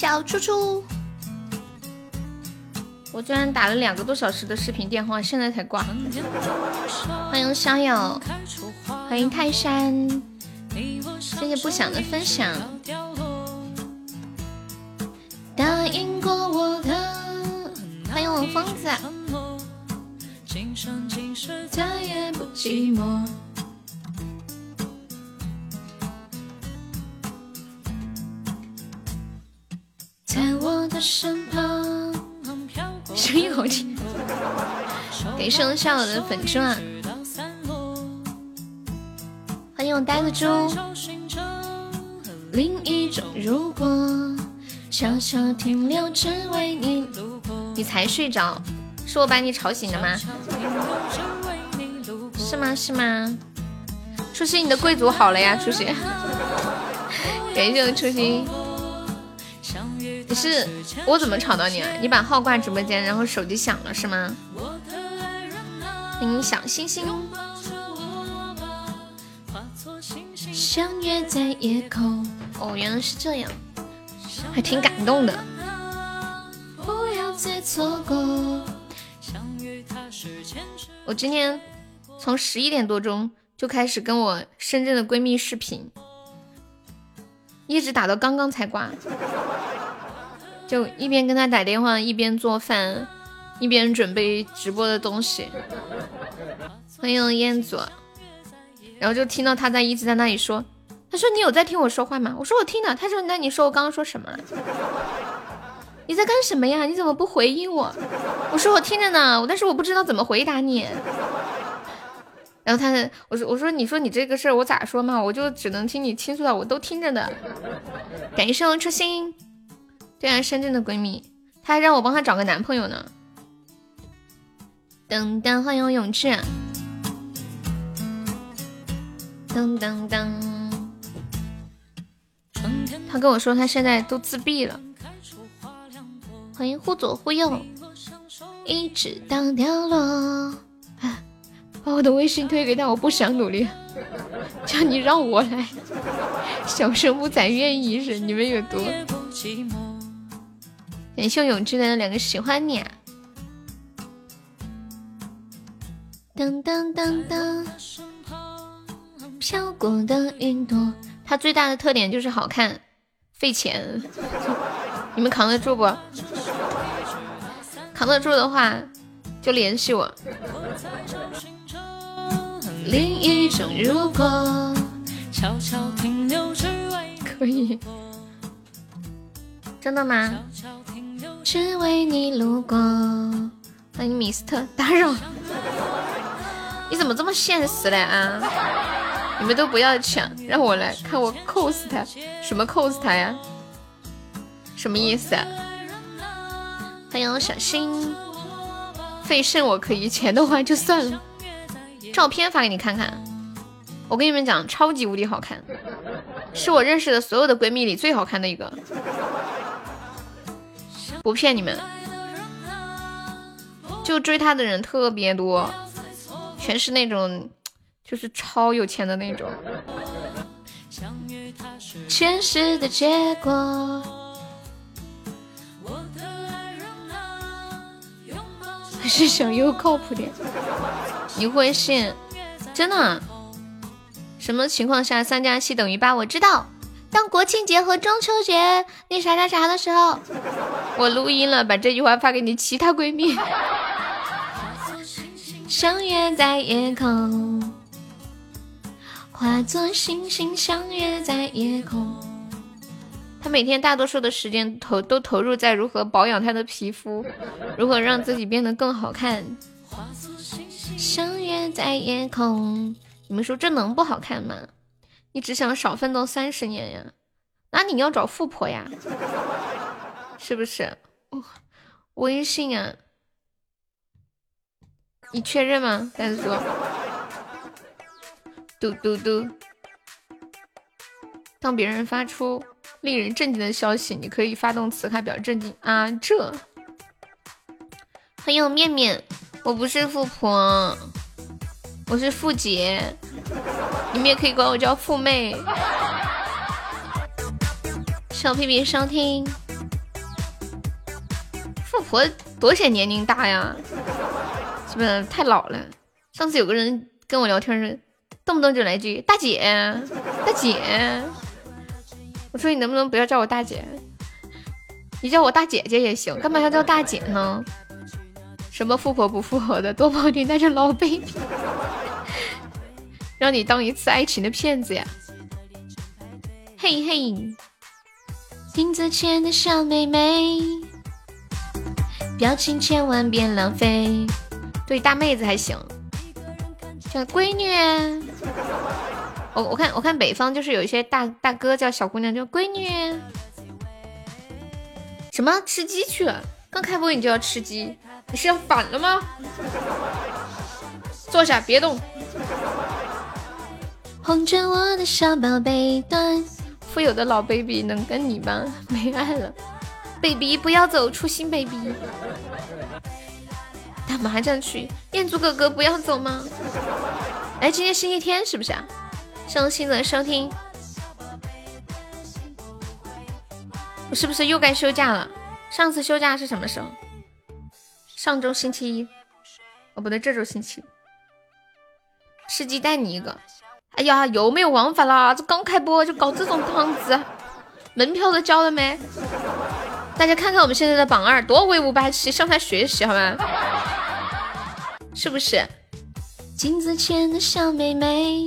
小猪猪。我居然打了两个多小时的视频电话，现在才挂。欢迎逍遥，欢迎泰山，谢谢不想的分享。感谢我笑友的粉钻，欢迎我呆子猪。另一种如果，悄悄停留，只为你路过。你才睡着，是我把你吵醒的吗？是吗？是吗？初心，你的贵族好了呀，初心。感谢我初心。你是我怎么吵到你了？你把号挂直播间，然后手机响了是吗？欢小星星。相约在夜空。哦，原来是这样，还挺感动的。我今天从十一点多钟就开始跟我深圳的闺蜜视频，一直打到刚刚才挂。就一边跟她打电话，一边做饭，一边准备直播的东西。欢迎彦祖，然后就听到他在一直在那里说：“他说你有在听我说话吗？”我说我听了。他说：“那你说我刚刚说什么了？你在干什么呀？你怎么不回应我？”我说：“我听着呢，但是我不知道怎么回答你。”然后他，我说：“我说你说你这个事儿我咋说嘛？我就只能听你倾诉了，我都听着的。”感谢我初心。对啊，深圳的闺蜜，她还让我帮她找个男朋友呢。噔噔，欢迎我永志。噔噔噔，他跟我说他现在都自闭了。欢迎忽左忽右，一直到掉落。把我的微信推给他，我不想努力，叫你让我来。小生不才愿意是你们有多？感谢我永志的两个喜欢你。当当当当，飘过的云朵，它最大的特点就是好看，费钱。你们扛得住不？扛得住的话就联系我。另一种如果，悄悄停留只为可以。真的吗？只为你路过，欢迎米斯特打扰。你怎么这么现实嘞啊？你们都不要抢，让我来看我 cos 他，什么 cos 他呀？什么意思啊？欢迎小心，费肾我可以，钱的话就算了。照片发给你看看，我跟你们讲，超级无敌好看，是我认识的所有的闺蜜里最好看的一个。不骗你们，就追他的人特别多，全是那种就是超有钱的那种。前世的结果，还是小优靠谱点。你会信？真的？什么情况下三加七等于八？我知道。当国庆节和中秋节那啥啥啥的时候，我录音了，把这句话发给你其他闺蜜。相约在夜空，化作星星相约在夜空。他每天大多数的时间投都投入在如何保养他的皮肤，如何让自己变得更好看。相约在夜空，你们说这能不好看吗？你只想少奋斗三十年呀？那你要找富婆呀，是不是？微信啊，你确认吗？但是说，嘟嘟嘟，当别人发出令人震惊的消息，你可以发动词卡表示震惊啊！这，欢迎面面，我不是富婆，我是富姐。你们也可以管我叫富妹。小屁屁收听，富婆多显年龄大呀，是不是太老了？上次有个人跟我聊天动不动就来句大姐大姐，我说你能不能不要叫我大姐，你叫我大姐姐也行，干嘛要叫大姐呢？什么富婆不富婆的，多跑点带着老 baby，让你当一次爱情的骗子呀！嘿嘿，镜子前的小妹妹，表情千万别浪费。对，大妹子还行，叫闺女。我我看我看北方就是有一些大大哥叫小姑娘叫闺女。什么吃鸡去了？刚开播你就要吃鸡？你是要反了吗？坐下，别动。哄着我的小宝贝，短富有的老 baby 能跟你吗？没爱了，baby 不要走，初心 baby。打麻将去，彦祖哥哥不要走吗？哎，今天星期天是不是啊？伤心的收听，我是不是又该休假了？上次休假是什么时候？上周星期一，哦不对，这周星期。吃鸡带你一个，哎呀，有没有王法啦！这刚开播就搞这种汤子，门票都交了没？大家看看我们现在的榜二，多威武霸气，向他学习好吗？是不是？镜子前的小妹妹，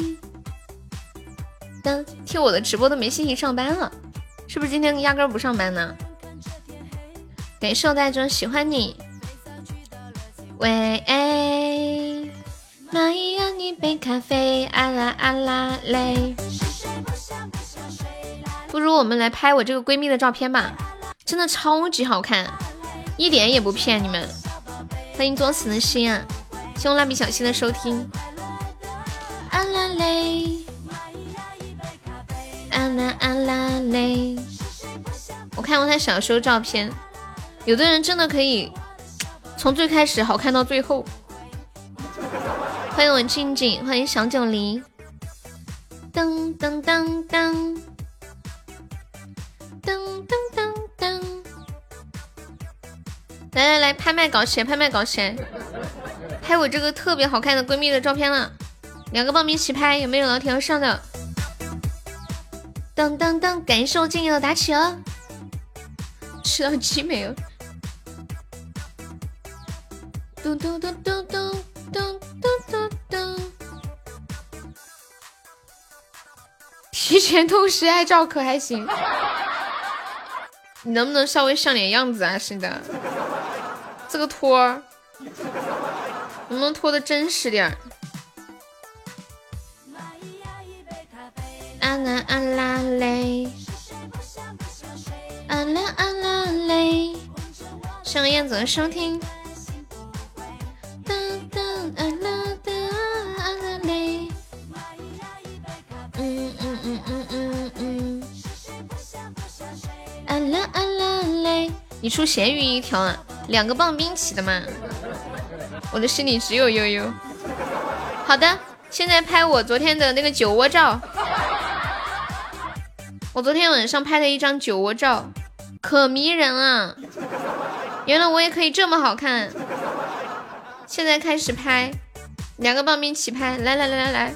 当听我的直播都没心情上班了，是不是今天压根不上班呢？感受大众喜欢你。喂，蚂蚁要一杯咖啡，啊啦啊啦嘞。不如我们来拍我这个闺蜜的照片吧，真的超级好看，一点也不骗你们。欢迎作死的心啊，希望蜡笔小新的收听。啊啦嘞，啊啦啊啦嘞。我看过他小时候照片，有的人真的可以。从最开始好看到最后，欢迎我静静，欢迎小九零，噔噔噔噔，噔噔噔噔，来来来，拍卖搞起来，拍卖搞起来，拍我这个特别好看的闺蜜的照片了，两个报名起拍，有没有老铁要上的？当当当，感谢我静友的打起哦，吃到鸡没有？嘟嘟嘟嘟嘟嘟嘟嘟嘟，提前透视爱照可还行？你能不能稍微像点样子啊？是的，这个托儿能不能拖的真实点？啊啦啊啦嘞，啊啦啊啦嘞，向燕子收听。嗯嗯嗯嗯嗯嗯，啊啦啊啦嘞！你出咸鱼一条啊？两个棒冰起的嘛？我的心里只有悠悠。好的，现在拍我昨天的那个酒窝照。我昨天晚上拍的一张酒窝照，可迷人了。原来我也可以这么好看。现在开始拍，两个棒冰起拍，来来来来来。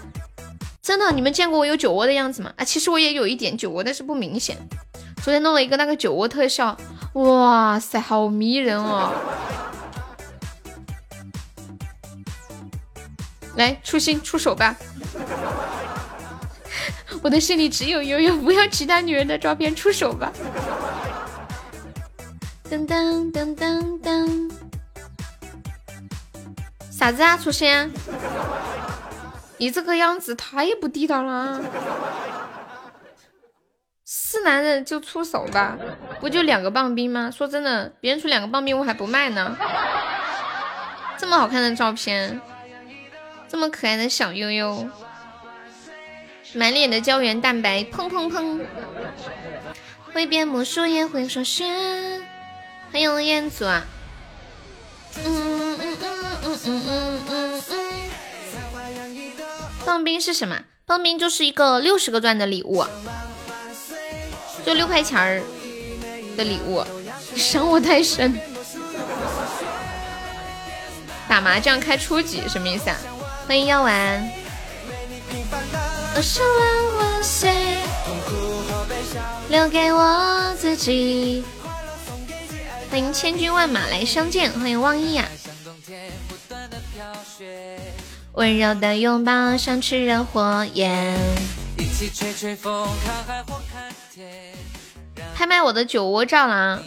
真的，你们见过我有酒窝的样子吗？啊，其实我也有一点酒窝，但是不明显。昨天弄了一个那个酒窝特效，哇塞，好迷人哦！来，初心出手吧！我的心里只有悠悠，不要其他女人的照片，出手吧！噔噔噔噔噔，啥子啊，初心？你这个样子太不地道了，是男人就出手吧，不就两个棒冰吗？说真的，别人出两个棒冰我还不卖呢。这么好看的照片，这么可爱的小悠悠，满脸的胶原蛋白，砰砰砰，会变魔术也会说学，欢迎彦祖啊，嗯嗯嗯嗯嗯嗯嗯嗯。棒冰是什么？棒冰就是一个六十个钻的礼物，就六块钱儿的礼物，伤我太深。打麻将开初级什么意思啊？欢迎药丸。留给我自己。欢迎千军万马来相见，欢迎望一呀。温柔的拥抱像炽热火焰。拍卖我的酒窝照了，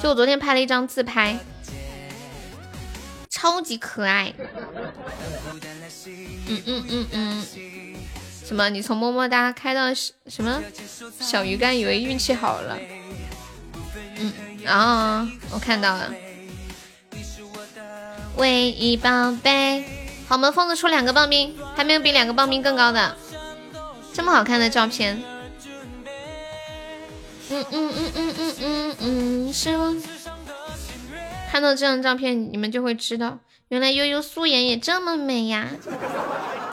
就我昨天拍了一张自拍，超级可爱。嗯嗯嗯嗯。什么？你从么么哒开到什么小鱼干，以为运气好了。嗯，啊，我看到了。唯一宝贝，好，我们疯子出两个棒冰，还没有比两个棒冰更高的。这么好看的照片。嗯嗯嗯嗯嗯嗯嗯，是吗？看到这张照片，你们就会知道，原来悠悠素颜也这么美呀。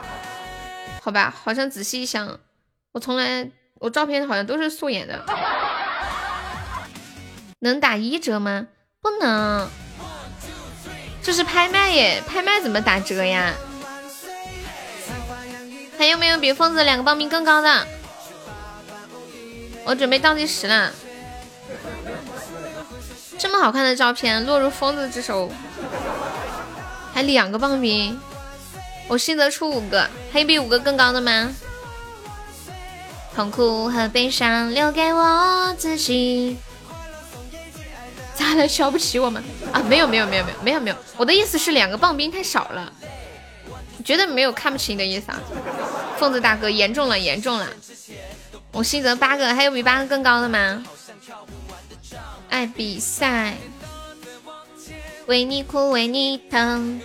好吧，好像仔细一想，我从来我照片好像都是素颜的。能打一折吗？不能，这是拍卖耶，拍卖怎么打折呀？还有没有比疯子两个报名更高的？我准备倒计时了。这么好看的照片落入疯子之手，还两个棒冰。我新得出五个，还有比五个更高的吗？痛苦和悲伤留给我自己。咋了？瞧不起我们啊？没有没有没有没有没有没有，我的意思是两个棒冰太少了，绝对没有看不起你的意思啊！疯子大哥，严重了严重了！我新得八个，还有比八个更高的吗？爱比赛，为你哭为你疼。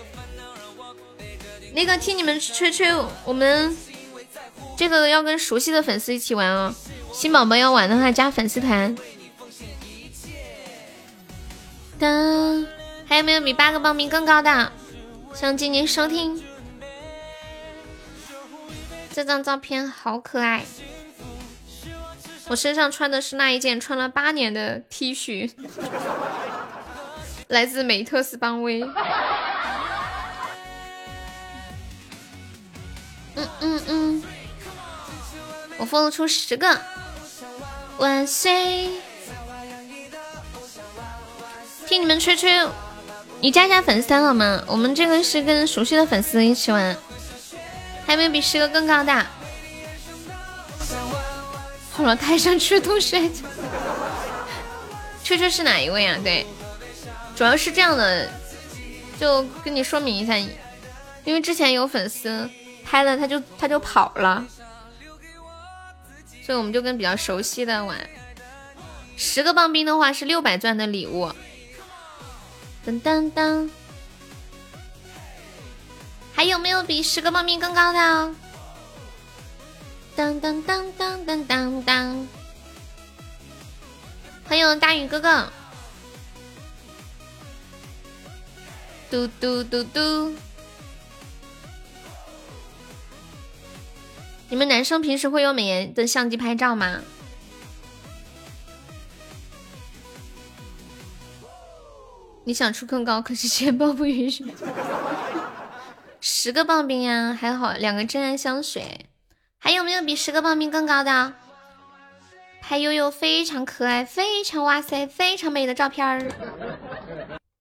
那个听你们吹吹，我们这个要跟熟悉的粉丝一起玩哦。新宝宝要玩的话，加粉丝团。噔，还有没有比八个报名更高的？想进您收听。这张照片好可爱。我身上穿的是那一件穿了八年的 T 恤，来自美特斯邦威。嗯嗯嗯，我封了出十个，万岁！听你们吹吹，你加加粉丝好吗？我们这个是跟熟悉的粉丝一起玩，还有没有比十个更高的？好了，台上去同学，吹吹是哪一位啊？对，主要是这样的，就跟你说明一下，因为之前有粉丝。拍了他就他就跑了，所以我们就跟比较熟悉的玩。十个棒冰的话是六百钻的礼物。噔噔噔，还有没有比十个棒冰更高的？当当当当当当当，欢迎大宇哥哥。嘟嘟嘟嘟。你们男生平时会用美颜的相机拍照吗？你想出更高，可是钱包不允许。十个棒冰呀，还好两个真爱香水。还有没有比十个棒冰更高的？拍悠悠非常可爱、非常哇塞、非常美的照片儿。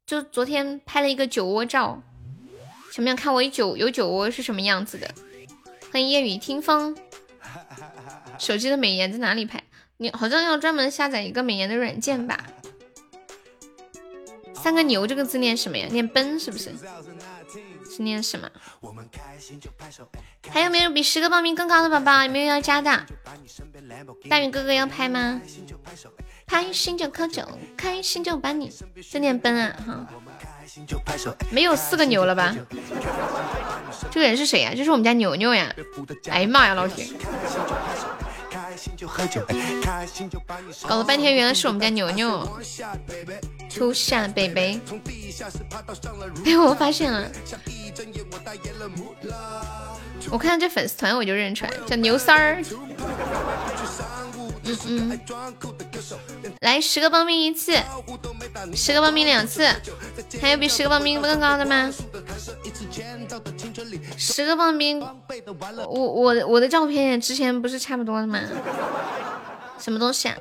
就昨天拍了一个酒窝照，想不想看我有酒有酒窝是什么样子的？欢迎夜雨听风。手机的美颜在哪里拍？你好像要专门下载一个美颜的软件吧？三个牛这个字念什么呀？念奔是不是？是念什么？还有没有比十个报名更高的宝宝？有没有要加的？大宇哥哥要拍吗？开心就喝酒，开心就把你。这念奔啊哈。没有四个牛了吧？这个人是谁呀？这是我们家牛牛呀！哎呀妈呀，老铁！搞了半天，原来是我们家牛牛。初夏北北，哎，我发现了，我看到这粉丝团我就认出来，叫牛三儿。嗯嗯，来十个棒冰一次，十个棒冰两次，还有比十个棒冰更高的吗？十个棒冰，我我我的照片之前不是差不多的吗？什么东西啊？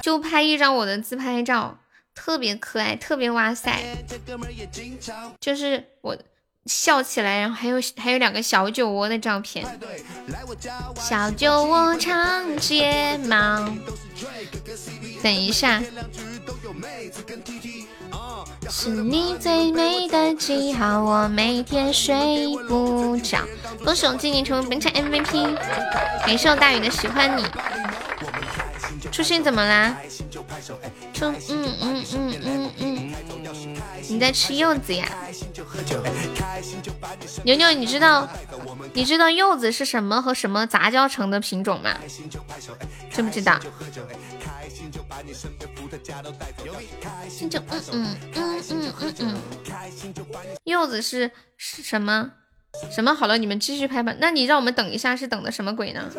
就拍一张我的自拍照，特别可爱，特别哇塞，就是我。笑起来，然后还有还有两个小酒窝的照片。小酒窝长睫毛。等一下，是你最美的记号，我每天睡不着。恭喜我今年成为本场 MVP，感谢我大宇的喜欢你。初心怎么啦？初嗯嗯嗯嗯嗯，你在吃柚子呀？牛牛，你知道你知道柚子是什么和什么杂交成的品种吗？知不知道？就嗯嗯嗯嗯嗯嗯，柚子是是什么什么？好了，你们继续拍吧。那你让我们等一下，是等的什么鬼呢？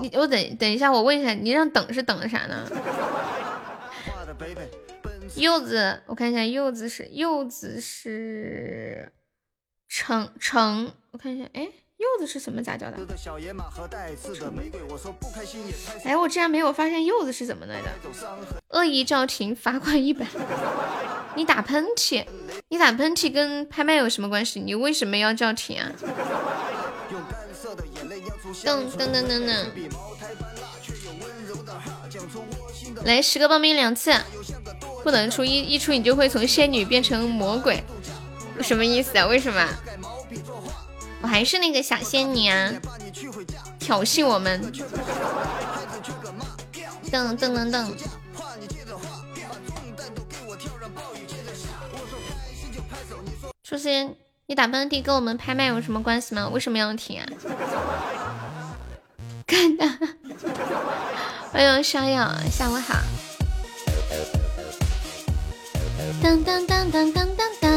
你我等等一下，我问一下，你让等是等的啥呢？柚子，我看一下，柚子是柚子是橙橙，我看一下，哎，柚子是什么杂交的？哎，我竟然没有发现柚子是怎么来的。恶意叫停，罚款一百。你打喷嚏，你打喷嚏跟拍卖有什么关系？你为什么要叫停啊？噔噔噔噔噔，来十个棒冰两次，不能出一一出你就会从仙女变成魔鬼，什么意思啊？为什么？我还是那个小仙女啊！挑衅我们！噔噔噔噔，初心，你打喷嚏跟我们拍卖有什么关系吗？为什么要停啊？干的，欢迎逍遥，下午好。当当当当当当当。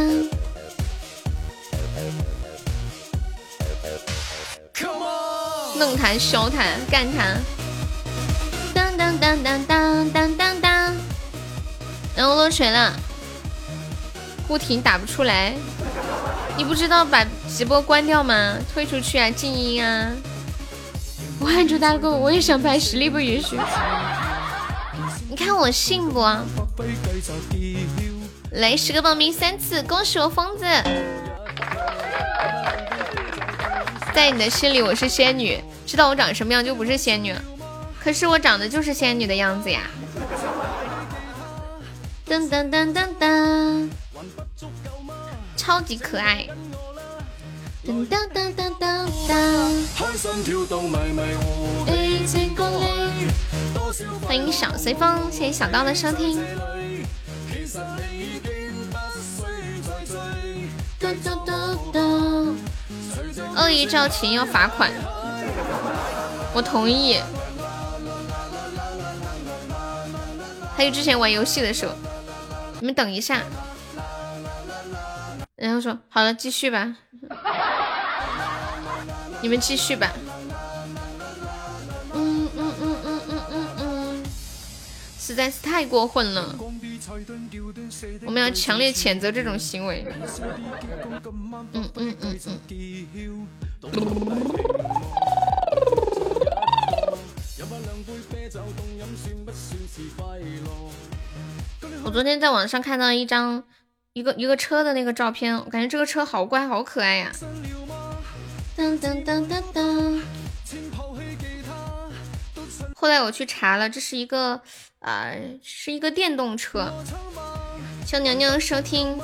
弄弹小弹干他。当当当当当当当当。然后落水了，不停打不出来。你不知道把直播关掉吗？退出去啊，静音啊。我喊住大哥，我也想拍，实力不允许。你看我信不？来十个报名三次，恭喜我疯子！在你的心里我是仙女，知道我长什么样就不是仙女。可是我长得就是仙女的样子呀！噔噔噔噔噔，超级可爱。噔噔噔噔噔噔！欢迎小随风，谢谢小刀的收听。恶意召情要罚款，我同意。还有之前玩游戏的时候，你们等一下。然后说好了，继续吧。你们继续吧。嗯嗯嗯嗯嗯嗯嗯，实在是太过分了，我们要强烈谴责这种行为。嗯嗯嗯嗯。我昨天在网上看到一张一个一个车的那个照片，我感觉这个车好乖好可爱呀。当当当当当。后来我去查了，这是一个啊，是一个电动车。求娘娘收听，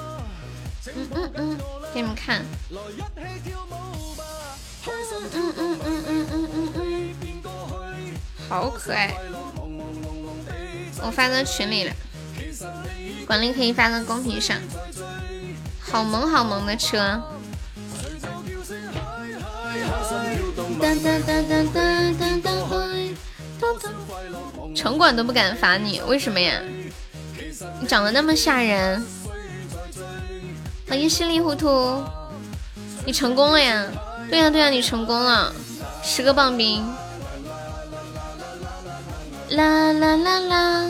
嗯嗯嗯，给你们看。嗯嗯嗯嗯嗯嗯嗯，好可爱。我发到群里了，管理可以发到公屏上。好萌好萌的车。城管都不敢罚你，为什么呀？你长得那么吓人。欢迎稀里糊涂，你成功了呀？对呀对呀，你成功了，十个棒冰。啦啦啦啦。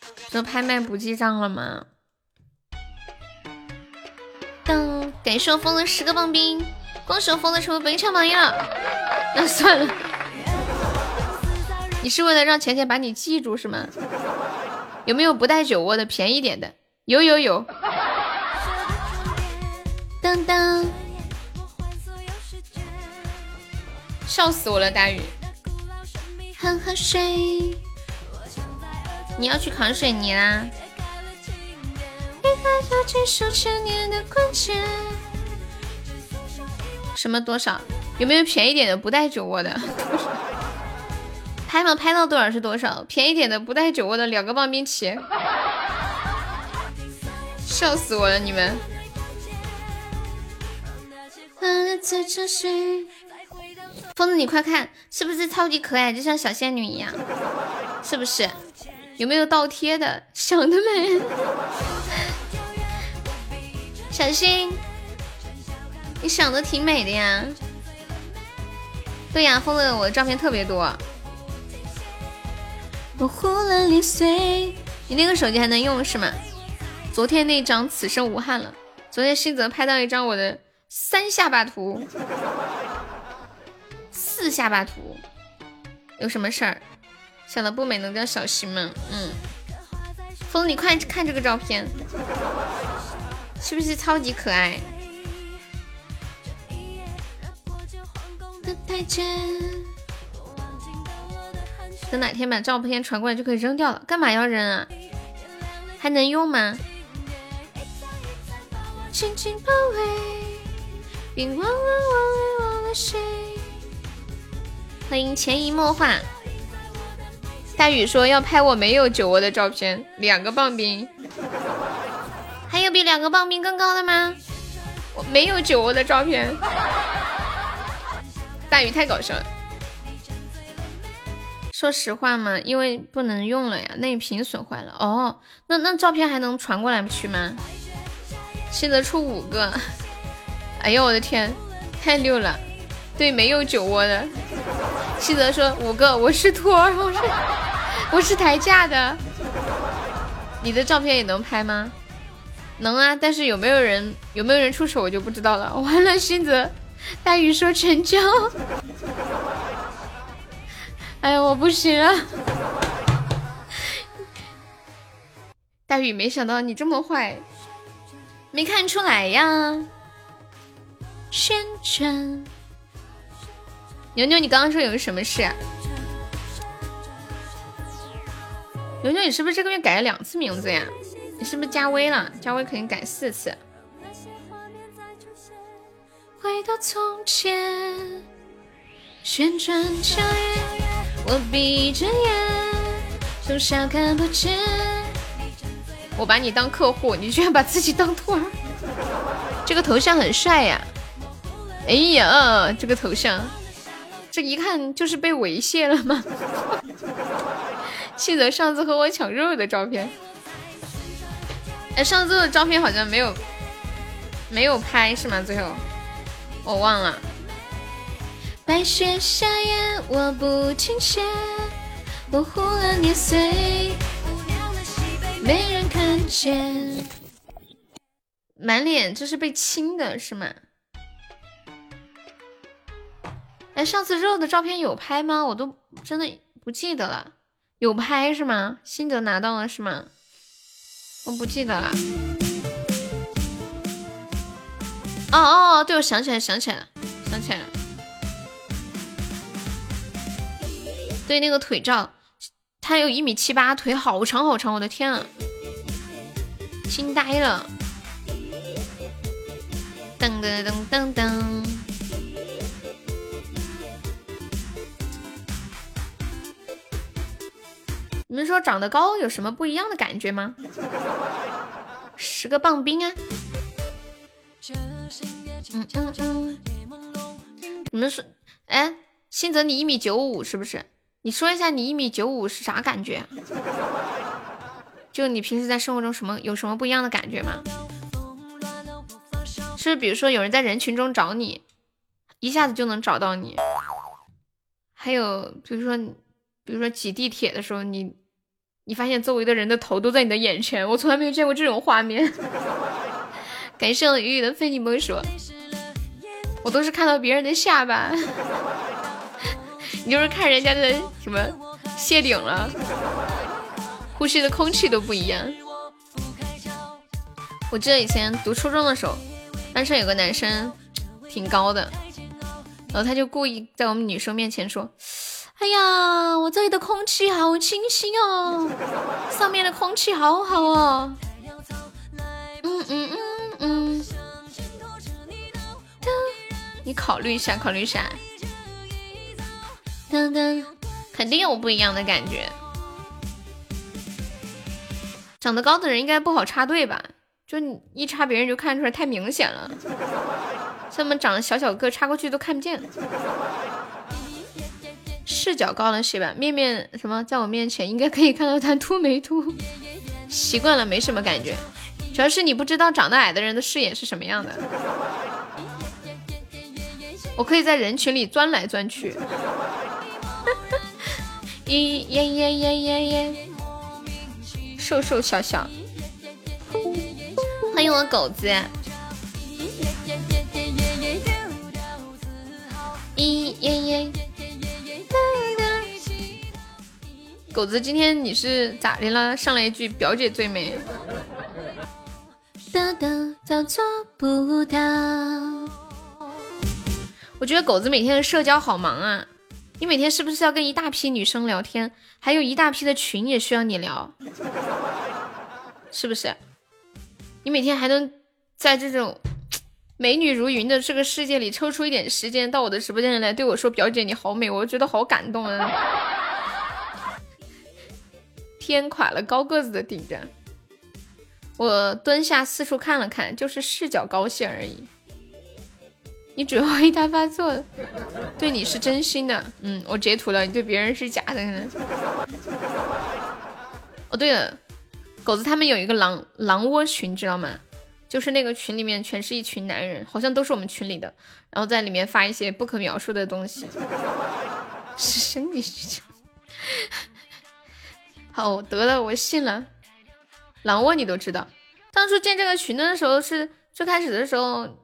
说拍卖不记账了吗？当感谢我封了十个棒冰，恭喜我封了成为本场榜一了。那算了，你是为了让钱钱把你记住是吗？有没有不带酒窝的便宜点的？有有有。当当，笑死我了，大雨。喝喝水。你要去扛水泥啦！什么多少？有没有便宜点的不带酒窝的？拍吗？拍到多少是多少？便宜点的不带酒窝的两个棒冰起！笑死我了，你们！疯子，你快看，是不是超级可爱，就像小仙女一样？是不是？有没有倒贴的？想得美！小心，你想的挺美的呀。对呀，疯子，我的照片特别多。模糊了零碎，你那个手机还能用是吗？昨天那张此生无憾了。昨天新泽拍到一张我的三下巴图，四下巴图，有什么事儿？想的不美能叫小西吗？嗯，风，你快看这个照片，是不是超级可爱？等哪天把照片传过来就可以扔掉了。干嘛要扔啊？还能用吗？欢迎潜移默化。大雨说要拍我没有酒窝的照片，两个棒冰，还有比两个棒冰更高的吗？我没有酒窝的照片，大雨太搞笑了。说实话嘛，因为不能用了呀，内屏损坏了。哦，那那照片还能传过来去吗？现在出五个，哎呦我的天，太溜了。对，没有酒窝的。西泽说五个，我是托儿，我是我是抬价的。你的照片也能拍吗？能啊，但是有没有人有没有人出手我就不知道了。完了，西泽，大雨说成交。哎呀，我不行了。大雨，没想到你这么坏，没看出来呀。宣传。牛牛，你刚刚说有什么事？牛牛，你是不是这个月改了两次名字呀？你是不是加微了？加微肯定改四次。回到从前，旋转跳跃，我闭着眼，从小看不见。我把你当客户，你居然把自己当托儿。这个头像很帅呀！哎呀，这个头像。这一看就是被猥亵了吗？记得上次和我抢肉的照片，哎，上次的照片好像没有没有拍是吗？最后我忘了。白雪夏夜，我不停歇，模糊了年岁，没人看见。满脸这是被亲的是吗？哎，上次肉的照片有拍吗？我都真的不记得了。有拍是吗？心得拿到了是吗？我不记得了。哦哦，对，我想起来，想起来了，想起来了。对，那个腿照，他有一米七八，腿好长好长，我的天啊，惊呆了。噔噔噔噔噔。你们说长得高有什么不一样的感觉吗？十个棒冰啊！嗯嗯嗯。你们说，哎，新泽你一米九五是不是？你说一下你一米九五是啥感觉？就你平时在生活中什么有什么不一样的感觉吗？是比如说有人在人群中找你，一下子就能找到你。还有比如说，比如说挤地铁的时候，你你发现周围的人的头都在你的眼前，我从来没有见过这种画面。感谢我雨雨的非你莫属，我都是看到别人的下巴，你就是看人家的什么谢顶了，呼吸的空气都不一样。我记得以前读初中的时候，班上有个男生挺高的。然后他就故意在我们女生面前说：“哎呀，我这里的空气好清新哦，上面的空气好好哦。”嗯嗯嗯嗯。你考虑一下，考虑一下。噔噔，肯定有不一样的感觉。长得高的人应该不好插队吧？就你一插别人就看出来，太明显了。像我们长得小小个，插过去都看不见。视角高了些吧？面面什么，在我面前应该可以看到他秃没秃。习惯了，没什么感觉。主要是你不知道长得矮的人的视野是什么样的。我可以在人群里钻来钻去。咦耶耶耶耶耶！瘦瘦小小。欢迎我狗子。咦耶耶！狗子，今天你是咋的了？上来一句表姐最美。我觉得狗子每天的社交好忙啊！你每天是不是要跟一大批女生聊天？还有一大批的群也需要你聊，是不是？你每天还能在这种……美女如云的这个世界里，抽出一点时间到我的直播间来对我说：“表姐你好美！”我觉得好感动啊！天垮了，高个子的顶着。我蹲下四处看了看，就是视角高些而已。你主要一他发作，对你是真心的。嗯，我截图了，你对别人是假的。哦，对了，狗子他们有一个狼狼窝群，知道吗？就是那个群里面全是一群男人，好像都是我们群里的，然后在里面发一些不可描述的东西，是生理需求。好得了，我信了。狼窝你都知道，当初建这个群的时候是最开始的时候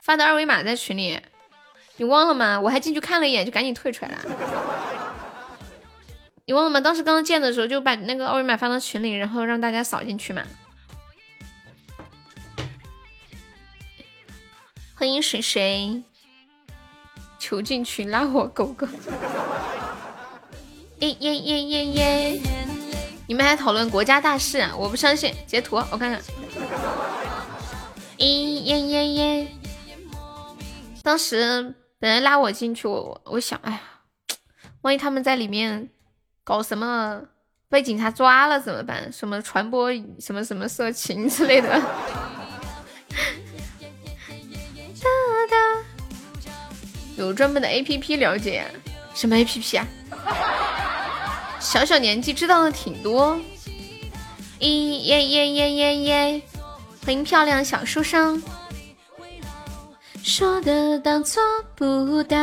发的二维码在群里，你忘了吗？我还进去看了一眼，就赶紧退出来了。你忘了吗？当时刚刚建的时候就把那个二维码发到群里，然后让大家扫进去嘛。欢迎水水，求进群拉我狗狗。耶耶耶耶耶！你们还讨论国家大事？啊？我不相信，截图我看看。咦耶耶耶！当时本来拉我进去，我我想，哎呀，万一他们在里面搞什么，被警察抓了怎么办？什么传播什么什么色情之类的。有专门的 A P P 了解什么 A P P 啊？小小年纪知道的挺多。咦耶耶耶耶耶！欢迎漂亮小书生。说得到做不到，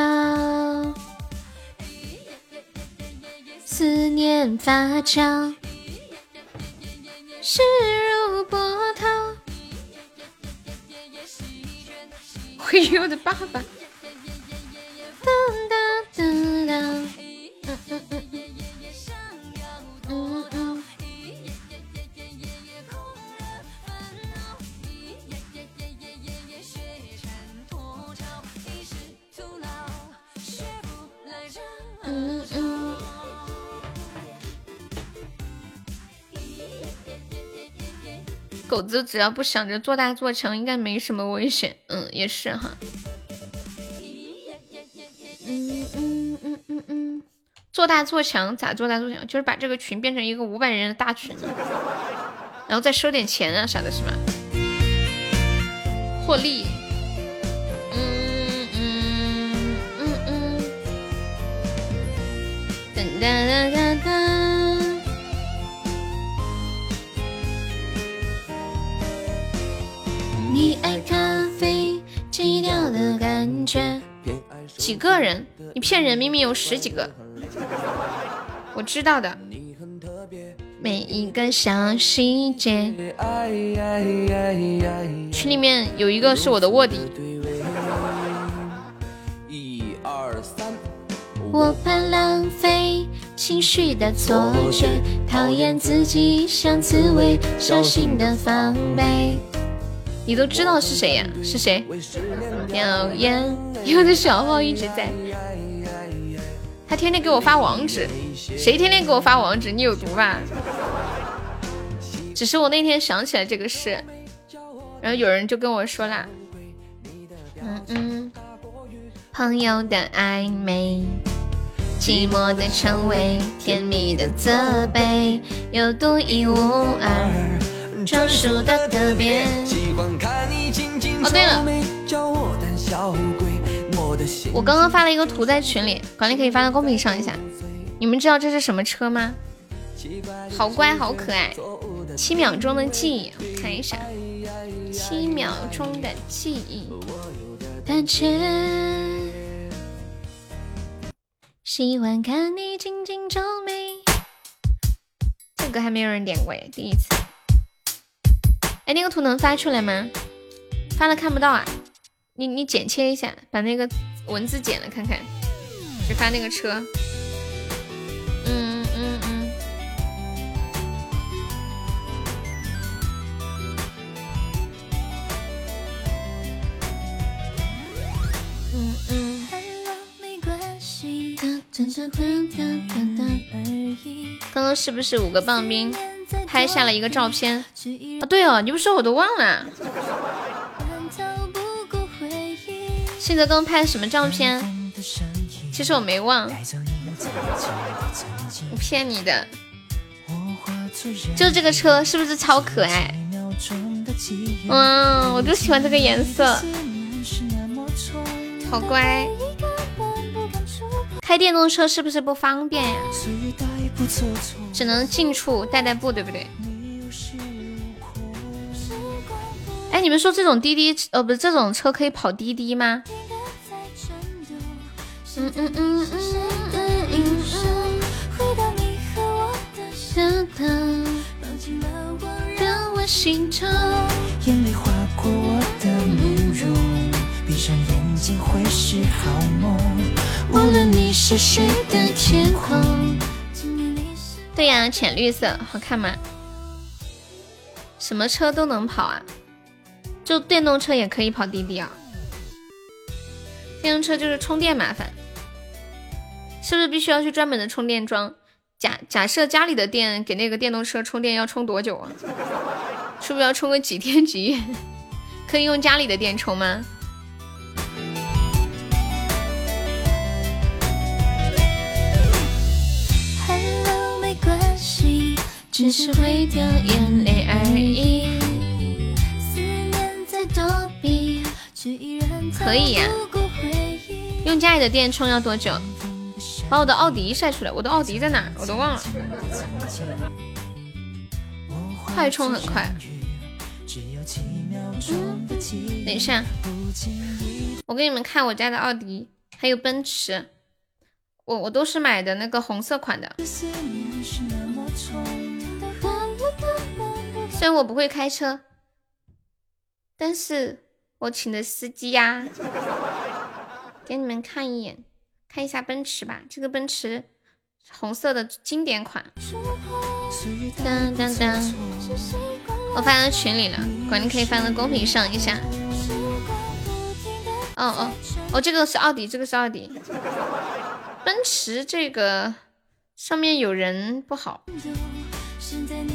思念发酵，势如波涛。会有我的爸爸。哒哒哒哒，嗯嗯嗯嗯，狗子只要不想着做大做强，应该没什么危险。嗯，也是哈。做做大做强咋做大做强？就是把这个群变成一个五百人的大群，然后再收点钱啊啥的，是吧？获利。嗯嗯嗯嗯。噔哒哒哒哒。你爱咖啡基调的感觉。几个人？你骗人！明明有十几个。我知道的。每一个小细节。群里面有一个是我的卧底。一二三。我怕浪费情绪的错觉，讨厌自己像刺猬，小心的防备。你都知道是谁呀？是谁？谣言，有的小号一直在。他天天给我发网址，谁天天给我发网址？你有毒吧？只是我那天想起来这个事，然后有人就跟我说啦，嗯嗯，朋友的暧昧，寂寞的称谓，甜蜜的责备，有独一无二，专属的特别。哦，对了。我刚刚发了一个图在群里，管理可以发到公屏上一下。你们知道这是什么车吗？好乖，好可爱。七秒钟的记忆，看一下。七秒钟的记忆。喜欢看你紧紧皱眉。这歌还没有人点过耶，第一次。哎，那个图能发出来吗？发了看不到啊。你你剪切一下，把那个文字剪了看看，只发那个车。嗯嗯嗯。嗯嗯。刚刚是不是五个棒冰拍下了一个照片？啊，对哦，你不说我都忘了。现在刚拍的什么照片？其实我没忘，我骗你的。就这个车是不是超可爱？嗯，我就喜欢这个颜色，好乖。开电动车是不是不方便呀？只能近处代代步，对不对？哎，你们说这种滴滴，呃，不是这种车可以跑滴滴吗？嗯嗯嗯嗯对呀，浅绿色好看吗？什么车都能跑啊？就电动车也可以跑滴滴啊？电动车就是充电麻烦，是不是必须要去专门的充电桩？假假设家里的电给那个电动车充电要充多久啊？是不是要充个几天几夜？可以用家里的电充吗？只是会掉眼泪而已。可以呀，用家里的电充要多久？把我的奥迪晒出来，我的奥迪在哪？我都忘了。快充很快。等一下，我给你们看我家的奥迪，还有奔驰，我我都是买的那个红色款的。虽然我不会开车，但是。我请的司机呀，给你们看一眼，看一下奔驰吧，这个奔驰红色的经典款。当当当，我发到群里了，管理可以发到公屏上一下。哦哦哦，这个是奥迪，这个是奥迪。奔驰这个上面有人不好，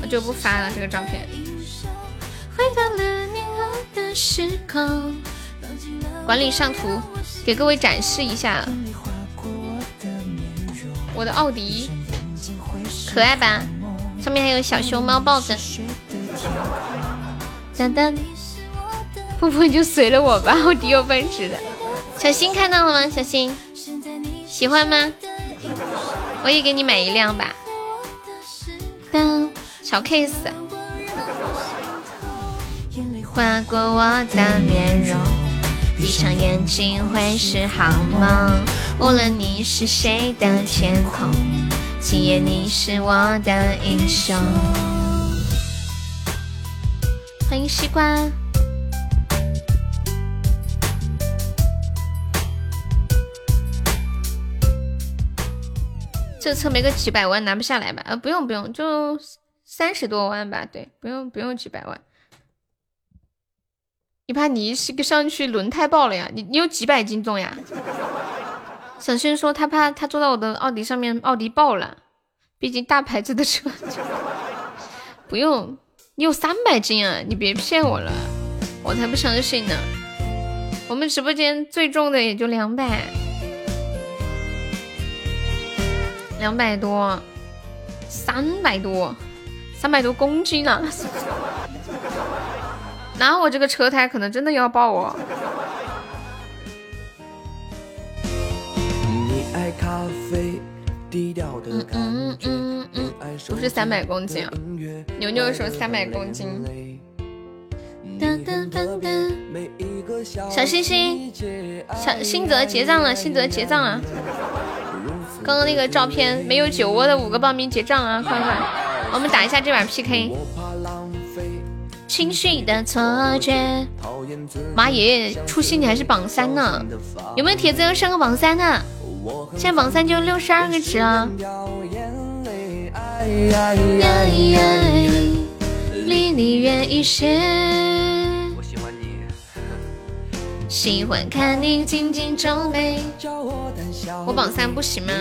我就不发了这个照片。管理上图，给各位展示一下。我的奥迪，可爱吧？上面还有小熊猫抱枕。噔噔，不不就随了我吧，奥迪有奔驰的。小新看到了吗？小新喜欢吗？我也给你买一辆吧。当，小 case。划过我的面容，闭上眼睛会是好梦。无论你是谁的天空，今夜你是我的英雄。欢迎西瓜。这车没个几百万拿不下来吧？呃，不用不用，就三十多万吧。对，不用不用几百万。你怕你一个上去轮胎爆了呀？你你有几百斤重呀？小轩说他怕他坐到我的奥迪上面，奥迪爆了。毕竟大牌子的车。不用，你有三百斤啊！你别骗我了，我才不相信呢。我们直播间最重的也就两百。两百多，三百多，三百多公斤呢。那我这个车胎可能真的要爆哦。嗯嗯嗯嗯，不是三百公斤啊。牛牛说三百公斤。小星星，小新泽结账了，新泽结账了。刚刚那个照片没有酒窝的五个报名结账啊！快快，我们打一下这把 PK。情绪的错觉，妈耶！初心你还是榜三呢？有没有铁子要上个榜三的？现在榜三就六十二个值啊！离你远一些。喜欢看你紧紧皱眉。我榜三不行吗？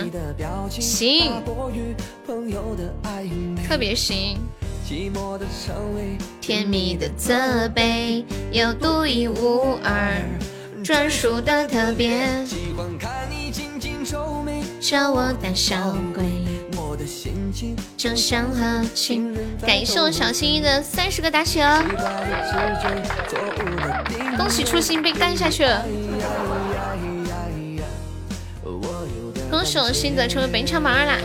行，特别行。甜蜜的责备，有独一无二，专属的特别。喜欢看你紧紧皱眉叫我胆小鬼。就像和情人。感谢我小心翼翼的三十个打起哦，恭喜初心被干下去了，恭喜我新泽成为本场榜二啦！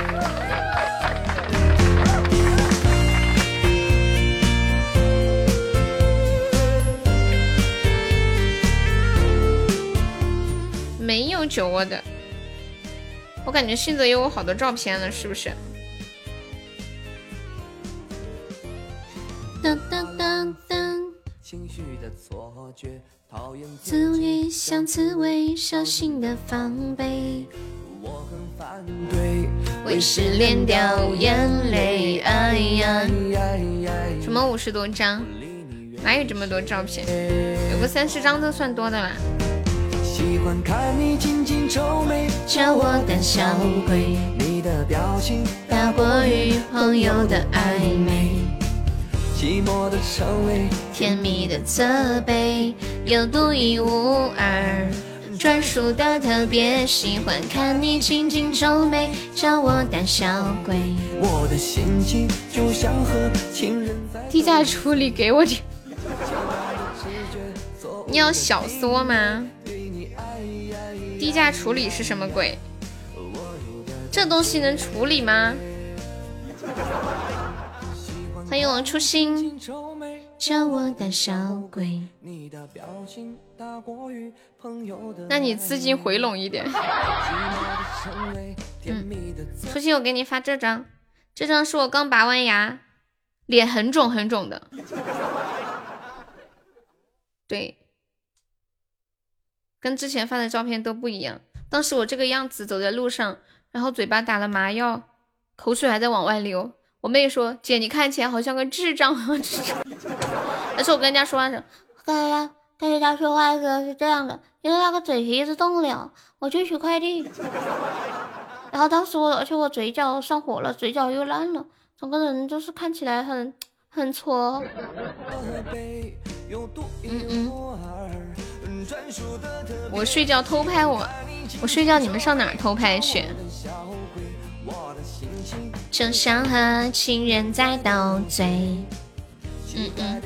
没有酒窝的。我感觉信泽有我好多照片了，是不是？当当当当。刺猬像刺猬，小心的防备。我很反对为失恋掉眼泪，哎呀！什么五十多张？哪有这么多照片？有个三十张都算多的啦。喜欢看你紧紧皱眉，叫我胆小鬼。你的表情大过于朋友的暧昧，寂寞的称谓，甜蜜的责备，有独一无二，专属的特别。喜欢看你紧紧皱眉，叫我胆小鬼。我的心情就像和情人在低价处理给我点。你要小缩吗？低价处理是什么鬼？这东西能处理吗？欢迎王初心，叫我胆小鬼。那你资金回笼一点。嗯，初心，我给你发这张，这张是我刚拔完牙，脸很肿很肿的。对。跟之前发的照片都不一样。当时我这个样子走在路上，然后嘴巴打了麻药，口水还在往外流。我妹说：“姐，你看起来好像个智障。”智障。但是我跟人家说话时，跟人家跟人家说话的时候是这样的，因为那个嘴皮子动不了。我去取快递，然后当时我而且我嘴角上火了，嘴角又烂了，整个人就是看起来很很挫。嗯嗯。我睡觉偷拍我，我睡觉你们上哪儿偷拍去？就像和情人在斗嘴。嗯嗯，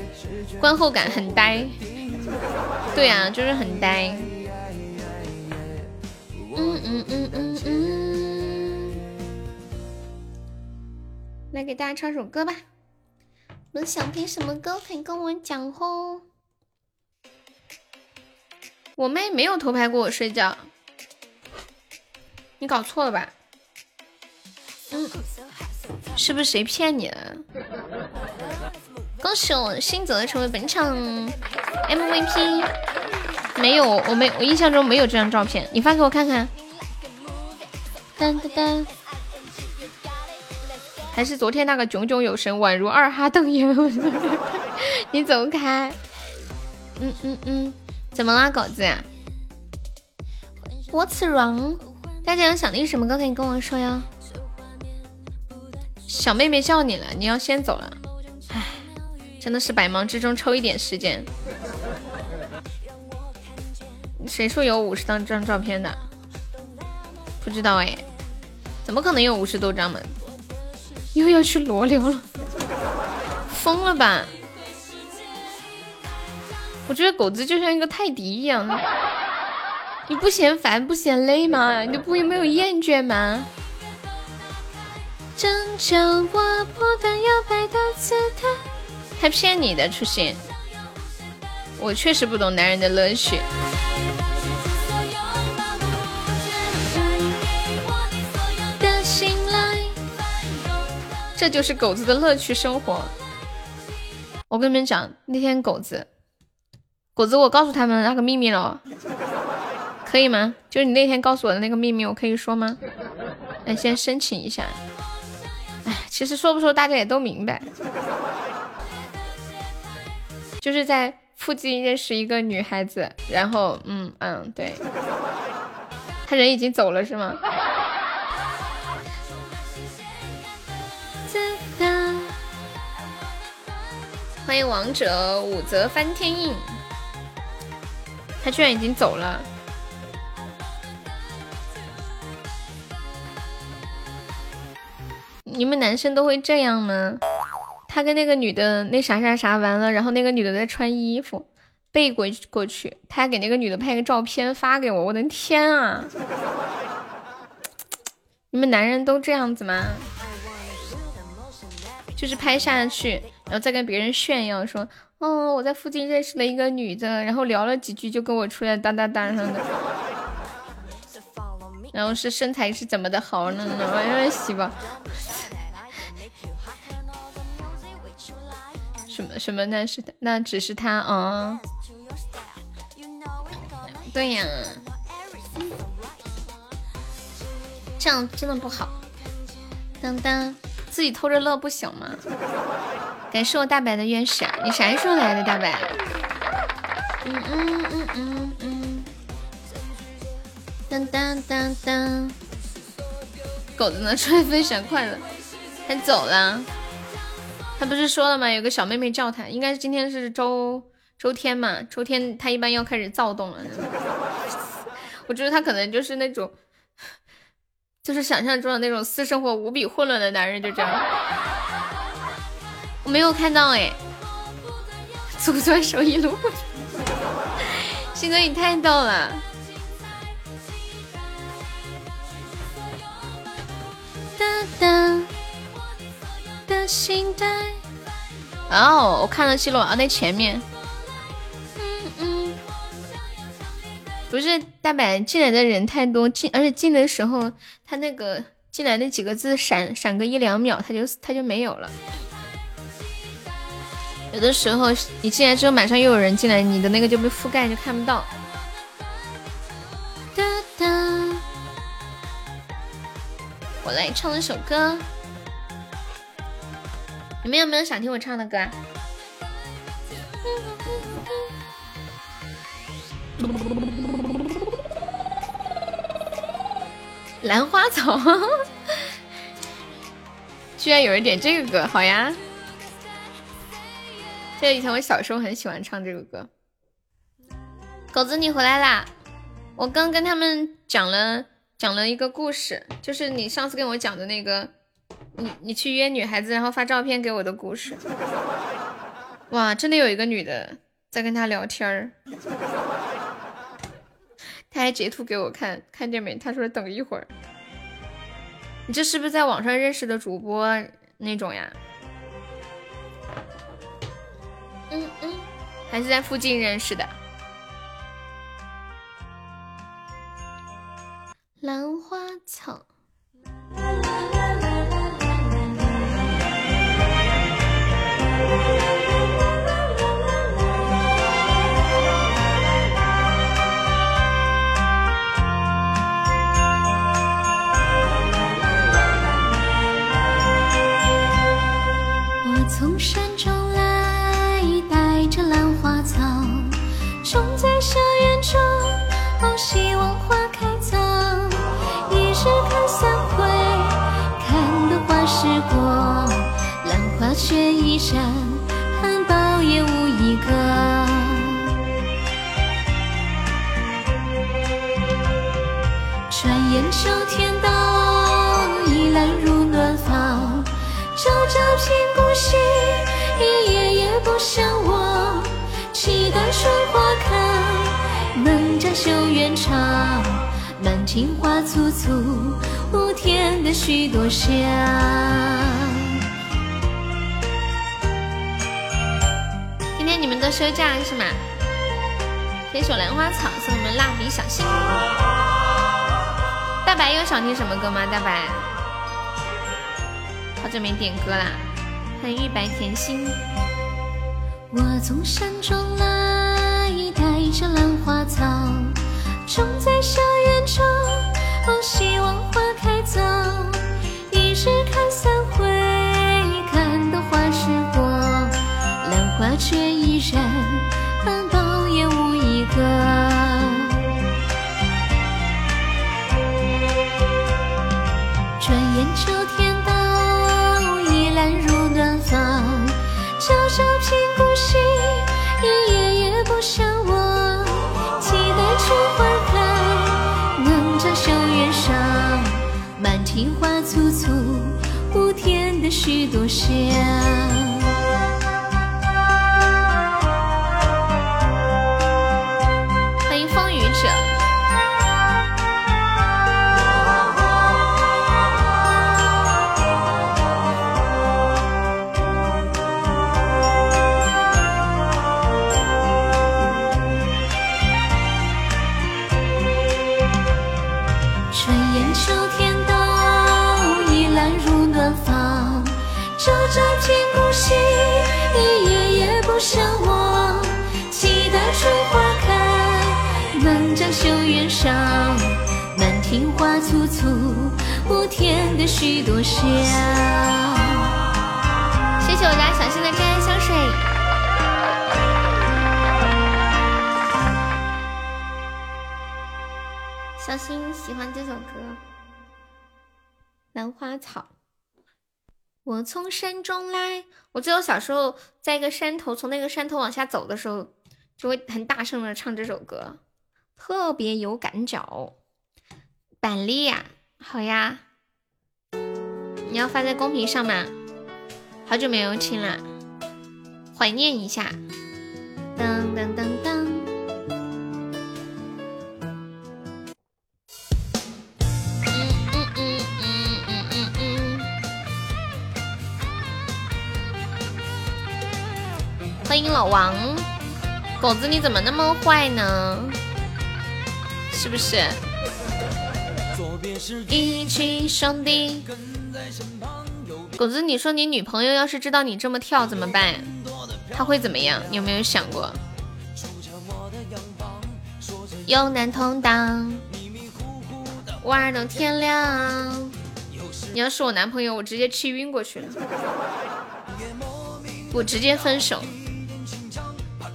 观后感很呆。对啊，就是很呆。嗯嗯嗯嗯嗯。来给大家唱首歌吧。你们想听什么歌？可以跟我讲哦。我妹没有偷拍过我睡觉，你搞错了吧？嗯，是不是谁骗你了？恭喜我新泽成为本场 MVP。没有，我没，我印象中没有这张照片，你发给我看看。噔噔噔，还是昨天那个炯炯有神，宛如二哈瞪眼。你走开。嗯嗯嗯，怎么啦，狗子？What's wrong？大家有想听什么歌可以跟我说呀。小妹妹叫你了，你要先走了。唉，真的是百忙之中抽一点时间。谁说有五十张张照片的？不知道哎，怎么可能有五十多张嘛？又要去罗流了，疯了吧？我觉得狗子就像一个泰迪一样，你不嫌烦不嫌累吗？你不没有厌倦吗？还骗你的初心，我确实不懂男人的乐趣。这就是狗子的乐趣生活。我跟你们讲，那天狗子，狗子，我告诉他们那个秘密了，可以吗？就是你那天告诉我的那个秘密，我可以说吗？那，先申请一下。哎，其实说不说大家也都明白，就是在附近认识一个女孩子，然后，嗯嗯，对，他人已经走了是吗？欢迎王者武则翻天印，他居然已经走了。你们男生都会这样吗？他跟那个女的那啥啥啥完了，然后那个女的在穿衣服，背过过去，他还给那个女的拍个照片发给我。我的天啊！你们男人都这样子吗？就是拍下去，然后再跟别人炫耀说，哦，我在附近认识了一个女的，然后聊了几句就跟我出来当当当上的，然后是身材是怎么的好呢？我有点喜欢。什么什么？那是那只是他啊？对呀，这样真的不好。当当。自己偷着乐不行吗？感谢我大白的月食，你啥时候来的，大白？嗯嗯嗯嗯嗯。当当当当。狗子呢？出来分享快乐，他走了。他不是说了吗？有个小妹妹叫他，应该是今天是周周天嘛？周天他一般要开始躁动了。我觉得他可能就是那种。就是想象中的那种私生活无比混乱的男人，就这样。我没有看到哎，祖宗手一路，鑫哥你太逗了。哒哒的心态。哦，我看到记录啊，那前面。不是大白进来的人太多，进而且进的时候他那个进来那几个字闪闪个一两秒，他就他就没有了。有的时候你进来之后马上又有人进来，你的那个就被覆盖就看不到。哒哒，我来唱一首歌，你们有没有想听我唱的歌？兰花草，居然有人点这个歌，好呀！这以前我小时候很喜欢唱这个歌。狗子，你回来啦！我刚跟他们讲了讲了一个故事，就是你上次跟我讲的那个你你去约女孩子，然后发照片给我的故事。哇，真的有一个女的在跟他聊天儿，他还截图给我看，看见没？他说等一会儿。你这是不是在网上认识的主播那种呀？嗯嗯，还是在附近认识的。兰花草。我哦，希望花开早。一日看三回，看得花时过，兰花却依然，苞也无一个。转眼秋天到，已懒入暖房。朝朝频顾惜，一夜夜不相忘。开，能将修远长。满庭花簇簇，添的许多香。今天你们都休假是吗？这首兰花草送你们蜡笔小新。大白又想听什么歌吗？大白，好久没点歌啦。欢迎玉白甜心。我从山中来，带着兰花草，种在小园中，我，希望花开早。一日看三回，看得花时过，兰花却依然，许多想。的许多香。谢谢我家小新的真爱香水。小新喜欢这首歌《兰花草》。我从山中来，我记得我小时候在一个山头，从那个山头往下走的时候，就会很大声的唱这首歌，特别有感脚。板栗呀，好呀，你要发在公屏上吗？好久没有听了，怀念一下。噔噔噔噔。嗯嗯嗯嗯嗯嗯。欢迎老王，狗子你怎么那么坏呢？是不是？一起兄弟。狗子，你说你女朋友要是知道你这么跳怎么办？她会怎么样？你有没有想过？有难同当，玩到天亮。你要是我男朋友，我直接气晕过去了，我直接分手。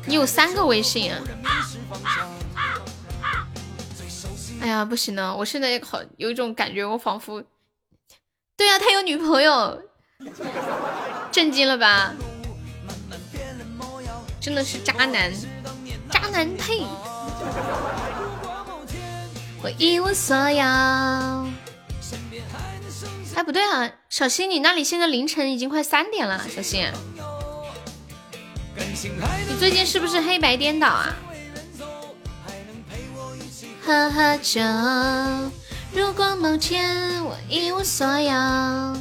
你有三个微信啊？哎呀，不行了，我现在好有一种感觉，我仿佛……对呀、他有女朋友，震惊了吧？真的是渣男，渣男配。我一无所有。哎，不对啊，小新，你那里现在凌晨已经快三点了，小新，你最近是不是黑白颠倒啊？喝喝酒，如果某天我一无所有，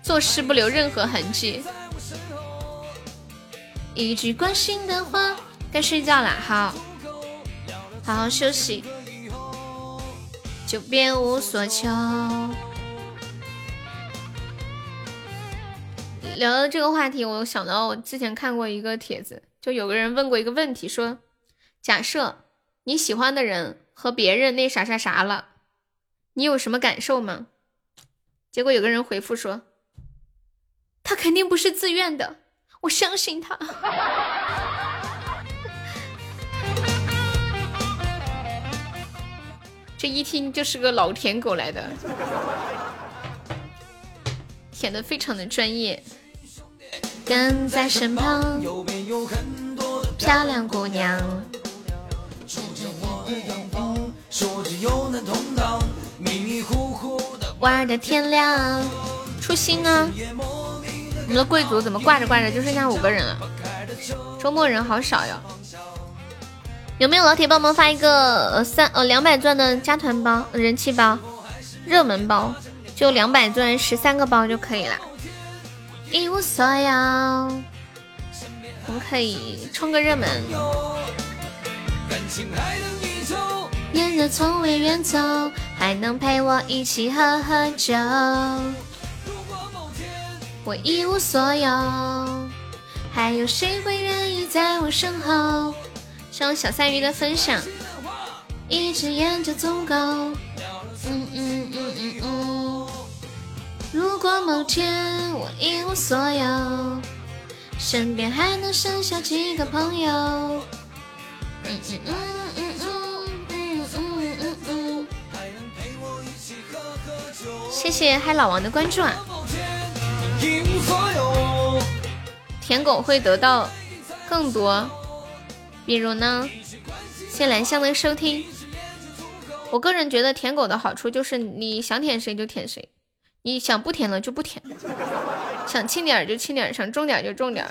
做事不留任何痕迹，一句关心的话，该睡觉了，好，好好休息，就别无所求。聊到这个话题，我想到我之前看过一个帖子，就有个人问过一个问题，说：假设你喜欢的人和别人那啥啥啥了，你有什么感受吗？结果有个人回复说：他肯定不是自愿的，我相信他。这一听就是个老舔狗来的，舔的非常的专业。跟在身旁，漂亮姑娘。玩的天亮，初心啊！我们的贵族怎么挂着挂着就剩下五个人了？周末人好少呀！有没有老铁帮忙发一个三呃两百钻的加团包、人气包、热门包？就两百钻十三个包就可以了。一无所有，我们可以冲个热门。炎热从未远走，还能陪我一起喝喝酒。如果某天我一无所有，还有谁会愿意在我身后？谢谢小三鱼的分享，一只眼就足够。嗯嗯嗯嗯嗯。如果某天我一无所有，身边还能剩下几个朋友？嗯嗯嗯嗯嗯谢谢嗨老王的关注啊！舔狗会得到更多，比如呢？谢兰香的收听。我个人觉得舔狗的好处就是你想舔谁就舔谁。你想不舔了就不舔，想轻点就轻点，想重点就重点，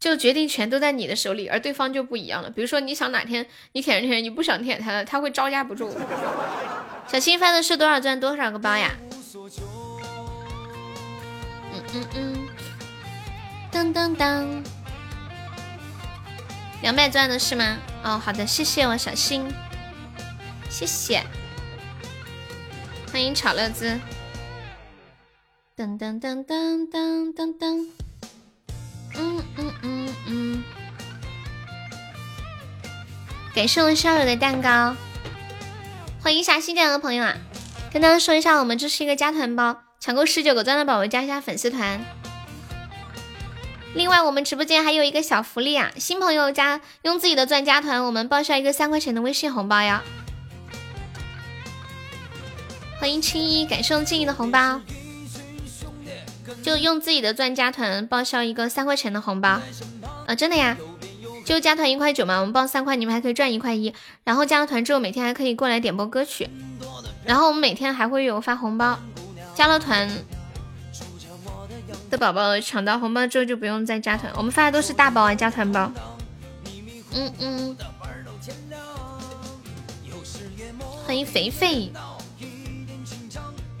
就决定权都在你的手里，而对方就不一样了。比如说你想哪天你舔着舔，你不想舔他了，他会招架不住。小新发的是多少钻多少个包呀？嗯嗯嗯，当当当，两百钻的是吗？哦，好的，谢谢我小新。谢谢，欢迎炒乐兹。噔噔噔噔噔噔噔，嗯嗯嗯嗯。感谢我少友的蛋糕，欢迎一下新进来的朋友啊！跟大家说一下，我们这是一个加团包，抢够十九个钻的宝宝加一下粉丝团。另外，我们直播间还有一个小福利啊，新朋友加用自己的钻加团，我们报销一个三块钱的微信红包呀。欢迎青衣，感谢静怡的红包，就用自己的钻加团报销一个三块钱的红包啊！真的呀，就加团一块九嘛，我们报三块，你们还可以赚一块一。然后加了团之后，每天还可以过来点播歌曲，然后我们每天还会有发红包。加了团的宝宝抢到红包之后就不用再加团，我们发的都是大包啊，加团包。嗯嗯，欢迎肥肥。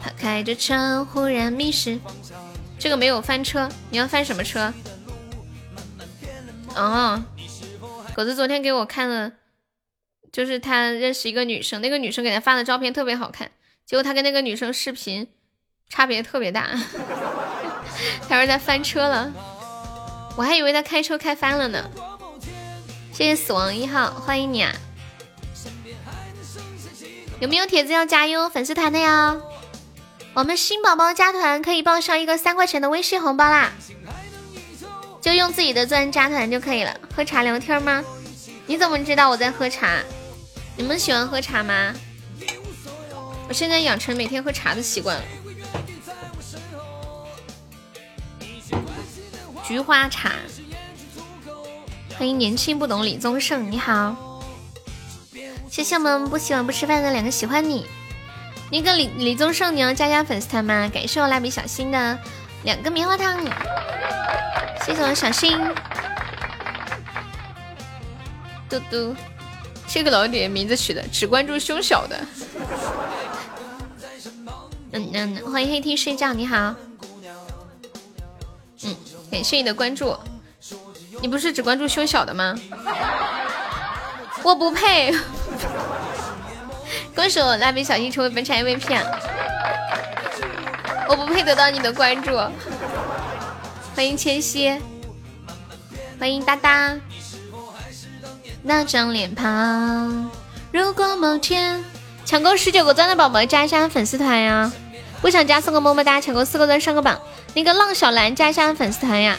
他开着车，忽然迷失。这个没有翻车，你要翻什么车？哦，狗子昨天给我看了，就是他认识一个女生，那个女生给他发的照片特别好看，结果他跟那个女生视频差别特别大。他说他翻车了，我还以为他开车开翻了呢。谢谢死亡一号，欢迎你啊！有没有铁子要加油粉丝团的呀？我们新宝宝加团可以报销一个三块钱的微信红包啦，就用自己的钻加团就可以了。喝茶聊天吗？你怎么知道我在喝茶？你们喜欢喝茶吗？我现在养成每天喝茶的习惯了。菊花茶，欢迎年轻不懂李宗盛，你好。谢谢我们不喜欢不吃饭的两个喜欢你。那个李李宗盛，你要加加粉丝团吗？感谢我蜡笔小新的两个棉花糖，谢谢我小新。嘟嘟，这个老铁名字取的，只关注胸小的。嗯嗯，欢迎黑 T 睡觉，你好。嗯，感谢你的关注。你不是只关注胸小的吗？我不配。恭喜我蜡笔小新成为本场 MVP 啊！我不配得到你的关注。欢迎千玺，欢迎哒哒。那张脸庞，如果某天抢够十九个钻的宝宝加一下粉丝团呀！不想加送个么么哒，抢够四个钻上个榜。那个浪小兰加一下粉丝团呀！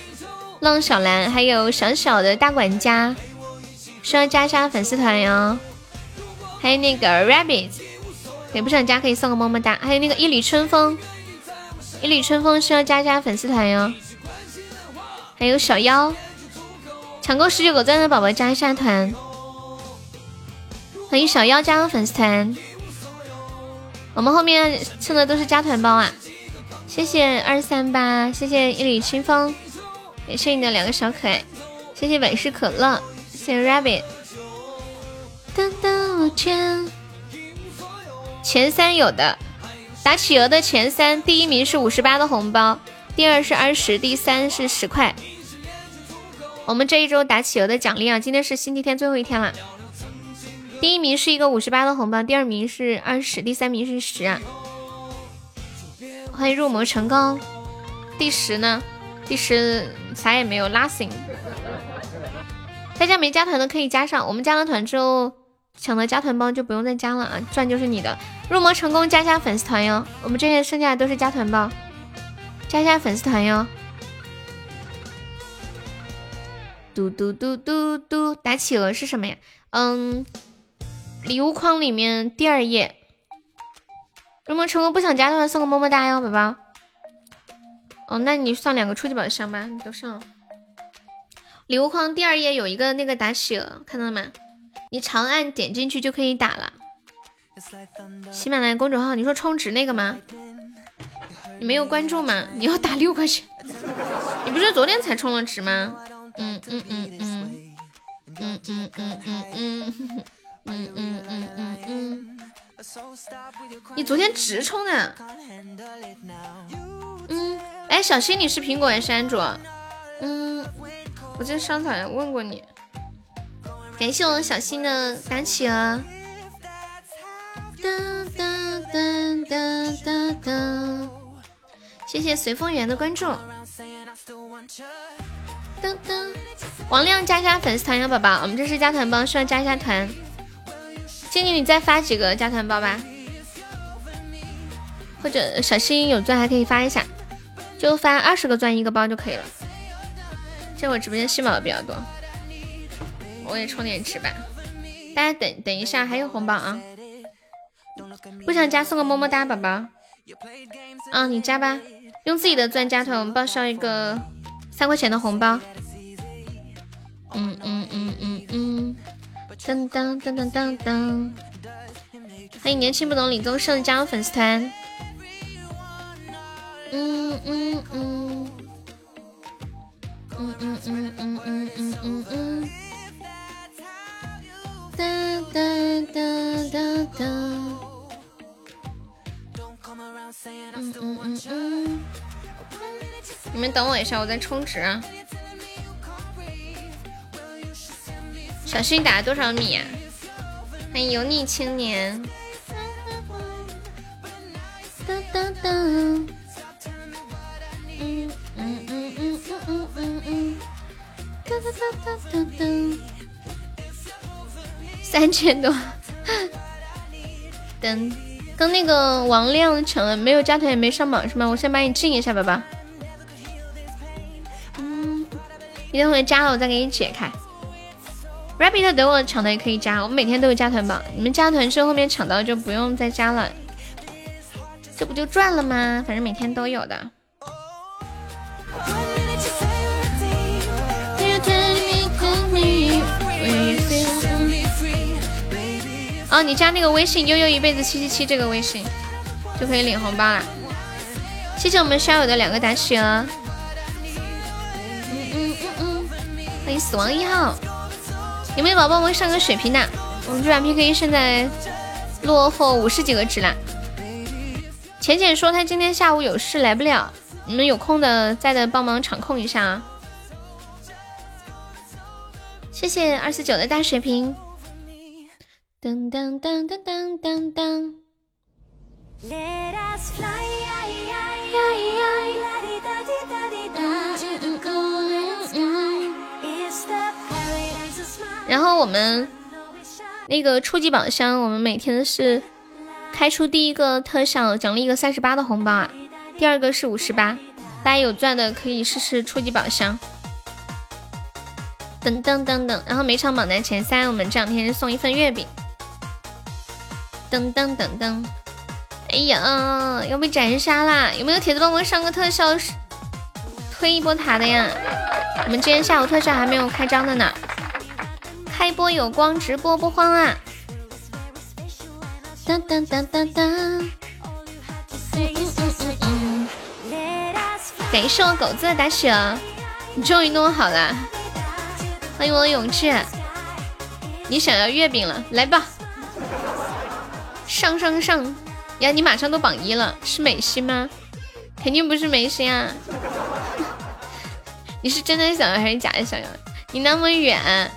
浪小兰还有小小的大管家，需要加一下粉丝团哟。还有那个 rabbit，也不想加可以送个么么哒。还有那个一缕春风，一缕春风需要加加粉丝团哟。还有小妖，抢够十九个钻的宝宝加一下团。欢迎小妖加入粉丝团。我们后面送的都是加团包啊！谢谢二三八，谢谢一缕清风，感谢你的两个小可爱，谢谢百事可乐，谢谢 rabbit。前三有的，打企鹅的前三，第一名是五十八的红包，第二是二十，第三是十块。我们这一周打企鹅的奖励啊，今天是星期天最后一天了。第一名是一个五十八的红包，第二名是二十，第三名是十啊。欢迎入魔成功。第十呢？第十啥也没有，nothing。大家没加团的可以加上，我们加了团之后。抢到加团包就不用再加了啊，钻就是你的。入魔成功，加加粉丝团哟。我们这些剩下的都是加团包，加加粉丝团哟。嘟嘟嘟嘟嘟，打企鹅是什么呀？嗯，礼物框里面第二页。入魔成功，不想加团送个么么哒哟，宝宝。哦，那你上两个初级宝箱吧，你都上。礼物框第二页有一个那个打企鹅，看到了吗？你长按点进去就可以打了。喜马拉雅公众号，你说充值那个吗？你没有关注吗？你要打六块钱。你不是昨天才充了值吗？嗯嗯嗯嗯嗯嗯嗯嗯嗯嗯嗯嗯嗯。你昨天直充的？嗯。哎，小新，你是苹果还是安卓？嗯，我在商场问过你。感谢我小新的打企鹅，谢谢随风缘的关注。王亮加加粉丝团呀，宝宝，我们这是加团包，需要加一下团。静静，你再发几个加团包吧，或者小新有钻还可以发一下，就发二十个钻一个包就可以了。这我直播间新宝的比较多。我也充点值吧，大家等等一下，还有红包啊！不想加送个么么哒，宝宝。啊，你加吧，用自己的钻加团，我们报销一个三块钱的红包。嗯嗯嗯嗯嗯，噔噔噔噔噔噔，欢迎年轻不懂李宗盛加入粉丝团。嗯嗯嗯，嗯嗯嗯嗯嗯嗯嗯嗯。哒哒哒哒哒。嗯嗯嗯，你们等我一下，我在充值。小新打了多少米？欢迎油腻青年。哒哒哒。嗯嗯嗯嗯嗯嗯嗯。哒哒哒哒哒哒。三千多，等，刚那个王亮抢了，没有加团也没上榜是吗？我先把你禁一下，宝宝。嗯，你等会加了我再给你解开。Rabbit 等我抢的也可以加，我每天都有加团榜，你们加团之后后面抢到就不用再加了，这不就赚了吗？反正每天都有的。哦，你加那个微信悠悠一辈子七七七这个微信就可以领红包啦。谢谢我们校友的两个打雪。嗯嗯嗯嗯，欢迎死亡一号。有没有宝宝们上个血瓶的？我们这把 PK 现在落后五十几个值啦。浅浅说他今天下午有事来不了，你们有空的在的帮忙场控一下啊。谢谢二四九的大水瓶。噔噔噔噔噔噔噔。然后我们那个初级宝箱，我们每天是开出第一个特效奖励一个三十八的红包啊，第二个是五十八，大家有钻的可以试试初级宝箱。噔噔噔噔，然后每场榜单前三，我们这两天送一份月饼。噔噔噔噔，哎呀，要被斩杀啦！有没有铁子帮忙上个特效，推一波塔的呀？我们今天下午特效还没有开张的呢，开播有光，直播不慌啊！噔噔噔噔噔，感谢我狗子的大雪，你终于弄好了。欢迎我的永志，你想要月饼了，来吧，上上上呀！你马上都榜一了，是美心吗？肯定不是美心啊！你是真的想要还是假的想要？你那么远，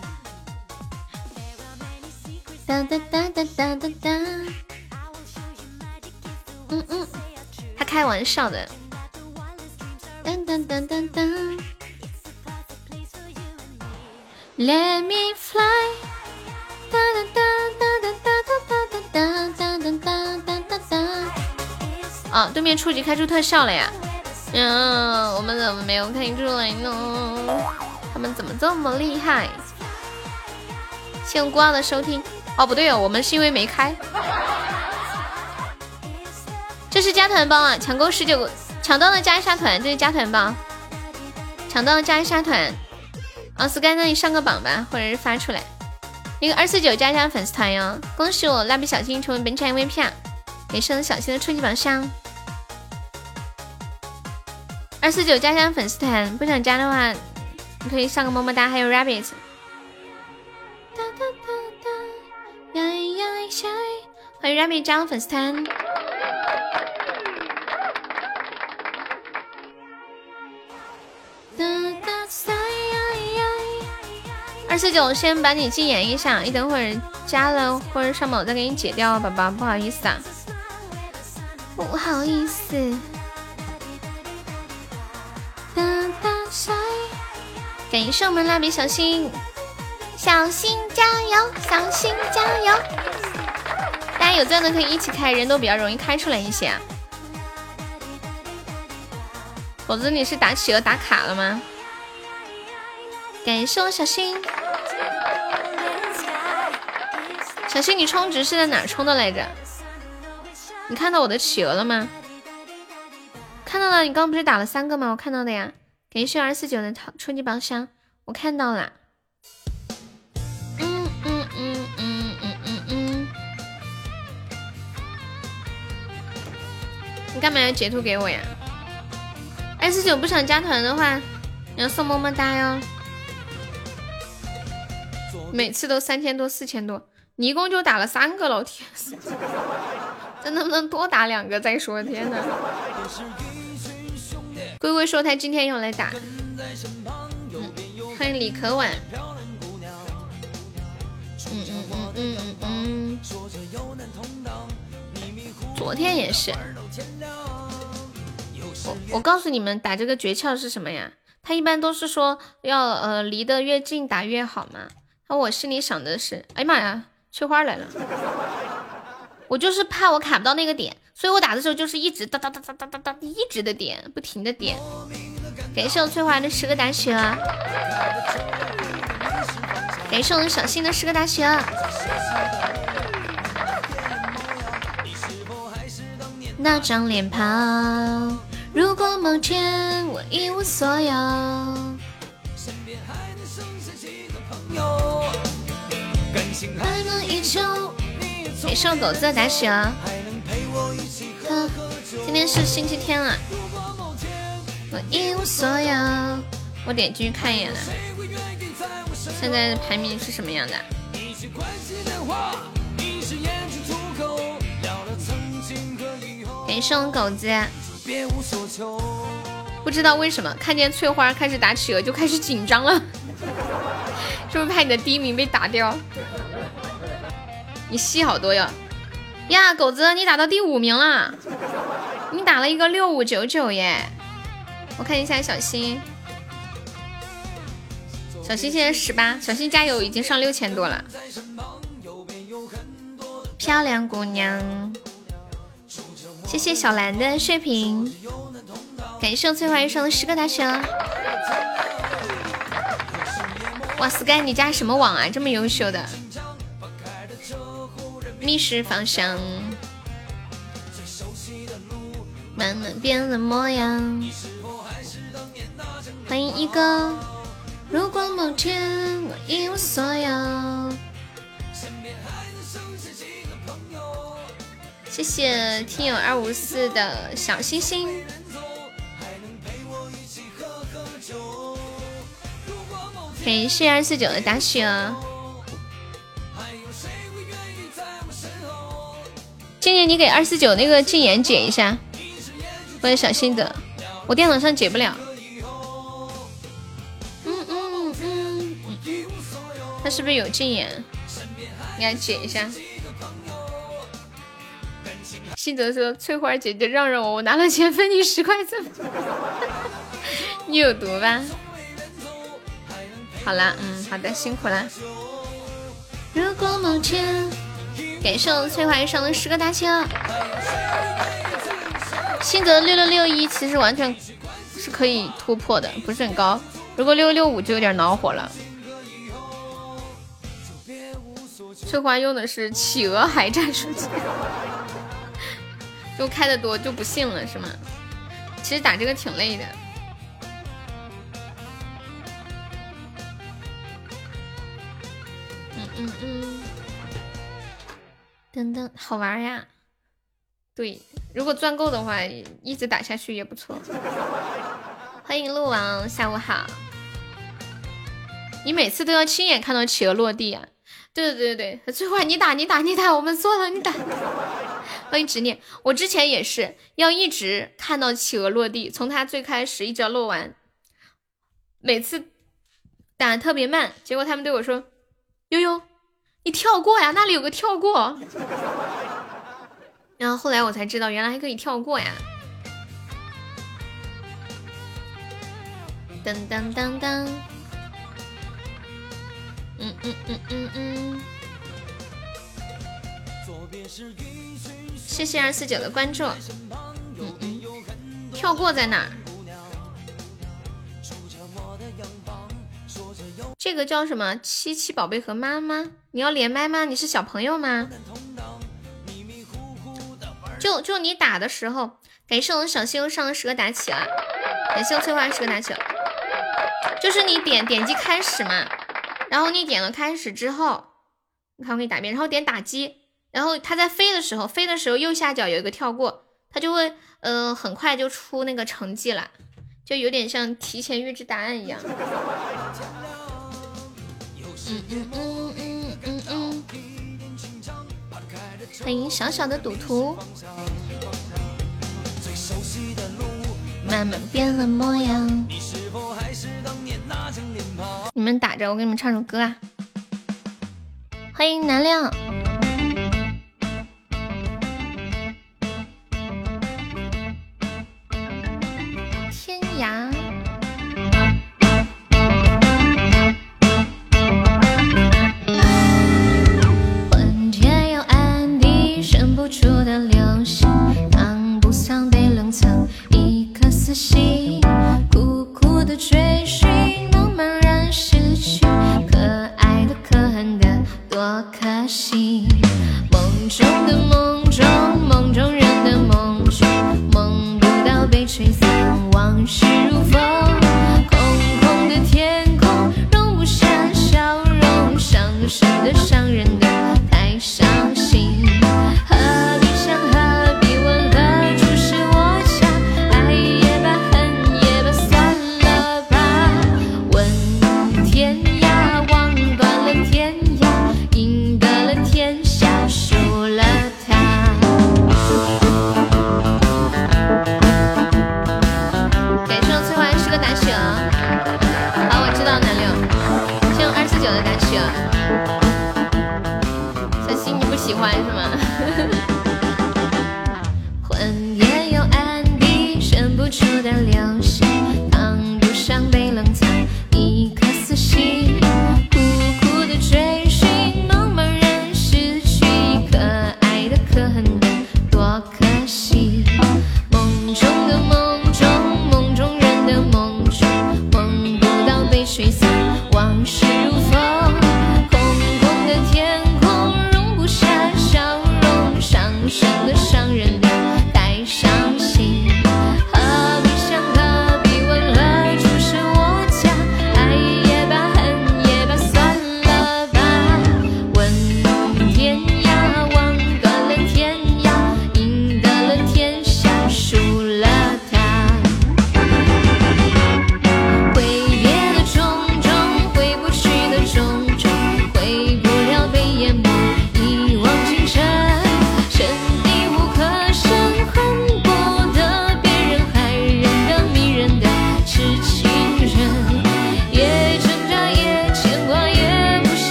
哒哒哒哒哒哒哒，嗯嗯，他开玩笑的，噔噔噔噔噔。Let me fly，啊，对面初级开出特效了呀！嗯，我们怎么没有看出来呢？他们怎么这么厉害？谢谢孤傲的收听。哦，不对哦，我们是因为没开。这是加团包啊！抢够十九个，抢到了加一下团，这是加团包。抢到了加一下团。啊，sky，那你上个榜吧，或者是发出来。一个二四九加加粉丝团哟，恭喜我蜡笔小新成为本场 MVP 啊！给上小新的初级宝箱。二四九加加粉丝团，不想加的话，你可以上个么么哒，还有 rabbit。欢迎 rabbit 加入粉丝团。二四九，先把你禁言一下，一等会儿加了或者上榜再给你解掉，宝宝，不好意思啊，不好意思。感谢我们蜡笔小新，小新加油，小新加油！大家有钻的可以一起开，人都比较容易开出来一些。否则你是打企鹅打卡了吗？感谢我小新。小新，你充值是在哪充的来着？你看到我的企鹅了吗？看到了，你刚不是打了三个吗？我看到的呀。感谢二四九的初级宝箱，我看到了。嗯嗯嗯嗯嗯嗯嗯。你干嘛要截图给我呀？二四九不想加团的话，你要送么么哒哟。每次都三千多、四千多。你一共就打了三个，老天，这能不能多打两个再说？天呐。龟龟说他今天要来打。欢迎李可婉。嗯嗯嗯嗯嗯嗯。昨天也是。我我告诉你们打这个诀窍是什么呀？他一般都是说要呃离得越近打越好嘛。那我心里想的是，哎呀妈呀！翠花来了，我就是怕我卡不到那个点，所以我打的时候就是一直哒哒哒哒哒哒哒，一直的点，不停的点。感谢我翠花的十个大雪，感谢我们小新的十个大雪。那张脸庞，如果某天我一无所有。给瘦狗子的打喜啊！今天是星期天了，我一无所有。我点进去看一眼了，现在排名是什么样的？给瘦狗子。不知道为什么看见翠花开始打企鹅就开始紧张了，是不是怕你的第一名被打掉？你戏好多哟！呀，狗子，你打到第五名了，你打了一个六五九九耶！我看一下小新，小新现在十八，小新加油，已经上六千多了。漂亮姑娘，谢谢小兰的血瓶。感谢翠花一生的十个大熊。哇，Sky，你家什么网啊？这么优秀的。密室方向。慢慢变了模样。欢迎一哥。如果某天我一无所有。谢谢听友二五四的小星星。感谢二四九的大雪。今年你给二四九那个禁言解一下，我有小心得，我电脑上解不了。嗯嗯嗯，他是不是有禁言？你来解一下。心得说：“翠花姐姐让让我，我拿了钱分你十块，怎么？你有毒吧？”好啦，嗯，好的，辛苦啦。如果某天，感谢我翠花一生的十个大青。心得六六六一其实完全是可以突破的，不是很高。如果六六五就有点恼火了。翠花用的是企鹅海战术，就开的多就不信了是吗？其实打这个挺累的。嗯嗯，等等，好玩呀！对，如果赚够的话，一直打下去也不错。欢迎鹿王，下午好。你每次都要亲眼看到企鹅落地啊？对对对对最坏你打你打你打，我们错了，你打。欢迎执念，我之前也是要一直看到企鹅落地，从它最开始一直要落完，每次打的特别慢，结果他们对我说：“悠悠。”你跳过呀，那里有个跳过，然后后来我才知道，原来还可以跳过呀。噔噔噔噔，嗯嗯嗯嗯嗯。谢谢二四九的关注。嗯嗯，跳过在哪儿？这个叫什么？七七宝贝和妈妈，你要连麦吗？你是小朋友吗？就就你打的时候，感谢我们小星上的十个打起了，感谢我翠花十个打起了，就是你点点击开始嘛，然后你点了开始之后，你看我给你打遍，然后点打击，然后它在飞的时候，飞的时候右下角有一个跳过，它就会呃很快就出那个成绩了，就有点像提前预知答案一样。嗯嗯嗯欢迎小小的赌徒，慢慢变了模样。你们打着，我给你们唱首歌啊！欢迎南亮，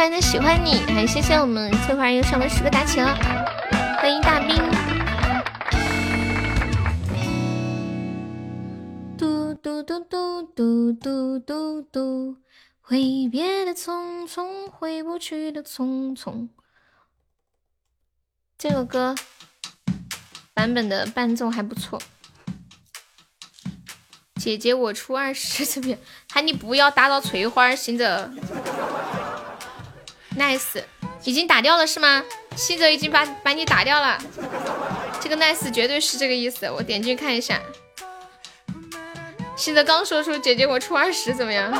谢后空翻的喜欢你，还谢谢我们翠花又上了十个大旗了，欢迎大兵。嘟嘟嘟嘟嘟嘟嘟嘟，挥别的匆匆，回不去的匆匆。这首歌版本的伴奏还不错。姐姐，我初二十这边，喊你不要打扰翠花，行者。nice，已经打掉了是吗？西泽已经把把你打掉了，这个 nice 绝对是这个意思。我点进去看一下。西泽刚说出姐姐我出二十怎么样？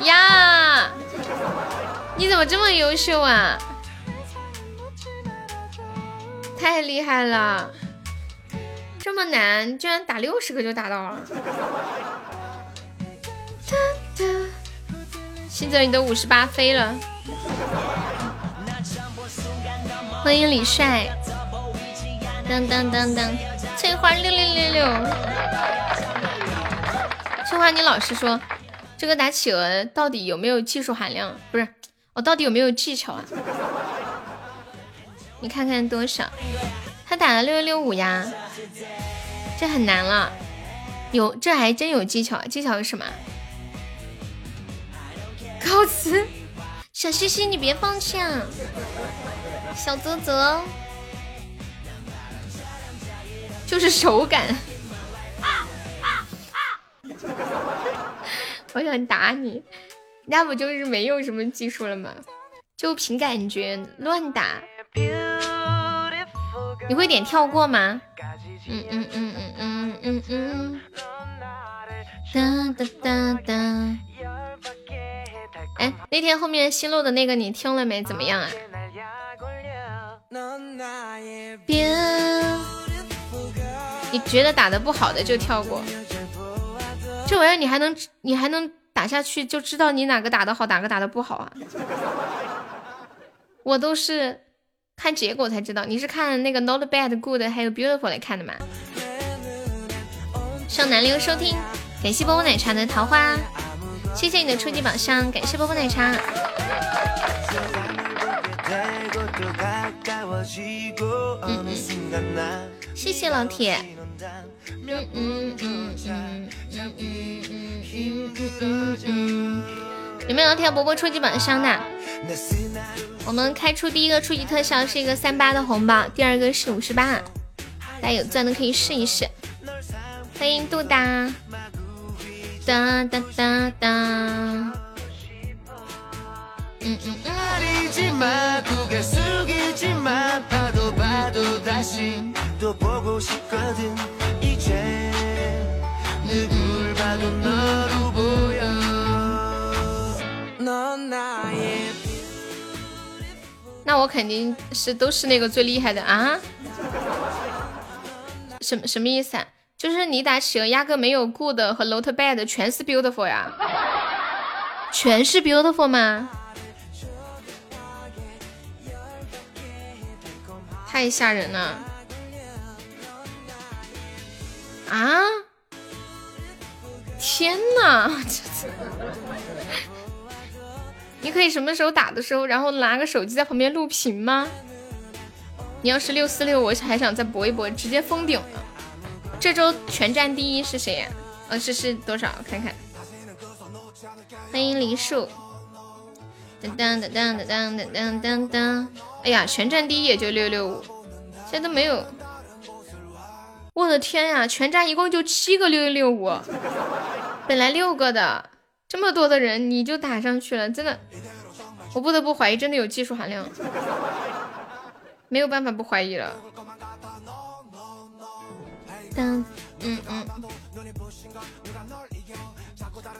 呀，你怎么这么优秀啊？太厉害了！这么难，居然打六十个就打到了。金泽，你都五十八飞了。欢迎李帅，当当当当，翠花六六六六。翠花，你老实说，这个打企鹅到底有没有技术含量？不是，我到底有没有技巧啊？你看看多少？他打了六六六五呀，这很难了。有，这还真有技巧，技巧是什么？告辞，小西西，你别放弃啊！小泽泽，就是手感。我想打你，那不就是没有什么技术了吗？就凭感觉乱打。你会点跳过吗？嗯嗯嗯嗯嗯嗯嗯。哒哒哒哒。哎，那天后面新录的那个你听了没？怎么样啊？别，你觉得打的不好的就跳过。这玩意儿你还能你还能打下去，就知道你哪个打的好，哪个打的不好啊？我都是看结果才知道。你是看那个 Not Bad、Good 还有 Beautiful 来看的吗？上南流收听，感谢波波奶茶的桃花，谢谢你的初级宝箱，感谢波波奶茶。嗯嗯，谢谢老铁。嗯嗯嗯嗯嗯嗯嗯嗯，有没有老铁波波初级宝箱的？我们开出第一个初级特效是一个三八的红包，第二个是五十八，大家有钻的可以试一试。欢迎杜达，哒哒哒哒。那我肯定是都是那个最厉害的啊！什么什么意思啊？就是你打企鹅压根没有 good 和 not bad，全是 beautiful 呀？全是 beautiful 吗？太吓人了！啊！天呐！你可以什么时候打的时候，然后拿个手机在旁边录屏吗？你要是六四六，我还想再搏一搏，直接封顶了。这周全站第一是谁呀？呃，是是多少？看看。欢迎梨树。噔噔噔噔噔噔噔噔噔。哎呀，全站第一也就六六五，现在都没有。我的天呀，全站一共就七个六六五，本来六个的。这么多的人，你就打上去了，真的，我不得不怀疑，真的有技术含量，没有办法不怀疑了。当，嗯嗯，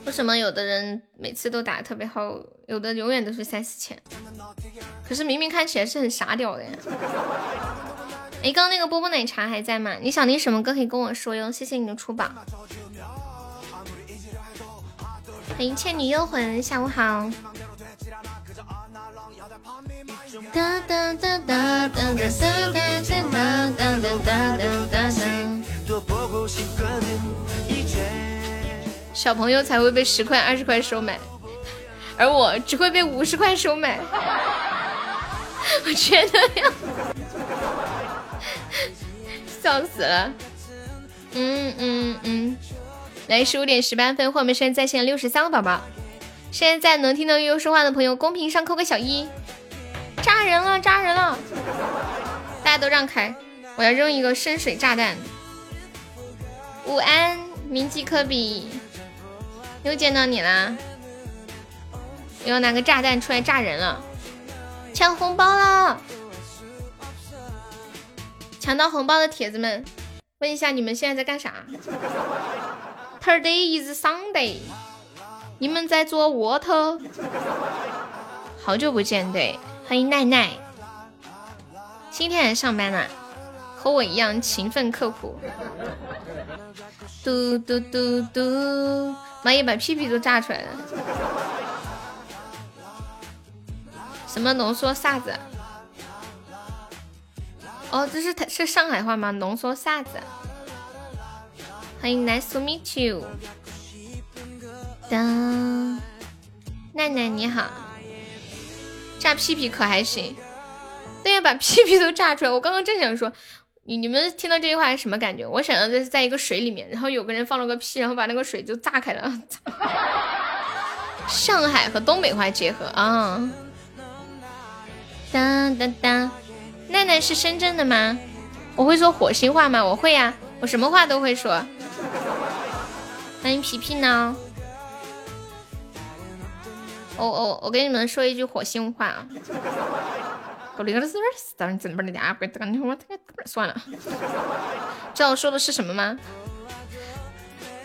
为什么有的人每次都打特别好，有的永远都是三四千？可是明明看起来是很傻屌的呀。哎，刚刚那个波波奶茶还在吗？你想听什么歌可以跟我说哟。谢谢你的出宝。欢迎倩女幽魂，下午好。小朋友才会被十块、二十块收买，而我只会被五十块收买。我觉得呀，笑死了。嗯嗯嗯。来十五点十八分，我们现在在线六十三个宝宝。现在在能听到悠悠说话的朋友，公屏上扣个小一。扎人了，扎人了！大家都让开，我要扔一个深水炸弹。午安，铭记科比，又见到你啦！我要拿个炸弹出来炸人了，抢红包了！抢到红包的铁子们，问一下你们现在在干啥？Today is Sunday，你们在做 what？好久不见，对，欢迎奈奈。今天还上班呢，和我一样勤奋刻苦。嘟嘟嘟嘟，妈也把屁屁都炸出来了。什么浓缩啥子？哦，这是是上海话吗？浓缩啥子？欢迎，Nice to meet you。当，奈奈你好，炸屁屁可还行？对呀，把屁屁都炸出来。我刚刚正想说，你你们听到这句话是什么感觉？我想到的是在一个水里面，然后有个人放了个屁，然后把那个水就炸开了。上海和东北话结合啊！当当当，奈奈是深圳的吗？我会说火星话吗？我会呀，我什么话都会说。欢迎皮皮呢。我我我跟你们说一句火星话啊。算了，知道我说的是什么吗？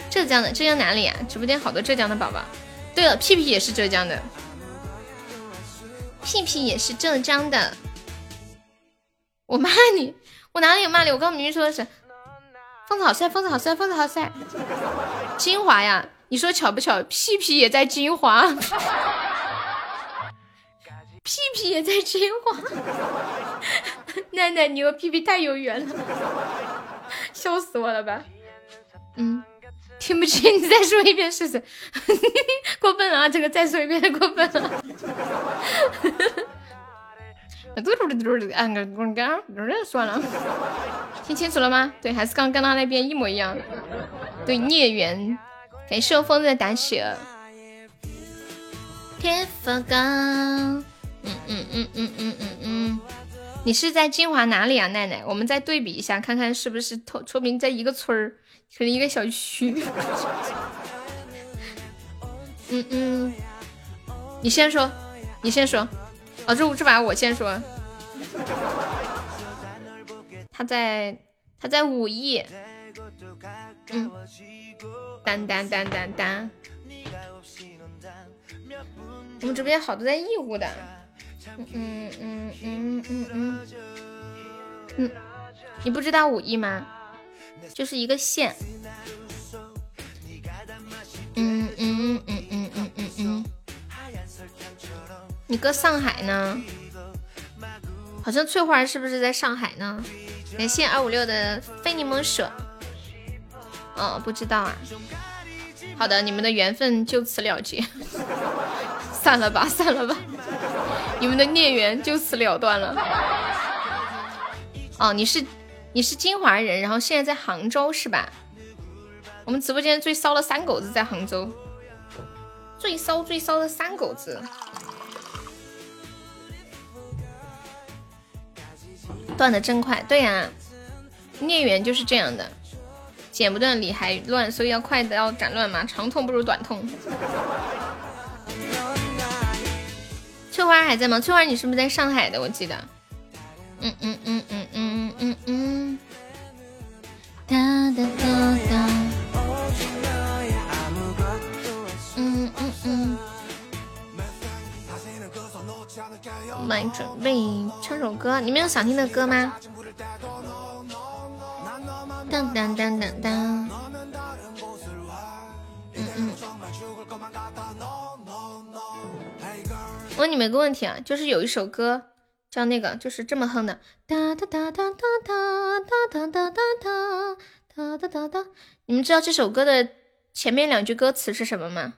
浙江的，浙江哪里呀？直播间好多浙江的宝宝。对了，屁屁也是浙江的。屁屁也是浙江的。我骂你，我哪里有骂你？我刚刚明明说的是。疯子好帅，疯子好帅，疯子好帅！金华呀，你说巧不巧？屁屁也在金华，屁屁也在金华。奈奈，你和屁屁太有缘了，笑死我了吧？嗯，听不清，你再说一遍试试。过分了啊，这个再说一遍过分了。嘟嘟嘟嘟，按个滚杆，算了，听清楚了吗？对，还是刚跟他那边一模一样。对，孽缘，感谢我疯子的打雪。天佛岗，嗯嗯嗯嗯嗯嗯嗯，你是在金华哪里啊，奈奈？我们再对比一下，看看是不是说说明在一个村儿，可能一个小区。嗯嗯，你先说，你先说。哦，这这把我先说，他在他在武义，嗯，当当当当当，我们直播间好多在义乌的，嗯嗯嗯嗯嗯你不知道武艺吗就是一个县嗯嗯嗯嗯嗯嗯嗯你搁上海呢好像翠花是不是在上海呢连线二五六的非你莫属哦不知道啊好的你们的缘分就此了结散了吧散了吧你们的孽缘就此了断了。哦，你是你是金华人，然后现在在杭州是吧？我们直播间最骚的三狗子在杭州，最骚最骚的三狗子，断的真快。对呀，孽缘就是这样的。剪不断理还乱，所以要快刀斩乱麻，长痛不如短痛。翠花还在吗？翠花，你是不是在上海的？我记得。嗯嗯嗯嗯嗯嗯嗯。哒哒哒哒。嗯嗯嗯。来准备唱首歌，你们有想听的歌吗？当当当当当。嗯嗯。问你们一个问题啊，就是有一首歌叫那个，就是这么哼的，哒哒哒哒哒哒哒哒哒哒哒哒哒。你们知道这首歌的前面两句歌词是什么吗？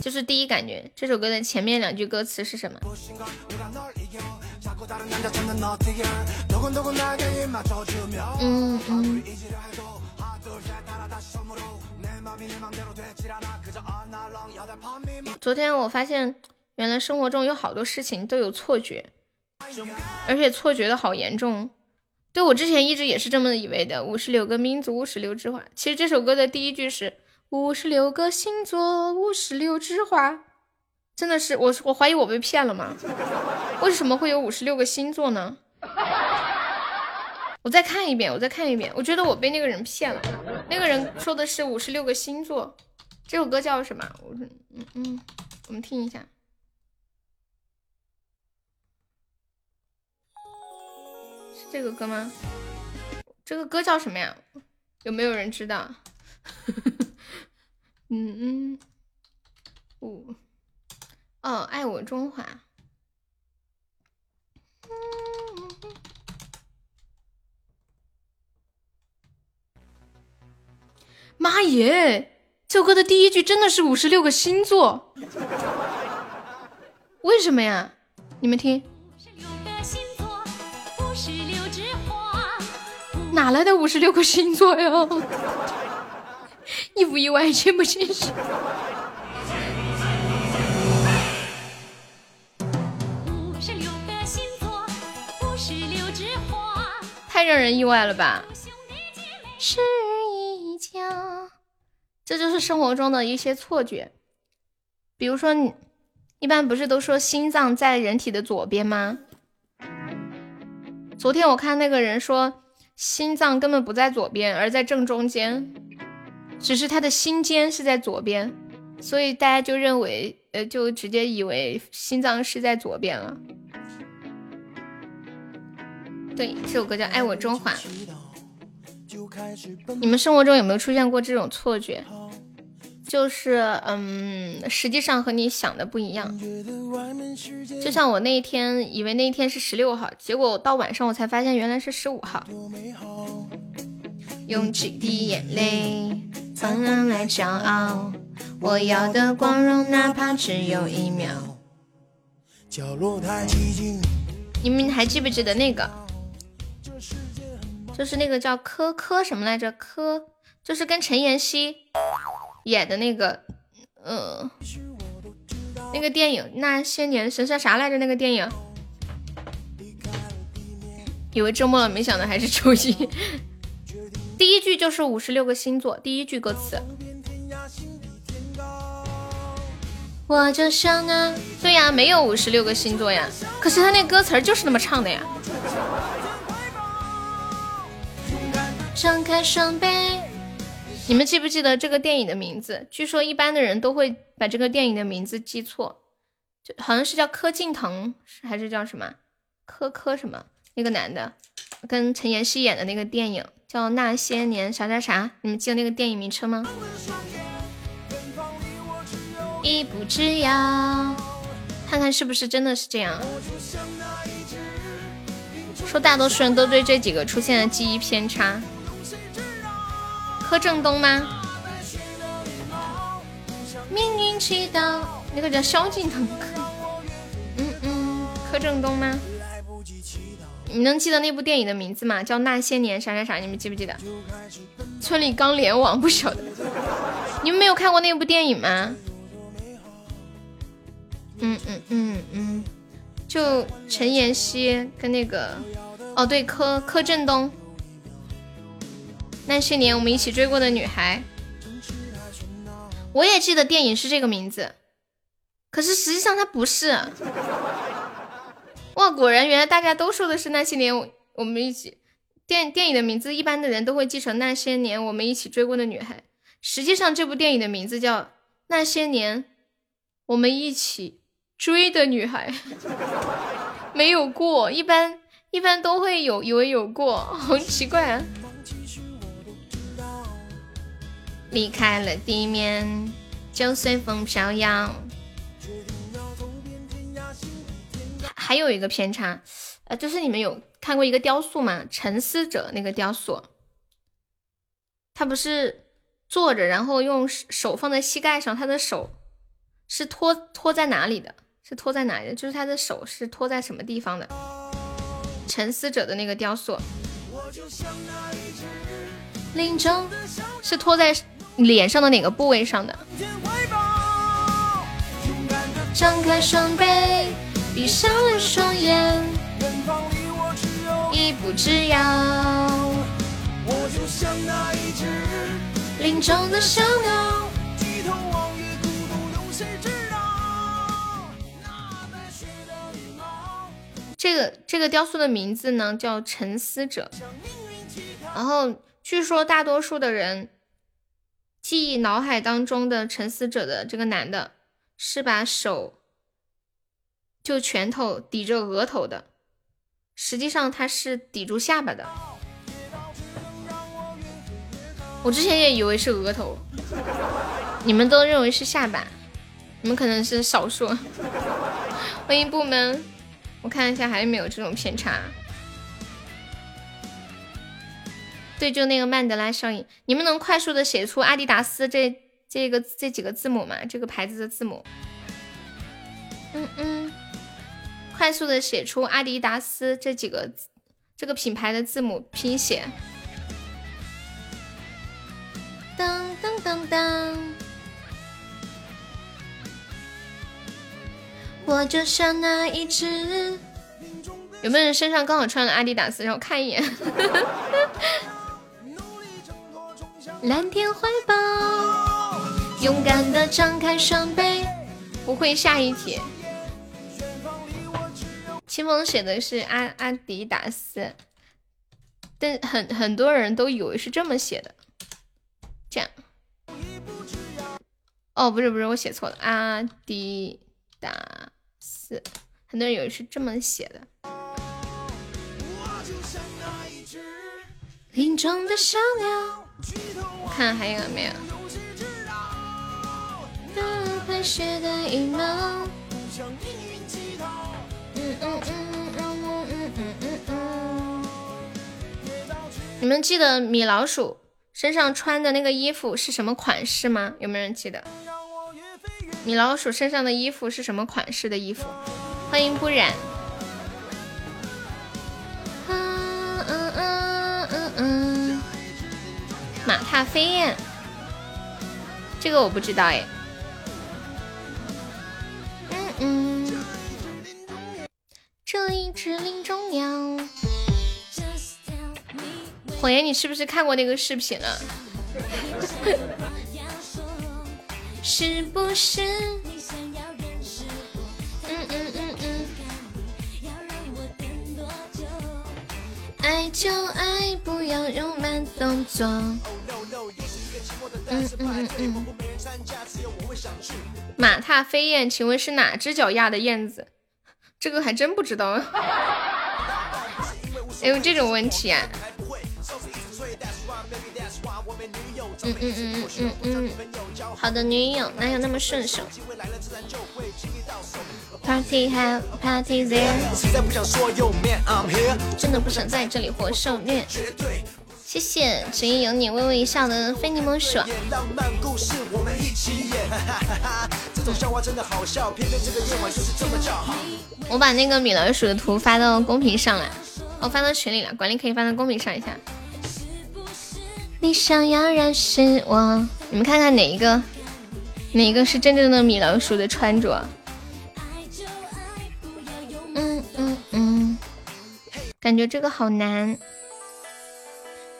就是第一感觉，这首歌的前面两句歌词是什么？嗯嗯。昨天我发现，原来生活中有好多事情都有错觉，而且错觉的好严重。对我之前一直也是这么以为的，五十六个民族，五十六枝花。其实这首歌的第一句是五十六个星座，五十六枝花。真的是我，我怀疑我被骗了吗？为什么会有五十六个星座呢？我再看一遍，我再看一遍。我觉得我被那个人骗了。那个人说的是五十六个星座。这首歌叫什么？我说，嗯嗯，我们听一下。是这个歌吗？这个歌叫什么呀？有没有人知道？嗯嗯，五。哦，爱我中华。妈耶！这首歌的第一句真的是五十六个星座，为什么呀？你们听，哪来的五十六个星座呀？意不意外？惊不惊喜？太让人意外了吧！是一家，这就是生活中的一些错觉。比如说，你一般不是都说心脏在人体的左边吗？昨天我看那个人说，心脏根本不在左边，而在正中间，只是他的心尖是在左边，所以大家就认为，呃，就直接以为心脏是在左边了。对，这首歌叫《爱我中华》。你们生活中有没有出现过这种错觉？就是，嗯，实际上和你想的不一样。就像我那一天以为那一天是十六号，结果到晚上我才发现原来是十五号。用几滴眼泪换来骄傲，我要的光荣哪怕只有一秒。你们还记不记得那个？就是那个叫柯柯什么来着？柯就是跟陈妍希演的那个，嗯，那个电影那些年神算啥来着？那个电影，以为周末了，没想到还是周一。第一句就是五十六个星座，第一句歌词。我就想啊，对呀，没有五十六个星座呀，可是他那歌词就是那么唱的呀。张开双臂，你们记不记得这个电影的名字？据说一般的人都会把这个电影的名字记错，就好像是叫柯敬腾，还是叫什么柯柯什么？那个男的跟陈妍希演的那个电影叫那些年啥啥啥，你们记得那个电影名称吗？一步之遥，看看是不是真的是这样。说大多数人都对这几个出现了记忆偏差。柯震东吗？命运祈祷，那个叫萧敬腾。嗯嗯，柯震东吗？你能记得那部电影的名字吗？叫那些年啥啥啥，你们记不记得？村里刚联网，不晓得。你们没有看过那部电影吗？嗯嗯嗯嗯，就陈妍希跟那个，哦对，柯柯震东。那些年我们一起追过的女孩，我也记得电影是这个名字，可是实际上它不是。哇，果然原来大家都说的是那些年我们一起电电影的名字，一般的人都会记成那些年我们一起追过的女孩。实际上这部电影的名字叫那些年我们一起追的女孩，没有过，一般一般都会有以为有过，好奇怪啊！离开了地面就随风飘摇。还有一个偏差，呃，就是你们有看过一个雕塑吗？沉思者那个雕塑，他不是坐着，然后用手放在膝盖上，他的手是托托在哪里的？是托在哪里的？就是他的手是托在什么地方的？沉思者的那个雕塑，是托在脸上的哪个部位上的？张开双臂。闭上了双眼，一步之遥。我就像那一只林中的小鸟，低头望月，孤独有谁知道？那白雪的羽毛这个这个雕塑的名字呢叫沉思者，然后据说大多数的人记忆脑海当中的沉思者的这个男的是把手。就拳头抵着额头的，实际上他是抵住下巴的。我之前也以为是额头，你们都认为是下巴，你们可能是少数。欢迎部门，我看一下还有没有这种偏差。对，就那个曼德拉效应，你们能快速的写出阿迪达斯这这个这几个字母吗？这个牌子的字母？嗯嗯。快速的写出阿迪达斯这几个这个品牌的字母拼写。当当当当，我就像那一只。有没有人身上刚好穿了阿迪达斯？让我看一眼。蓝天怀抱，勇敢的张开双臂。不会下一题。清风写的是阿阿迪达斯，但很很多人都以为是这么写的，这样。哦，不是不是，我写错了，阿迪达斯，很多人以为是这么写的。林中的小鸟，看还有没有？大白雪的羽毛。你们记得米老鼠身上穿的那个衣服是什么款式吗？有没有人记得？米老鼠身上的衣服是什么款式的衣服？欢迎不染。马踏飞燕，这个我不知道哎。嗯嗯。这一只林中鸟，火焰，你是不是看过那个视频了？是不是？爱就爱，不要用慢动作。嗯嗯嗯嗯。马踏飞燕，请问是哪只脚压的燕子？这个还真不知道，哎呦这种问题啊！嗯嗯嗯嗯嗯嗯，好的女友哪有那么顺手？Party have party there，真的不想在这里活受虐。谢谢只因有你微微一笑的非你莫属。我把那个米老鼠的图发到公屏上来，我发到群里了，管理可以发到公屏上一下。你想要认识我，你们看看哪一个，哪一个是真正的米老鼠的穿着？感觉这个好难。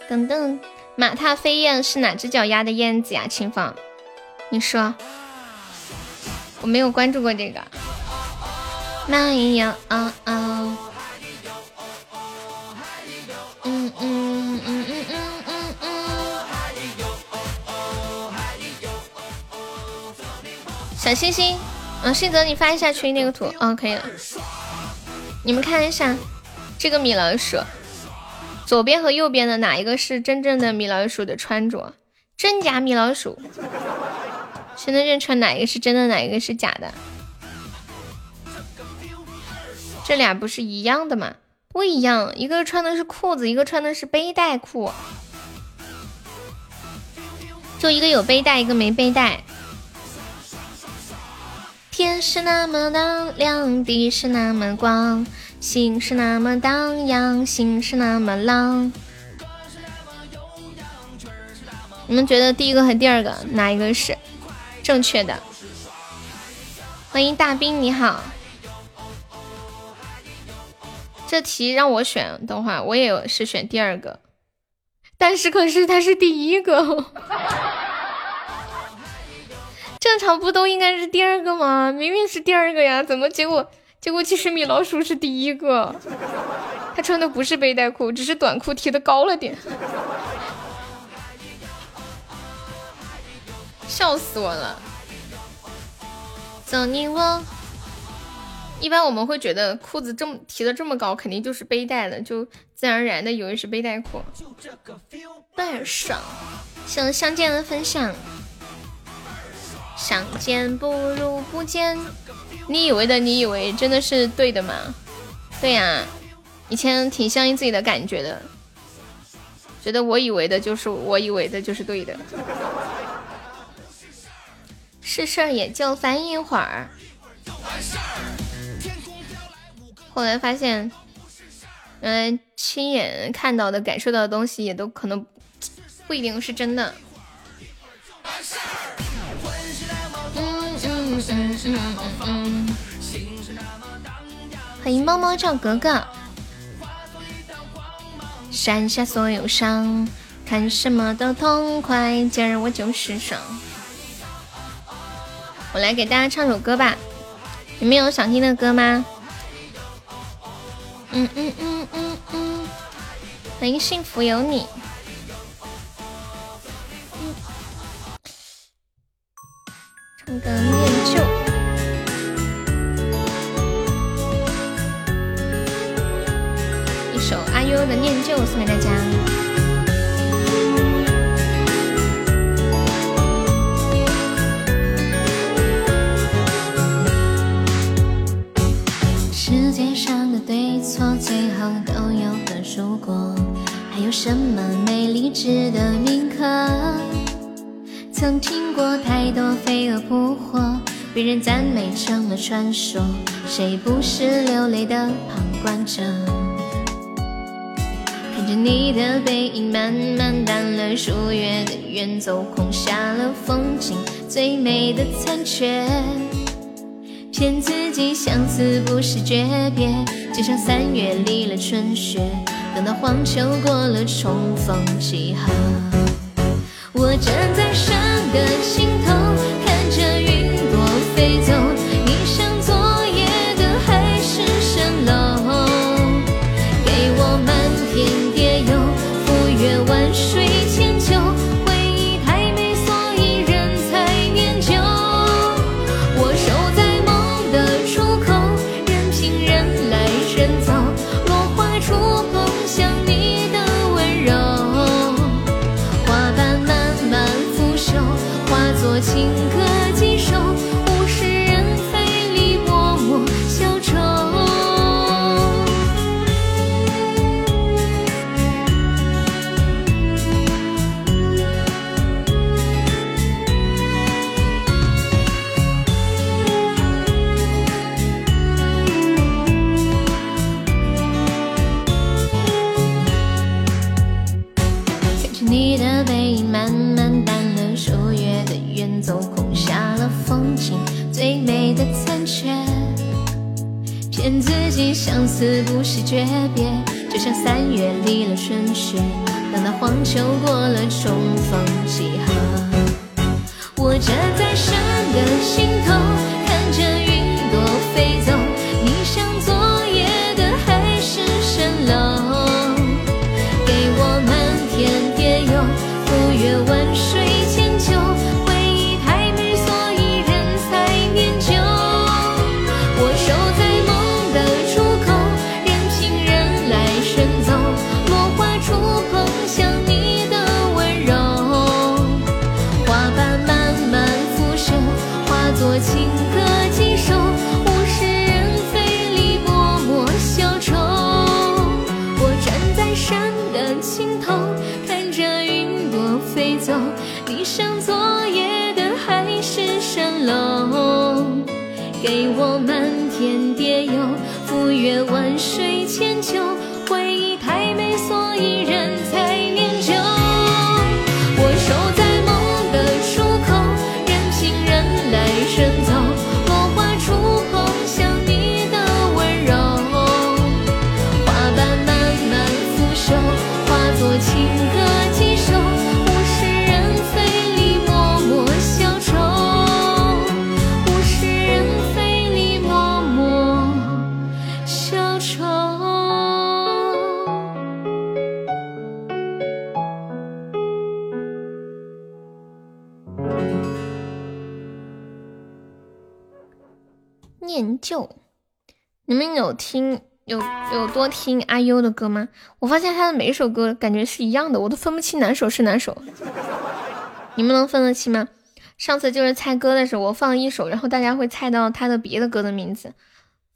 等等，马踏飞燕是哪只脚丫的燕子呀？清风，你说，我没有关注过这个。那一样，嗯嗯嗯嗯嗯嗯。小星星，嗯，信泽，你发一下群那个图，嗯，可以了。你们看一下这个米老鼠，左边和右边的哪一个是真正的米老鼠的穿着？真假米老鼠，谁能认出哪一个是真的，哪一个是假的？这俩不是一样的吗？不一样，一个穿的是裤子，一个穿的是背带裤，就一个有背带，一个没背带。天是那么的亮，地是那么光，心是那么荡漾，心是那么浪。你们觉得第一个和第二个哪一个是正确的？欢迎大兵，你好。这题让我选的话，我也是选第二个，但是可是他是第一个。正常不都应该是第二个吗？明明是第二个呀，怎么结果结果其实米老鼠是第一个？他穿的不是背带裤，只是短裤提的高了点，笑死我了！走你我，一般我们会觉得裤子这么提的这么高，肯定就是背带的，就自然而然的以为是背带裤，倍儿爽！谢谢相见的分享。相见不如不见，你以为的，你以为真的是对的吗？对呀，以前挺相信自己的感觉的，觉得我以为的就是我以为的就是对的，是事儿也就烦一会儿。后来发现，嗯，亲眼看到的、感受到的东西，也都可能不一定是真的。欢迎猫猫叫格格，删下所有伤，看什么都痛快，今儿我就是爽。我来给大家唱首歌吧，你们有想听的歌吗？嗯嗯嗯嗯嗯，欢迎幸福有你。唱个念旧，一首阿优的念旧送给大家。世界上的对错，最后都有个如果，还有什么美丽值得铭刻？曾听过太多飞蛾扑火，被人赞美成了传说，谁不是流泪的旁观者？看着你的背影慢慢淡了，数月的远走空下了风景最美的残缺，骗自己相思不是诀别，就像三月离了春雪，等到黄秋过了重逢几何？我站在山的尽头，看着云朵飞走。相思不是诀别，就像三月离了春雪，等到黄秋过了重逢几何。我站在山的尽头，你们有听有有多听阿优的歌吗？我发现他的每一首歌感觉是一样的，我都分不清哪首是哪首。你们能分得清吗？上次就是猜歌的时候，我放一首，然后大家会猜到他的别的歌的名字，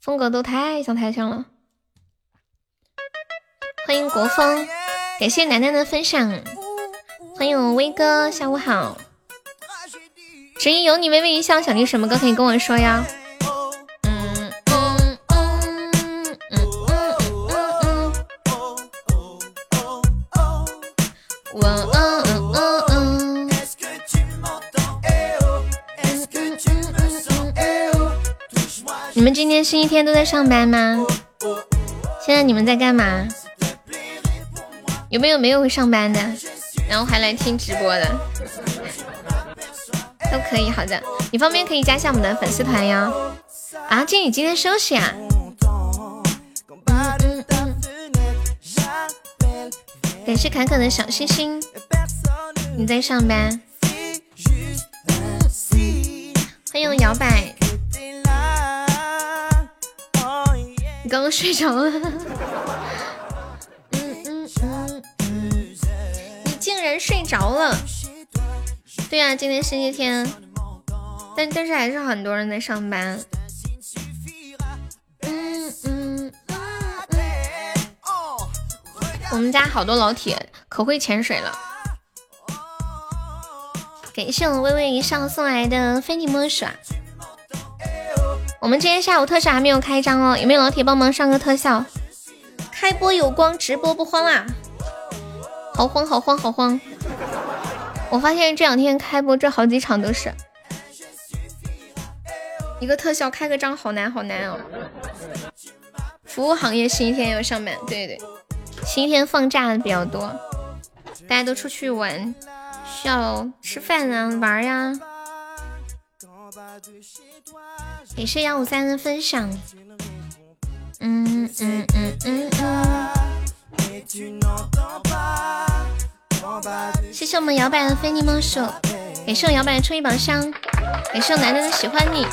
风格都太像太像了。欢迎国风，感谢楠楠的分享。欢迎我威哥，下午好。只因有你微微一笑，想听什么歌可以跟我说呀？你们今天星期天都在上班吗？现在你们在干嘛？有没有没有上班的，然后还来听直播的？都可以，好的。你方便可以加下我们的粉丝团哟。啊，静宇今天休息啊？感谢凯可的小心心，你在上班？欢迎摇摆。你刚刚睡着了，嗯嗯嗯，你竟然睡着了？对呀，今天星期天，但但是还是很多人在上班。我们家好多老铁可会潜水了。感谢我微微一笑送来的非你莫属。我们今天下午特效还没有开张哦，有没有老铁帮忙上个特效？开播有光，直播不慌啊！好慌，好慌，好慌！我发现这两天开播这好几场都是一个特效开个张，好难，好难哦！服务行业星期天要上班，对对对，星期天放假的比较多，大家都出去玩，需要吃饭啊，玩呀。感谢幺五三的分享，嗯嗯嗯嗯嗯，谢谢我们摇摆的非你莫属，感谢我摇摆的初级宝箱，感谢我楠楠的喜欢你。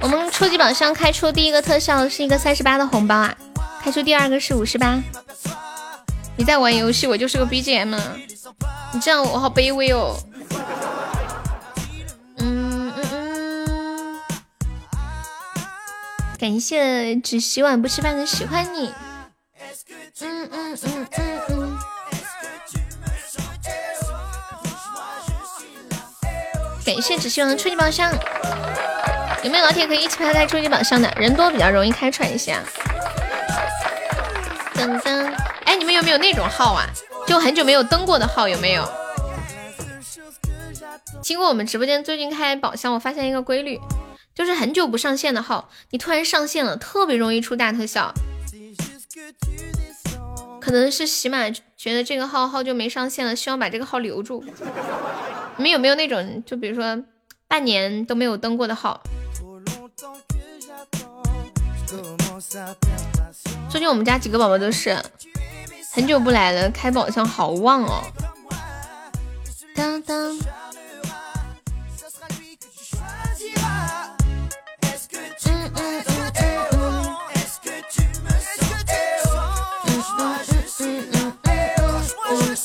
我们初级宝箱开出第一个特效是一个三十八的红包啊，开出第二个是五十八。你在玩游戏，我就是个 BGM，你这样我好卑微哦。嗯嗯嗯感谢只洗碗不吃饭的喜欢你，嗯嗯嗯嗯嗯。感谢只希望的初级宝箱，有没有老铁可以一起拍开初级宝箱的？人多比较容易开出来一些。噔噔，哎，你们有没有那种号啊？就很久没有登过的号有没有？经过我们直播间最近开宝箱，我发现一个规律，就是很久不上线的号，你突然上线了，特别容易出大特效。可能是喜马觉得这个号好久没上线了，希望把这个号留住。你们有没有那种，就比如说半年都没有登过的号？最近我们家几个宝宝都是很久不来了，开宝箱好旺哦。当当。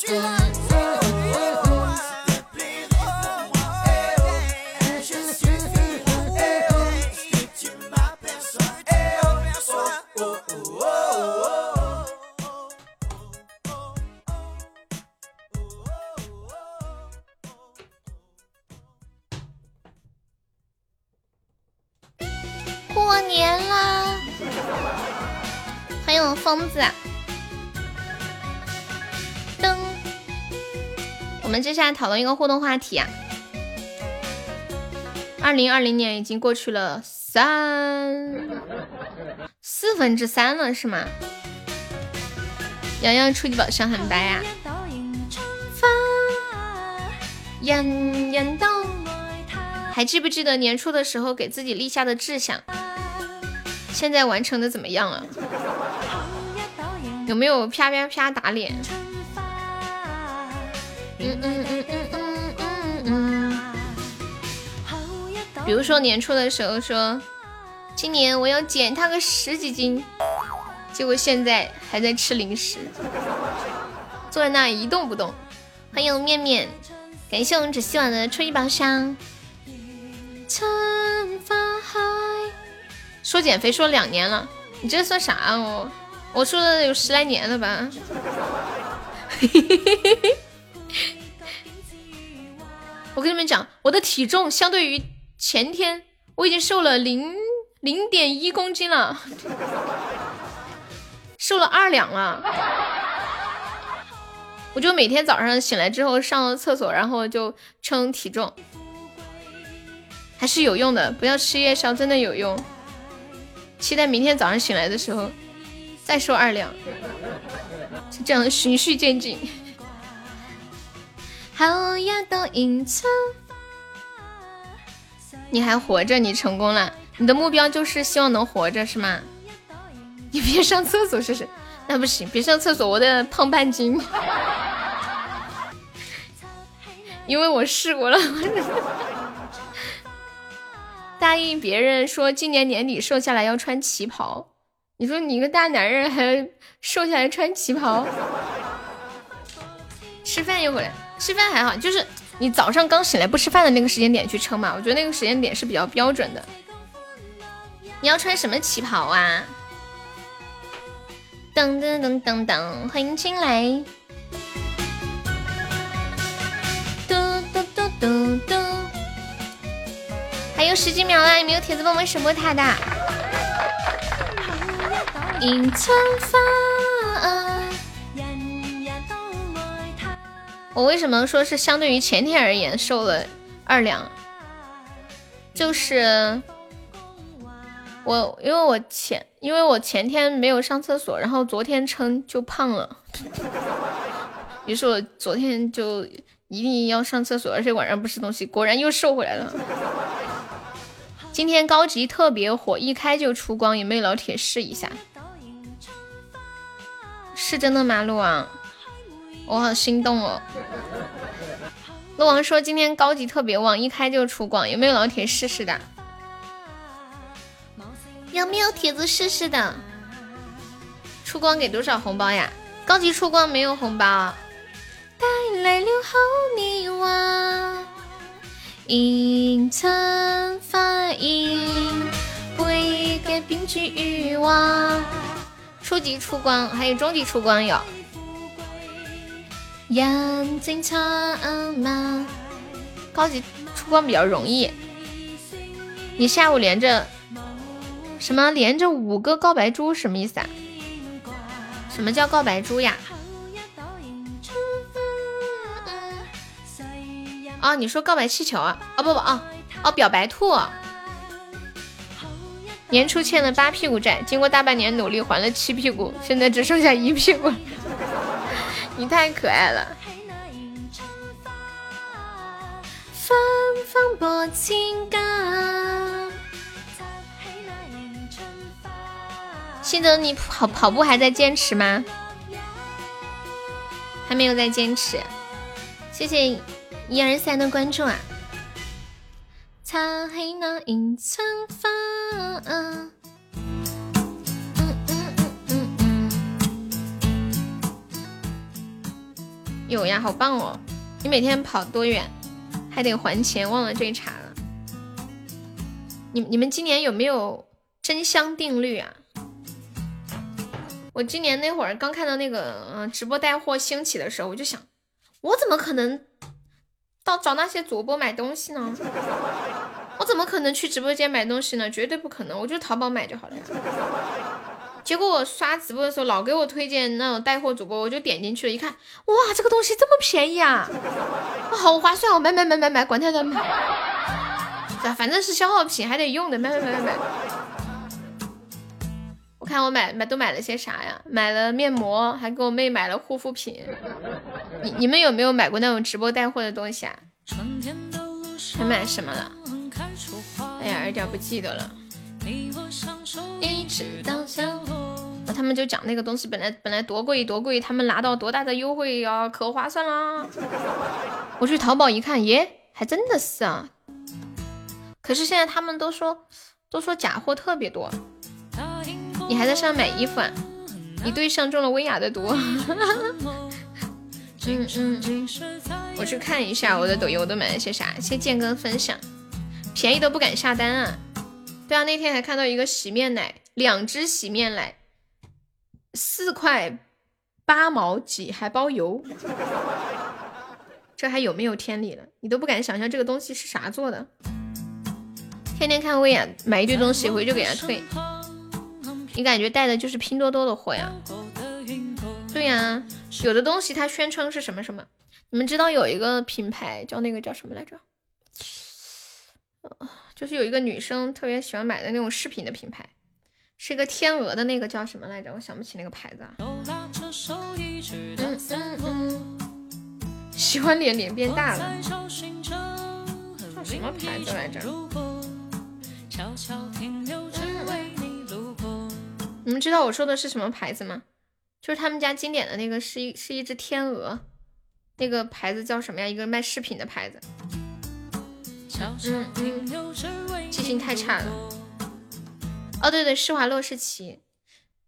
过欢迎我疯子。噔，我们接下来讨论一个互动话题啊。二零二零年已经过去了三四分之三了，是吗？洋洋初级宝箱很白呀。还记不记得年初的时候给自己立下的志向？现在完成的怎么样了？有没有啪啪啪打脸？嗯嗯嗯嗯嗯嗯嗯。比如说年初的时候说，今年我要减他个十几斤，结果现在还在吃零食，坐在那一动不动。欢迎面面，感谢我们只希望的初一宝箱。说减肥说两年了，你这算啥啊？我我说了有十来年了吧？我跟你们讲，我的体重相对于前天，我已经瘦了零零点一公斤了，瘦了二两了。我就每天早上醒来之后上厕所，然后就称体重，还是有用的。不要吃夜宵，真的有用。期待明天早上醒来的时候再瘦二两，就这样循序渐进。你还活着，你成功了。你的目标就是希望能活着，是吗？你别上厕所试试，那不行，别上厕所，我得胖半斤。因为我试过了。答应别人说今年年底瘦下来要穿旗袍，你说你一个大男人还瘦下来穿旗袍？吃饭一会儿，吃饭还好，就是你早上刚醒来不吃饭的那个时间点去称嘛，我觉得那个时间点是比较标准的。你要穿什么旗袍啊？噔噔噔噔噔，欢迎进来。嘟嘟嘟嘟嘟。还有十几秒啦！有没有铁子帮我们守波塔的？迎春花。我为什么说是相对于前天而言瘦了二两？就是我因为我前因为我前天没有上厕所，然后昨天称就胖了。于是我昨天就一定要上厕所，而且晚上不吃东西，果然又瘦回来了。今天高级特别火，一开就出光，有没有老铁试一下？是真的吗？鹿王，我好心动哦！鹿王说今天高级特别旺，一开就出光，有没有老铁试试的？有没有铁子试试的？出光给多少红包呀？高级出光没有红包。带来了好迷惘。迎春发音，会改变去欲望。初级出光，还有中级出光有。眼睛长吗？高级出光比较容易。你下午连着什么？连着五个告白猪什么意思啊？什么叫告白猪呀？啊，你说告白气球啊？哦不不啊，哦表白兔。年初欠了八屁股债，经过大半年努力还了七屁股，现在只剩下一屁股。你太可爱了。芬芳拨情歌。新泽，你跑跑步还在坚持吗？还没有在坚持。谢谢一二三的关注啊！擦黑那一层纱。嗯嗯嗯嗯。有呀，好棒哦！你每天跑多远？还得还钱，忘了这一茬了。你你们今年有没有真香定律啊？我今年那会儿刚看到那个嗯直播带货兴起的时候，我就想，我怎么可能到找那些主播买东西呢？我怎么可能去直播间买东西呢？绝对不可能，我就淘宝买就好了呀。结果我刷直播的时候，老给我推荐那种带货主播，我就点进去了，一看，哇，这个东西这么便宜啊！好划算哦！买买买买买，管他的买，反正是消耗品，还得用的，买买买买买。我看我买买都买了些啥呀？买了面膜，还给我妹买了护肤品。你你们有没有买过那种直播带货的东西啊？还买什么了？哎呀，有点不记得了。他们就讲那个东西本来本来多贵多贵，他们拿到多大的优惠呀，可划算啦！我去淘宝一看，耶，还真的是啊。可是现在他们都说都说假货特别多。你还在上买衣服啊？你对象中了薇娅的毒。嗯嗯嗯，我去看一下我的抖音，我都买了些啥？谢谢剑哥分享，便宜都不敢下单啊。对啊，那天还看到一个洗面奶，两支洗面奶。四块八毛几还包邮，这还有没有天理了？你都不敢想象这个东西是啥做的。天天看薇娅买一堆东西回去给他退，你感觉带的就是拼多多的货呀？对呀，有的东西它宣称是什么什么，你们知道有一个品牌叫那个叫什么来着？就是有一个女生特别喜欢买的那种饰品的品牌。是一个天鹅的那个叫什么来着？我想不起那个牌子啊。喜欢脸脸变大了，叫什么牌子来着？你们知道我说的是什么牌子吗？就是他们家经典的那个，是一是一只天鹅，那个牌子叫什么呀？一个卖饰品的牌子。记性太差了。哦，对对，施华洛世奇，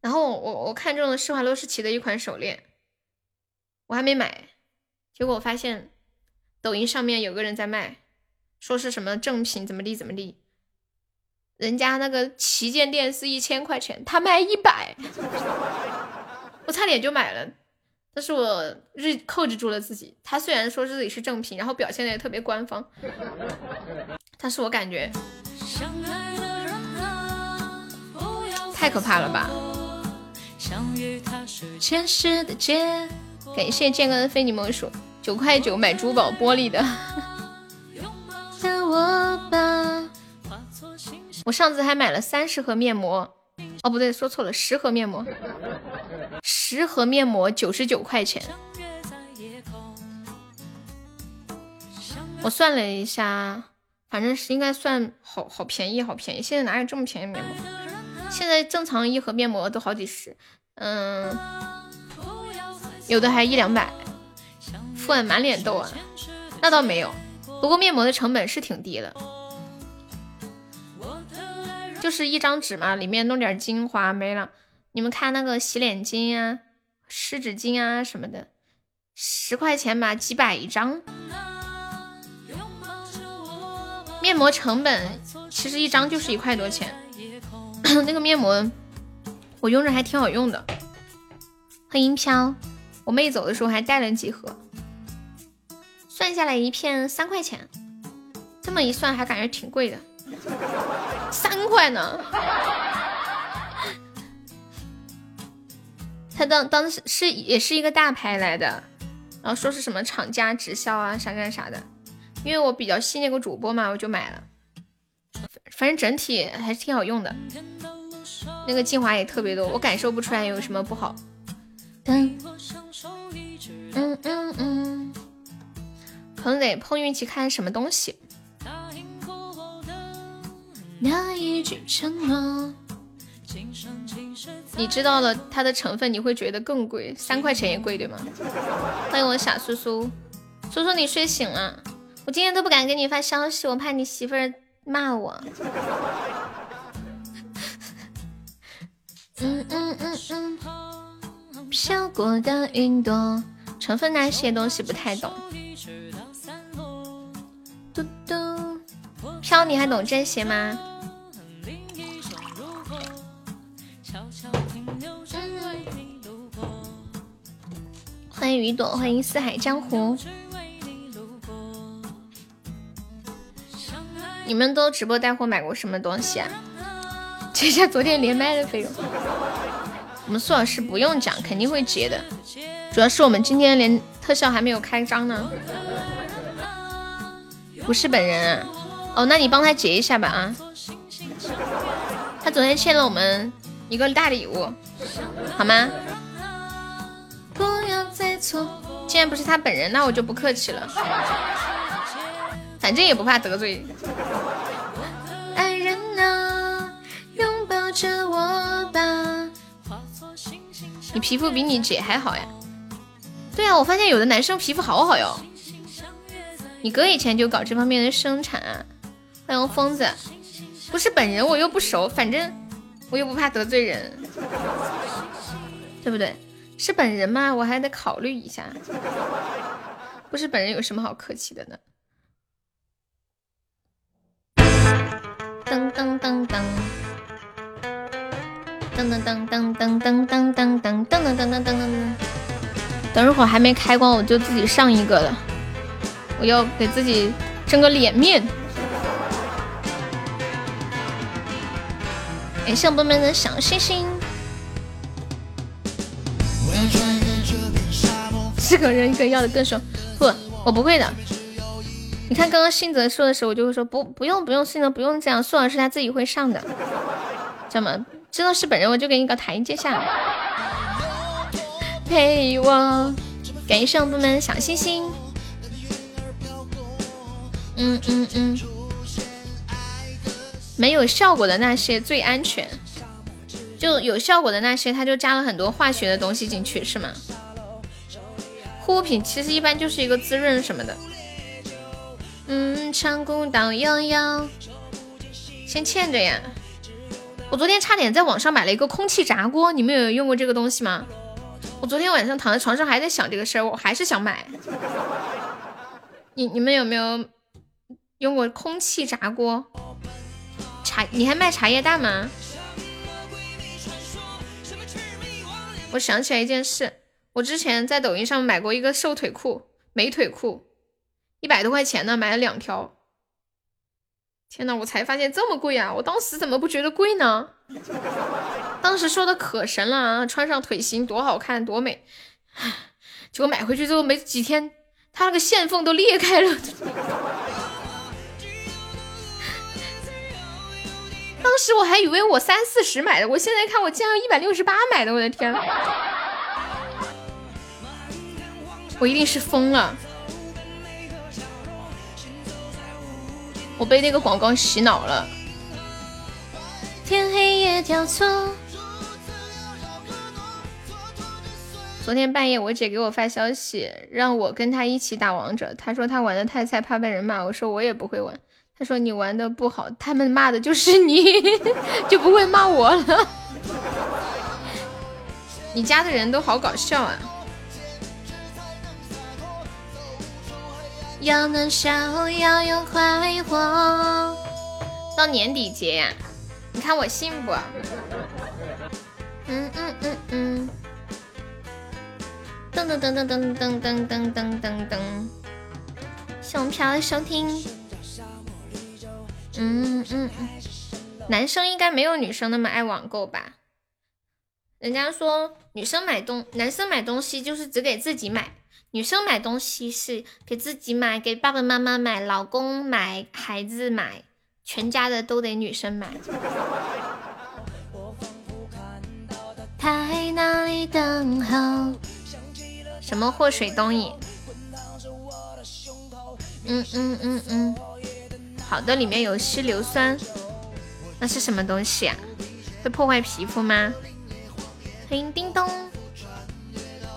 然后我我看中了施华洛世奇的一款手链，我还没买，结果我发现抖音上面有个人在卖，说是什么正品，怎么地怎么地，人家那个旗舰店是一千块钱，他卖一百，我差点就买了，但是我日控制住了自己，他虽然说自己是正品，然后表现的也特别官方，但是我感觉。太可怕了吧！感谢健哥的非你莫属，九块九买珠宝玻璃的。我我上次还买了三十盒面膜，哦不对，说错了，十盒面膜，十盒面膜九十九块钱。我算了一下，反正是应该算好好便宜，好便宜。现在哪有这么便宜面膜？现在正常一盒面膜都好几十，嗯，有的还一两百。敷完满脸痘啊？那倒没有，不过面膜的成本是挺低的，就是一张纸嘛，里面弄点精华没了。你们看那个洗脸巾啊、湿纸巾啊什么的，十块钱吧，几百一张。面膜成本其实一张就是一块多钱。那个面膜我用着还挺好用的。欢迎飘，我妹走的时候还带了几盒，算下来一片三块钱，这么一算还感觉挺贵的，三块呢。他当当时是也是一个大牌来的，然后说是什么厂家直销啊啥干啥的，因为我比较信那个主播嘛，我就买了。反正整体还是挺好用的，那个精华也特别多，我感受不出来有什么不好。嗯嗯嗯，可能得碰运气看什么东西。那一句承诺，你知道了它的成分，你会觉得更贵，三块钱也贵，对吗？欢迎我傻苏苏，苏苏你睡醒了，我今天都不敢给你发消息，我怕你媳妇儿骂我。嗯嗯嗯嗯，飘过的云朵，成分那些东西不太懂。嘟嘟，飘你还懂这些吗？欢迎雨朵，欢迎四海江湖。你们都直播带货买过什么东西啊？接下昨天连麦的费用。我们苏老师不用讲，肯定会结的。主要是我们今天连特效还没有开张呢。不是本人啊？哦，那你帮他结一下吧啊。他昨天欠了我们一个大礼物，好吗？错。既然不是他本人，那我就不客气了。反正也不怕得罪。爱人啊，拥抱着我吧。你皮肤比你姐还好呀？对啊，我发现有的男生皮肤好好哟。你哥以前就搞这方面的生产啊。欢迎疯子，不是本人我又不熟，反正我又不怕得罪人，对不对？是本人吗？我还得考虑一下。不是本人有什么好客气的呢？噔噔噔噔，噔噔噔噔噔噔噔噔噔噔噔噔噔噔噔。等一会儿还没开光，我就自己上一个了。我要给自己争个脸面。感谢宝宝们的小心心。这个人更要的更凶，不，我不会的。你看，刚刚信泽说的时候，我就会说不，不用，不用，信泽不用这样，宋老师他自己会上的，知道吗？知道是本人，我就给你个台阶下。陪我，感谢宝宝们小心心。嗯嗯嗯，没有效果的那些最安全，就有效果的那些，它就加了很多化学的东西进去，是吗？护肤品其实一般就是一个滋润什么的。嗯，长古道悠悠，先欠着呀。我昨天差点在网上买了一个空气炸锅，你们有用过这个东西吗？我昨天晚上躺在床上还在想这个事儿，我还是想买。你你们有没有用过空气炸锅？茶，你还卖茶叶蛋吗？我想起来一件事，我之前在抖音上买过一个瘦腿裤，美腿裤。一百多块钱呢，买了两条。天呐，我才发现这么贵啊！我当时怎么不觉得贵呢？当时说的可神了啊，穿上腿型多好看多美。结果买回去之后没几天，它那个线缝都裂开了。时我还以为我三四十买的，我现在看我竟然一百六十八买的，我的天！我一定是疯了。我被那个广告洗脑了。天黑夜交错。昨天半夜，我姐给我发消息，让我跟她一起打王者。她说她玩的太菜，怕被人骂。我说我也不会玩。她说你玩的不好，他们骂的就是你，就不会骂我了。你家的人都好搞笑啊！要能笑，要有快活。到年底结呀？你看我信不？嗯嗯嗯嗯。噔噔噔噔噔噔噔噔噔噔噔。熊飘收听。嗯。男生应该没有女生那么爱网购吧？人家说女生买东，男生买东西就是只给自己买。女生买东西是给自己买，给爸爸妈妈买，老公买，孩子买，全家的都得女生买。在那里等候。什么祸水东引？嗯嗯嗯嗯。好的，里面有稀硫酸，那是什么东西啊？会破坏皮肤吗？欢迎叮咚，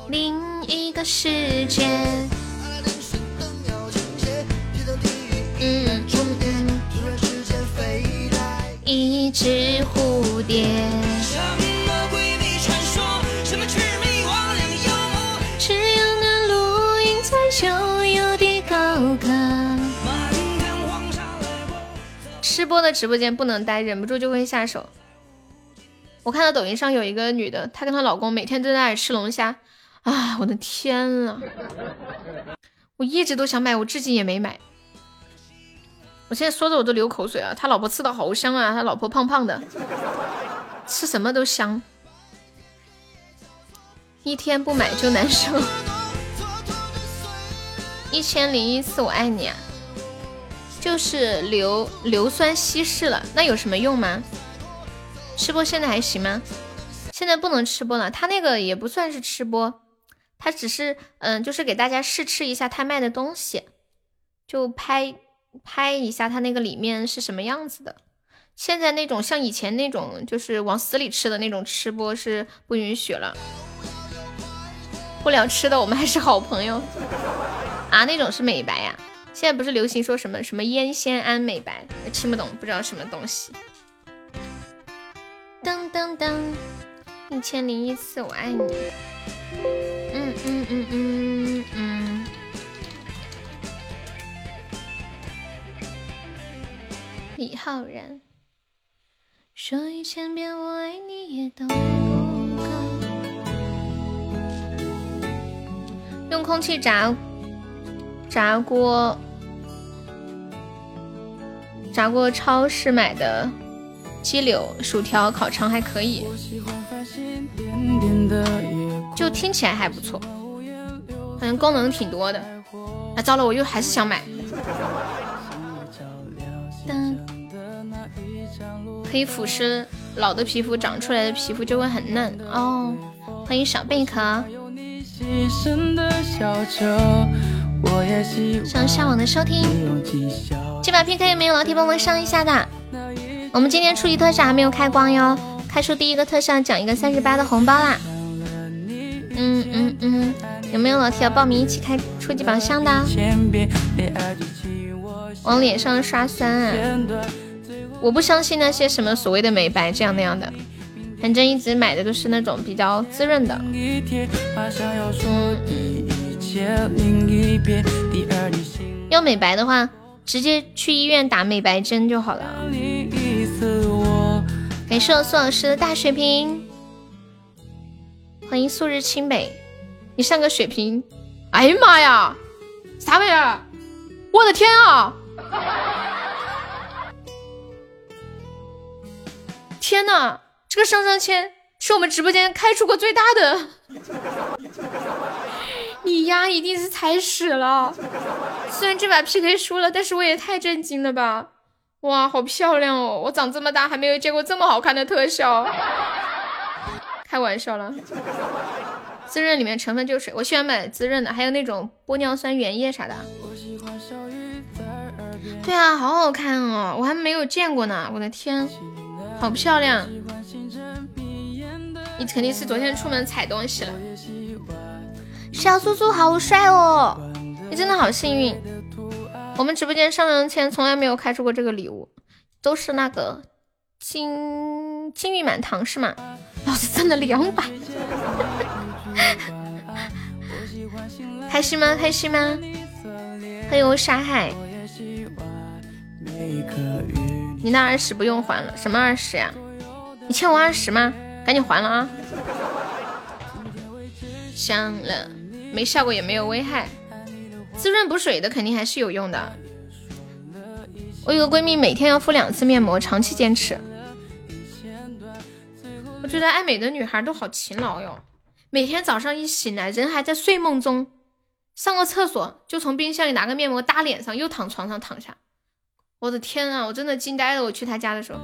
另一个世界。嗯嗯嗯。一只蝴蝶。直播的直播间不能待，忍不住就会下手。我看到抖音上有一个女的，她跟她老公每天都在那里吃龙虾。啊，我的天啊！我一直都想买，我至今也没买。我现在说着我都流口水啊！他老婆吃的好香啊，他老婆胖胖的，吃什么都香。一天不买就难受。一千零一次我爱你，就是硫硫酸稀释了，那有什么用吗？吃播现在还行吗？现在不能吃播了，他那个也不算是吃播，他只是嗯，就是给大家试吃一下他卖的东西，就拍拍一下他那个里面是什么样子的。现在那种像以前那种就是往死里吃的那种吃播是不允许了。不聊吃的，我们还是好朋友。啊，那种是美白呀！现在不是流行说什么什么烟酰胺美白，听不懂，不知道什么东西。噔噔噔，一千零一次我爱你。嗯嗯嗯嗯嗯。李浩然，说一千遍我爱你也都不够。用空气炸。炸锅，炸锅，超市买的鸡柳、薯条、烤肠还可以，就听起来还不错，反正功能挺多的。啊，糟了，我又还是想买。可以腐蚀老的皮肤，长出来的皮肤就会很嫩哦。欢迎小贝壳。想上网的收听，这把 PK 有没有老铁帮忙上一下的？我们今天初级特效还没有开光哟，开出第一个特效奖一个三十八的红包啦！嗯嗯嗯，有没有老铁要报名一起开初级宝箱的？往脸上刷酸啊！我不相信那些什么所谓的美白这样那样的，反正一直买的都是那种比较滋润的。要美白的话，直接去医院打美白针就好了。感谢我苏老师的大血瓶，欢迎素日清北，你上个血瓶！哎呀妈呀，啥玩意儿？我的天啊！天哪，这个上上签是我们直播间开出过最大的。你丫一定是踩屎了！虽然这把 PK 输了，但是我也太震惊了吧！哇，好漂亮哦！我长这么大还没有见过这么好看的特效。开玩笑了，滋润里面成分就是，我喜欢买滋润的，还有那种玻尿酸原液啥的。对啊，好好看哦，我还没有见过呢！我的天，好漂亮！你肯定是昨天出门踩东西了。小苏苏好帅哦！你真的好幸运。我们直播间上上签从来没有开出过这个礼物，都是那个金金玉满堂是吗？老子挣了两百，开心吗？开心吗？欢迎沙海。你那二十不用还了，什么二十呀？你欠我二十吗？赶紧还了啊！香了。没效果也没有危害，滋润补水的肯定还是有用的。我有个闺蜜每天要敷两次面膜，长期坚持。我觉得爱美的女孩都好勤劳哟，每天早上一醒来，人还在睡梦中，上个厕所就从冰箱里拿个面膜搭脸上，又躺床上躺下。我的天啊，我真的惊呆了！我去他家的时候，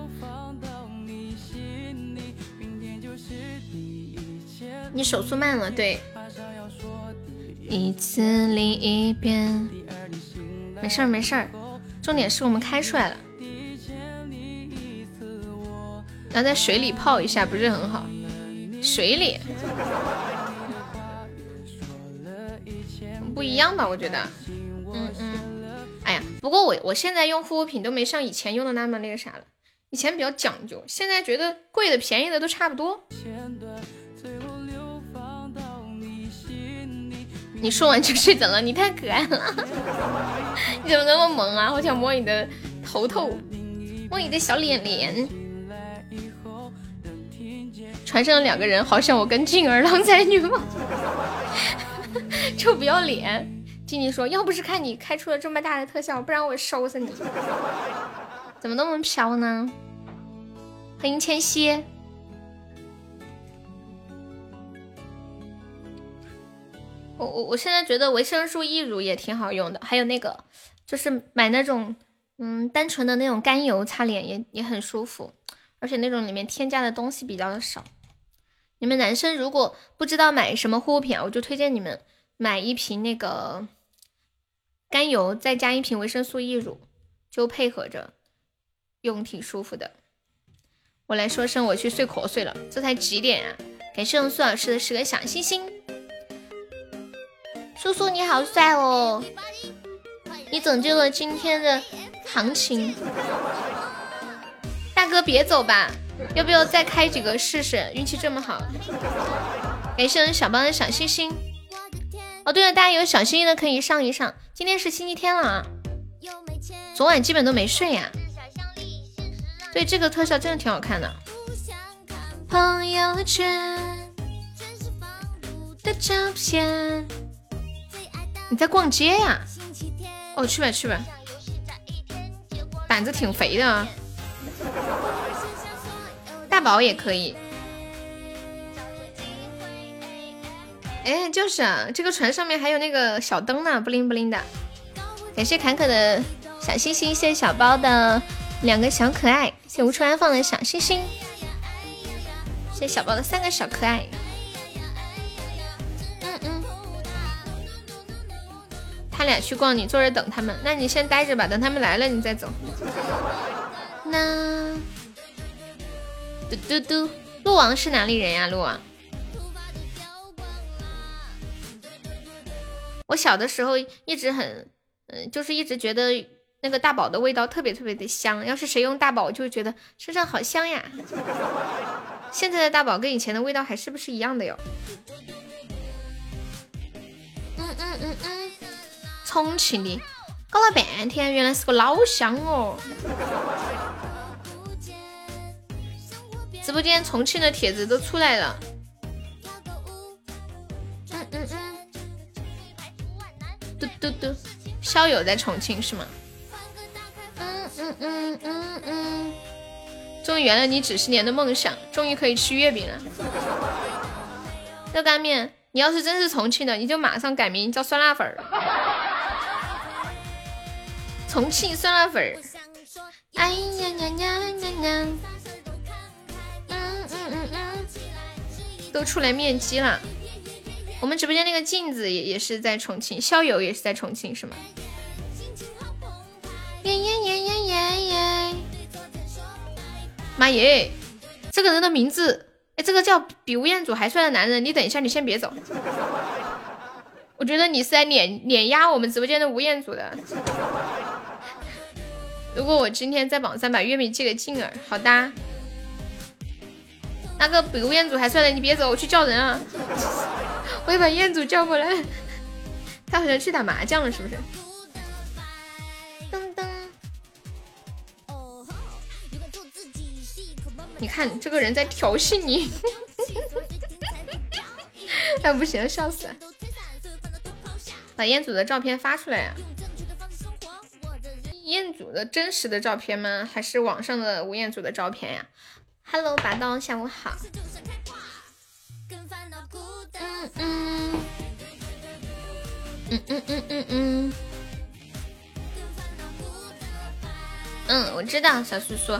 你手速慢了，对。一次另一遍，没事儿没事儿，重点是我们开出来了。然后在水里泡一下，不是很好？水里不一样吧？我觉得，嗯嗯。哎呀，不过我我现在用护肤品都没像以前用的那么那个啥了，以前比较讲究，现在觉得贵的便宜的都差不多。你说完就睡着了，你太可爱了，你怎么那么萌啊？我想摸你的头头，摸你的小脸脸。船上的两个人好像我跟静儿郎才女貌，臭不要脸。静静说：“要不是看你开出了这么大的特效，不然我收死你！怎么那么飘呢？”欢迎千玺。我我我现在觉得维生素 E 乳也挺好用的，还有那个就是买那种嗯单纯的那种甘油擦脸也也很舒服，而且那种里面添加的东西比较的少。你们男生如果不知道买什么护肤品啊，我就推荐你们买一瓶那个。甘油再加一瓶维生素 E 乳，就配合着用，挺舒服的。我来说声我去睡瞌睡了，这才几点啊？感谢我们苏老师的十个小心心。叔叔你好帅哦！你拯救了今天的行情。大哥别走吧，要不要再开几个试试？运气这么好。感谢小帮的小心心。哦，对了，大家有小心心的可以上一上。今天是星期天了啊，昨晚基本都没睡呀。对，这个特效真的挺好看的。朋友圈的照片。你在逛街呀？哦，去吧去吧。胆子挺肥的啊。大宝也可以。哎，就是啊，这个船上面还有那个小灯呢，不灵不灵的。感谢坎坷的小星星，谢谢小包的两个小可爱，谢谢无处安放的小星星，谢谢小包的三个小可爱。他俩去逛，你坐着等他们。那你先待着吧，等他们来了你再走。那嘟嘟嘟，鹿王是哪里人呀？鹿王。我小的时候一直很，嗯，就是一直觉得那个大宝的味道特别特别的香。要是谁用大宝，我就会觉得身上好香呀。现在的大宝跟以前的味道还是不是一样的哟？嗯嗯嗯嗯，重庆的，搞了半天原来是个老乡哦。直播间重庆的帖子都出来了。嗯嗯嗯。嘟嘟嘟，校友在重庆是吗？嗯嗯嗯嗯嗯，终于圆了你几十年的梦想，终于可以吃月饼了。热干面，你要是真是重庆的，你就马上改名叫酸辣粉儿。重庆酸辣粉儿。哎呀呀呀呀呀！嗯嗯嗯嗯，都出来面基了。我们直播间那个镜子也也是在重庆，校友也是在重庆，是吗？耶耶耶耶耶耶！妈耶，这个人的名字，哎，这个叫比吴彦祖还帅的男人，你等一下，你先别走。我觉得你是在碾碾压我们直播间的吴彦祖的。如果我今天在榜三把月饼寄给静儿，好的。那个比吴彦祖还帅的，你别走，我去叫人啊。我要把彦祖叫过来，他好像去打麻将了，是不是？你看这个人在调戏你，哎不行，笑死了！把彦祖的照片发出来呀？彦祖的真实的照片吗？还是网上的吴彦祖的照片呀？Hello，拔刀，下午好。嗯嗯，嗯嗯嗯嗯嗯。嗯，我知道，小叔叔，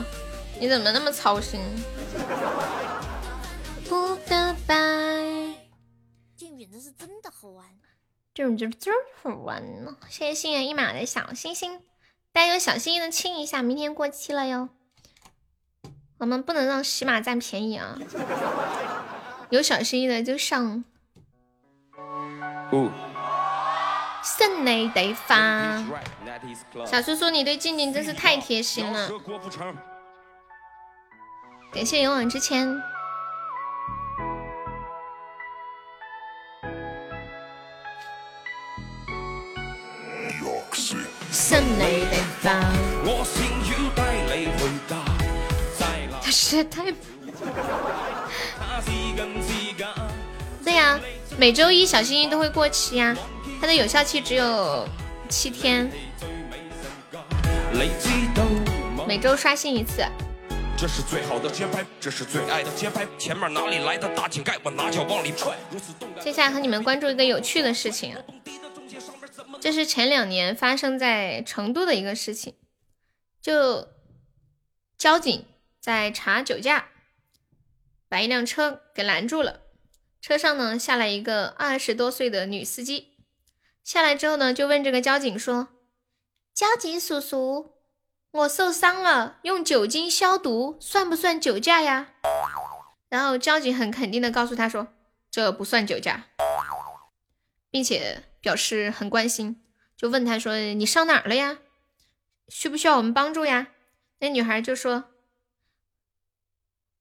你怎么那么操心？不得拜。这远的是真的好玩，这种就真好玩呢。谢谢心猿意马的小星星，大家有小心心的亲一下，明天过期了哟。我们不能让喜马占便宜啊！有小心意的就上。胜利得发。小叔叔，你对静静真是太贴心了。感谢勇往直前。他实在太……对呀，每周一小心心都会过期呀。它的有效期只有七天，每周刷新一次。这是最好的节拍，这是最爱的节拍。前面哪里来的大井盖，我拿脚往里踹。接下来和你们关注一个有趣的事情，这是前两年发生在成都的一个事情，就交警在查酒驾，把一辆车给拦住了，车上呢下来一个二十多岁的女司机。下来之后呢，就问这个交警说：“交警叔叔，我受伤了，用酒精消毒算不算酒驾呀？”然后交警很肯定的告诉他说：“这不算酒驾，并且表示很关心，就问他说：‘你上哪儿了呀？需不需要我们帮助呀？’那女孩就说：‘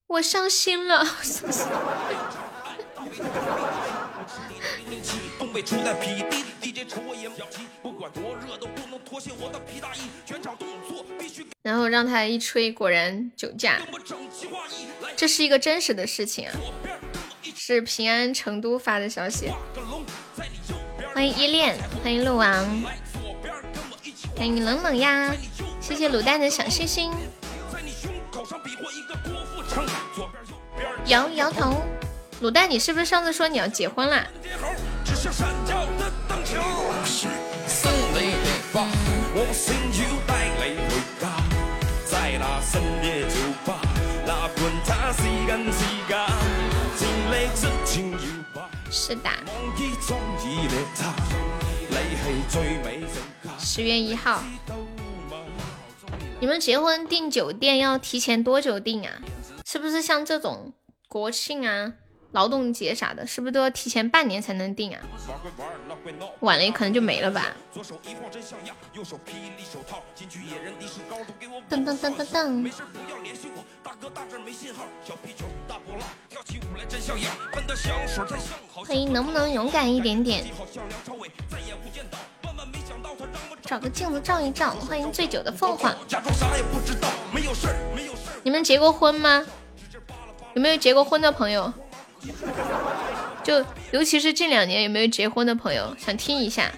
我伤心了。’”然后让他一吹，果然酒驾。这是一个真实的事情啊，是平安成都发的消息。欢迎依恋，欢迎鹿王，欢迎冷冷呀，谢谢卤蛋的小星星。摇摇头，卤蛋，你是不是上次说你要结婚啦？是的。十月一号，你们结婚订酒店要提前多久订啊？是不是像这种国庆啊？劳动节啥的，是不是都要提前半年才能定啊？晚了也可能就没了吧。噔噔噔噔噔。欢迎，能不能勇敢一点点？找个镜子照一照。欢迎醉酒的凤凰。你们结过婚吗？有没有结过婚的朋友？就尤其是这两年有没有结婚的朋友想听一下？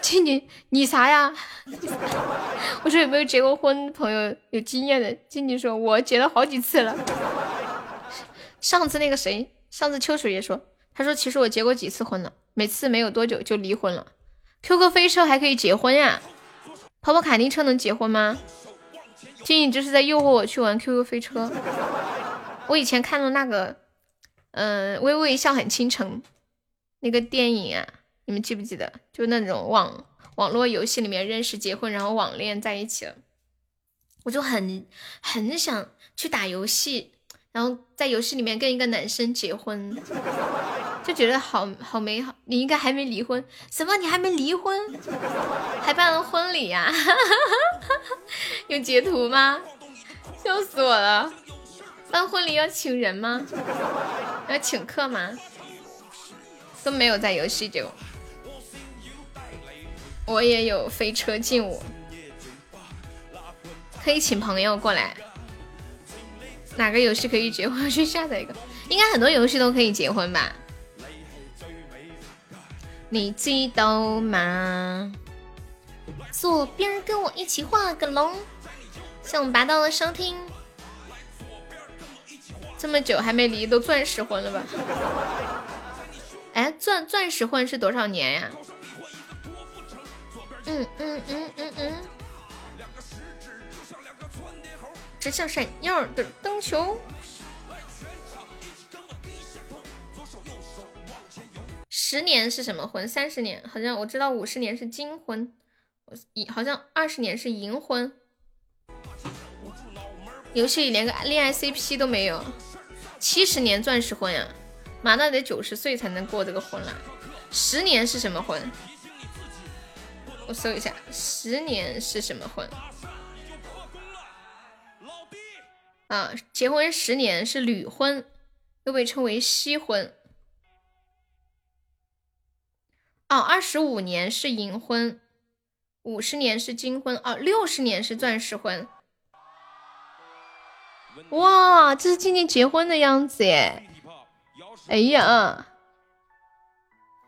静静，你啥呀？我说有没有结过婚朋友有经验的？静静说，我结了好几次了。上次那个谁，上次秋水也说，他说其实我结过几次婚了，每次没有多久就离婚了。QQ 飞车还可以结婚呀？跑跑卡丁车能结婚吗？静静这是在诱惑我去玩 QQ 飞车。我以前看了那个。嗯，微微一笑很倾城，那个电影啊，你们记不记得？就那种网网络游戏里面认识、结婚，然后网恋在一起了。我就很很想去打游戏，然后在游戏里面跟一个男生结婚，就觉得好好美好。你应该还没离婚？什么？你还没离婚？还办了婚礼呀？有截图吗？笑死我了！办婚礼要请人吗？要请客吗？都没有在游戏就。我也有飞车劲舞，可以请朋友过来。哪个游戏可以结婚？去下载一个。应该很多游戏都可以结婚吧？你知道吗？左边跟我一起画个龙。谢我们拔刀的收听。这么久还没离，都钻石婚了吧？哎，钻钻石婚是多少年呀？嗯嗯嗯嗯嗯。直像闪耀的灯球。十年是什么婚？三十年好像我知道，五十年是金婚，银好像二十年是银婚。游戏里连个恋爱 CP 都没有，七十年钻石婚呀？妈，那得九十岁才能过这个婚了。十年是什么婚？我搜一下，十年是什么婚？啊，结婚十年是旅婚，又被称为锡婚。哦，二十五年是银婚，五十年是金婚，哦，六十年是钻石婚。哇，这是静静结婚的样子耶！哎呀，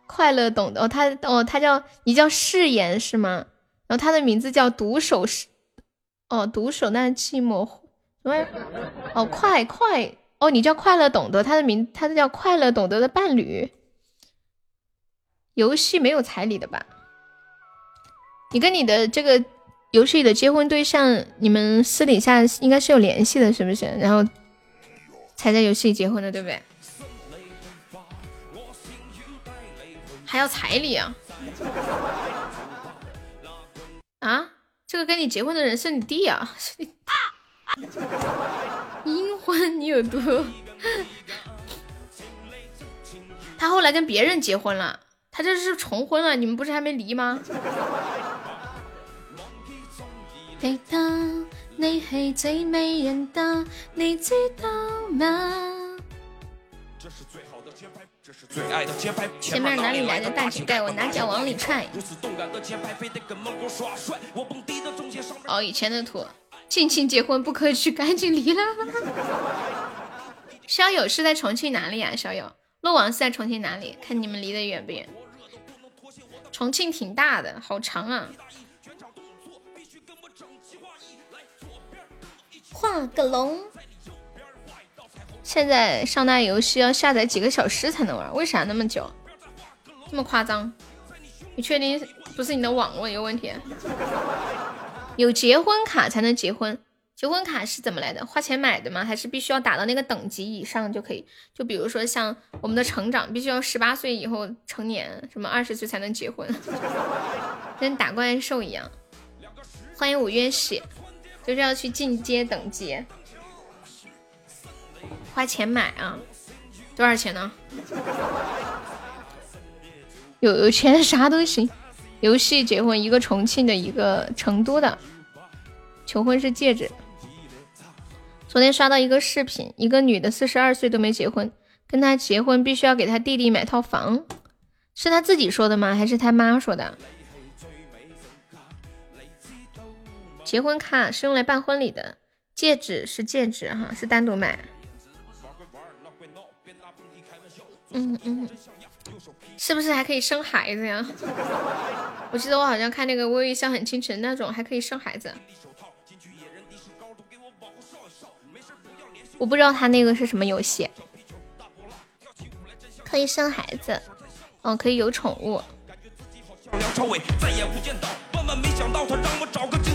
快乐懂的哦，他哦，他叫你叫誓言是吗？然后他的名字叫独守是，哦，独守那寂寞，什么？哦，快快哦，你叫快乐懂得，他的名，他叫快乐懂得的伴侣。游戏没有彩礼的吧？你跟你的这个游戏里的结婚对象，你们私底下应该是有联系的，是不是？然后才在游戏里结婚的，对不对？还要彩礼啊？啊？这个跟你结婚的人是你弟啊？阴婚你有毒？他后来跟别人结婚了。他这是重婚了，你们不是还没离吗？你是最美人的，你知道吗？前面哪里来的大井盖？我拿脚往里踹。哦，以前的图，静静结婚不可取，赶紧离了。肖友是在重庆哪里啊？肖友，落网是在重庆哪里？看你们离得远不远？重庆挺大的，好长啊！画个龙。现在上那游戏要下载几个小时才能玩，为啥那么久？这么夸张？你确定不是你的网络有问题？有结婚卡才能结婚。结婚卡是怎么来的？花钱买的吗？还是必须要打到那个等级以上就可以？就比如说像我们的成长，必须要十八岁以后成年，什么二十岁才能结婚，跟打怪兽一样。欢迎五月雪，就是要去进阶等级，花钱买啊？多少钱呢？有有钱 啥都行。游戏结婚，一个重庆的，一个成都的，求婚是戒指。昨天刷到一个视频，一个女的四十二岁都没结婚，跟他结婚必须要给他弟弟买套房，是他自己说的吗？还是他妈说的？结婚卡是用来办婚礼的，戒指是戒指哈，是单独买。嗯嗯，是不是还可以生孩子呀？我记得我好像看那个《微微一笑很倾城》那种，还可以生孩子。我不知道他那个是什么游戏，可以生孩子，哦，可以有宠物。万万没想到他让我找个金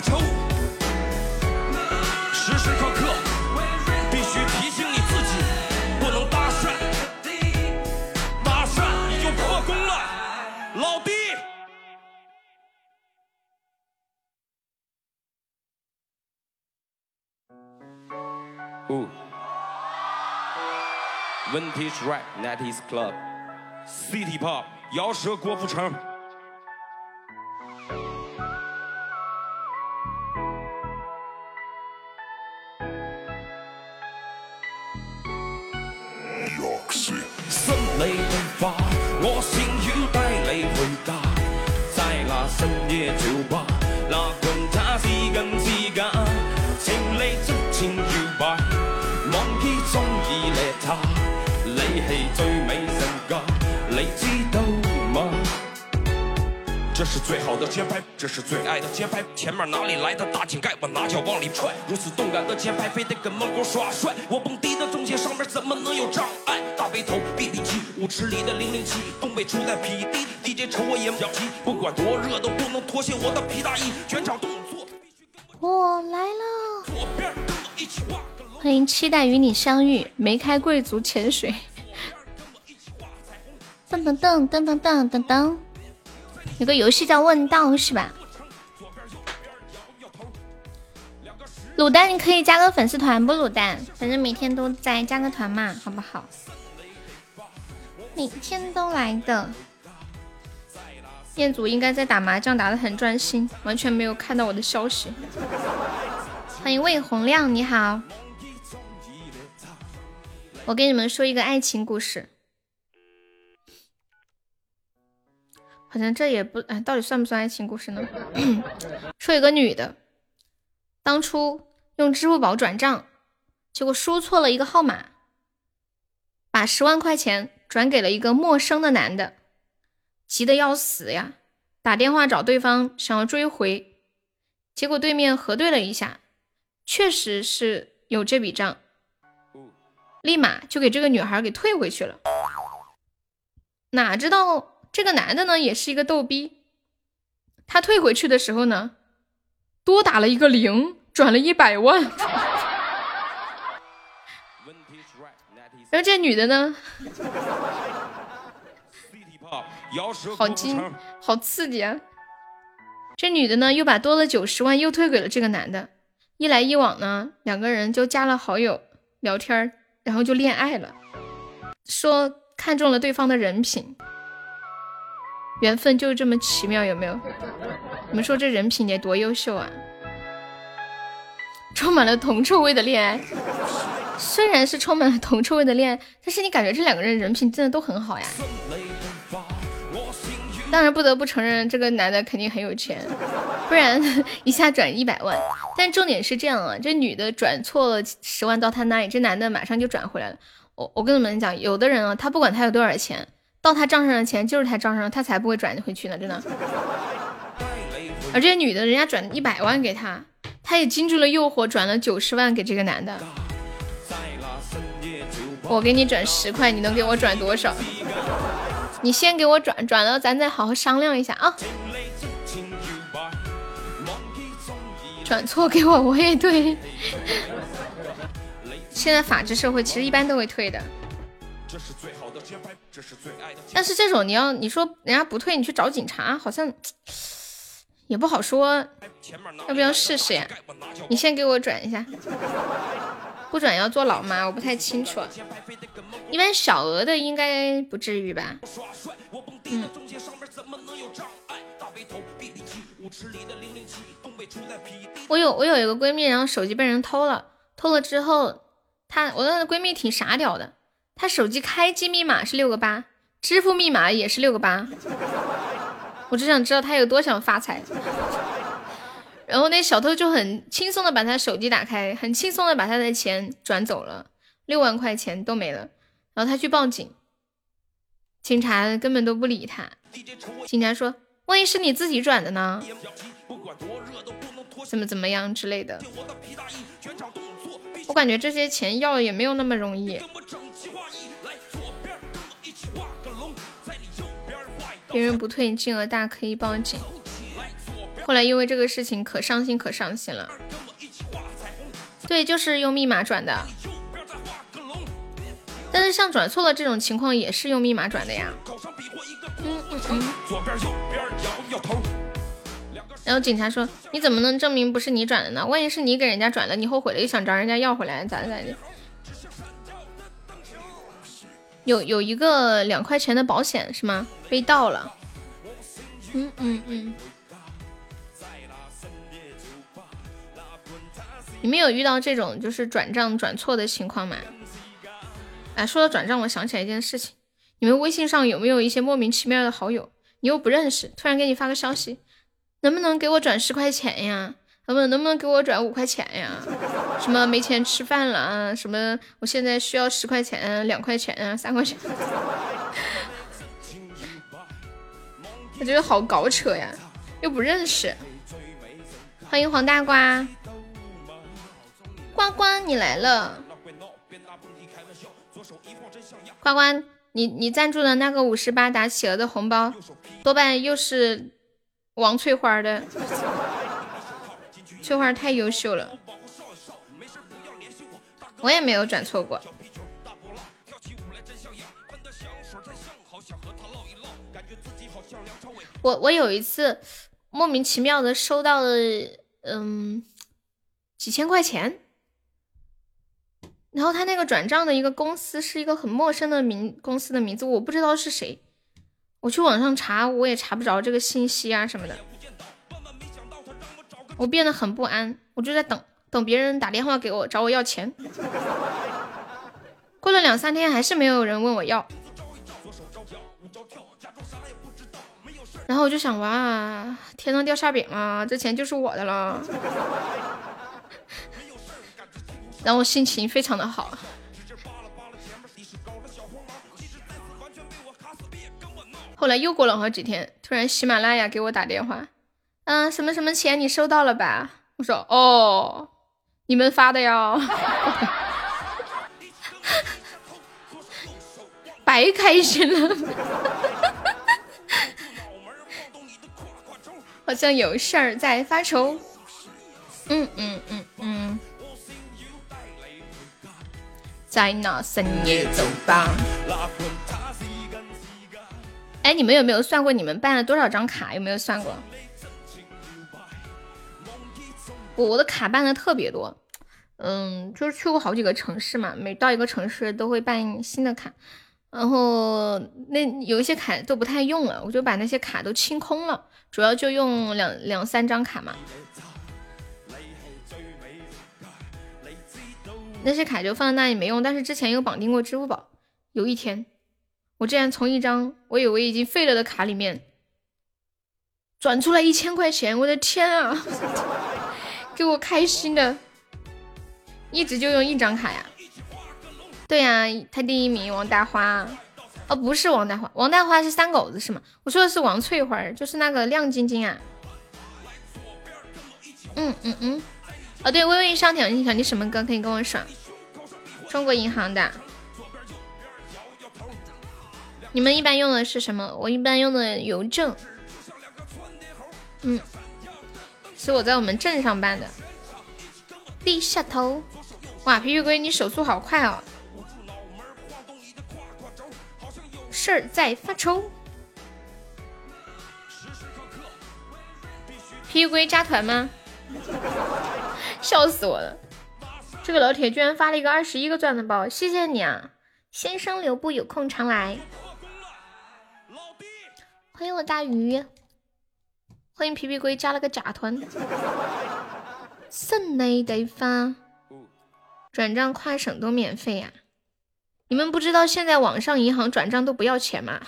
抽，时时刻刻必须提醒你自己，不能搭讪，搭讪你就破功了，老弟。不，Vintage Rap Nighties Club City Pop，摇舌郭富城。最好的节拍，这是最爱的节拍。前面哪里来的大井盖，我拿脚往里踹。如此动感的节拍，非得跟门口耍帅。我蹦迪的中间，上面怎么能有障碍？大背头臂力气，舞池里的零零七，东北出来匹敌，DJ 瞅我也要急。不管多热都不能脱下我的皮大衣，全场动作。我来了，欢迎期待与你相遇，梅开贵族潜水。噔噔噔噔噔噔噔噔。有个游戏叫问道是吧？卤蛋，你可以加个粉丝团不？卤蛋，反正每天都在，加个团嘛，好不好？每天都来的。彦祖应该在打麻将，打的很专心，完全没有看到我的消息。欢迎魏洪亮，你好。我给你们说一个爱情故事。好像这也不哎，到底算不算爱情故事呢？说有个女的，当初用支付宝转账，结果输错了一个号码，把十万块钱转给了一个陌生的男的，急得要死呀，打电话找对方想要追回，结果对面核对了一下，确实是有这笔账，立马就给这个女孩给退回去了，哪知道。这个男的呢，也是一个逗逼。他退回去的时候呢，多打了一个零，转了一百万。然后这女的呢，好惊，好刺激啊！这女的呢，又把多了九十万又退给了这个男的。一来一往呢，两个人就加了好友，聊天，然后就恋爱了。说看中了对方的人品。缘分就是这么奇妙，有没有？你们说这人品得多优秀啊！充满了铜臭味的恋爱，虽然是充满了铜臭味的恋爱，但是你感觉这两个人人品真的都很好呀。当然不得不承认，这个男的肯定很有钱，不然一下转一百万。但重点是这样啊，这女的转错了十万到他那里，这男的马上就转回来了。我我跟你们讲，有的人啊，他不管他有多少钱。到他账上的钱就是他账上，他才不会转回去呢，真的。而这女的，人家转一百万给他，他也经住了诱惑，转了九十万给这个男的。我给你转十块，你能给我转多少？你先给我转，转了咱再好好商量一下啊。转错给我，我也退。现在法治社会，其实一般都会退的。但是这种你要你说人家不退，你去找警察，好像也不好说。要不要试试呀？你先给我转一下，不转要坐牢吗？我不太清楚。一般小额的应该不至于吧？嗯。我有我有一个闺蜜，然后手机被人偷了，偷了之后，她我那个闺蜜挺傻屌的。他手机开机密码是六个八，支付密码也是六个八，我只想知道他有多想发财。然后那小偷就很轻松的把他手机打开，很轻松的把他的钱转走了，六万块钱都没了。然后他去报警，警察根本都不理他。警察说：“万一是你自己转的呢？怎么怎么样之类的。”我感觉这些钱要也没有那么容易。别人不退，金额大可以报警。后来因为这个事情可伤心可伤心了。对，就是用密码转的。但是像转错了这种情况，也是用密码转的呀。嗯嗯嗯。然后警察说：“你怎么能证明不是你转的呢？万一是你给人家转的，你后悔了又想找人家要回来，咋的咋的？”有有一个两块钱的保险是吗？被盗了。嗯嗯嗯。你们有遇到这种就是转账转错的情况吗？哎，说到转账，我想起来一件事情，你们微信上有没有一些莫名其妙的好友，你又不认识，突然给你发个消息，能不能给我转十块钱呀？能不能能不能给我转五块钱呀？什么没钱吃饭了啊？什么我现在需要十块钱、两块钱啊、三块钱？我觉得好搞扯呀，又不认识。欢迎黄大瓜，呱呱你来了。呱呱，你你赞助的那个五十八打企鹅的红包，多半又是王翠花的。翠花太优秀了，我也没有转错过。我我有一次莫名其妙的收到了嗯几千块钱，然后他那个转账的一个公司是一个很陌生的名公司的名字，我不知道是谁，我去网上查我也查不着这个信息啊什么的。我变得很不安，我就在等等别人打电话给我找我要钱。过了两三天，还是没有人问我要。然后我就想，哇，天上掉馅饼了，这钱就是我的了。然后我心情非常的好。后来又过了好几天，突然喜马拉雅给我打电话。嗯，什么什么钱你收到了吧？我说哦，你们发的呀，白开心了，好像有事儿在发愁。嗯嗯嗯嗯，在那深夜走吧。哎，你们有没有算过你们办了多少张卡？有没有算过？我我的卡办的特别多，嗯，就是去过好几个城市嘛，每到一个城市都会办新的卡，然后那有一些卡都不太用了，我就把那些卡都清空了，主要就用两两三张卡嘛，那些卡就放在那里没用，但是之前有绑定过支付宝，有一天我竟然从一张我以为已经废了的卡里面转出来一千块钱，我的天啊！给我开心的，一直就用一张卡呀。对呀，他第一名王大花，哦不是王大花，王大花是三狗子是吗？我说的是王翠花，就是那个亮晶晶啊。嗯嗯嗯，哦对，微微一笑，想你想你什么歌可以跟我说？中国银行的。你们一般用的是什么？我一般用的邮政。嗯。是我在我们镇上办的。低下头，哇，皮皮龟，你手速好快哦！事儿在发愁。皮皮龟加团吗？笑死我了！这个老铁居然发了一个二十一个钻的包，谢谢你啊，先生留步，有空常来。欢迎我大鱼。欢迎皮皮龟加了个假团，省内地方转账跨省都免费呀！你们不知道现在网上银行转账都不要钱吗？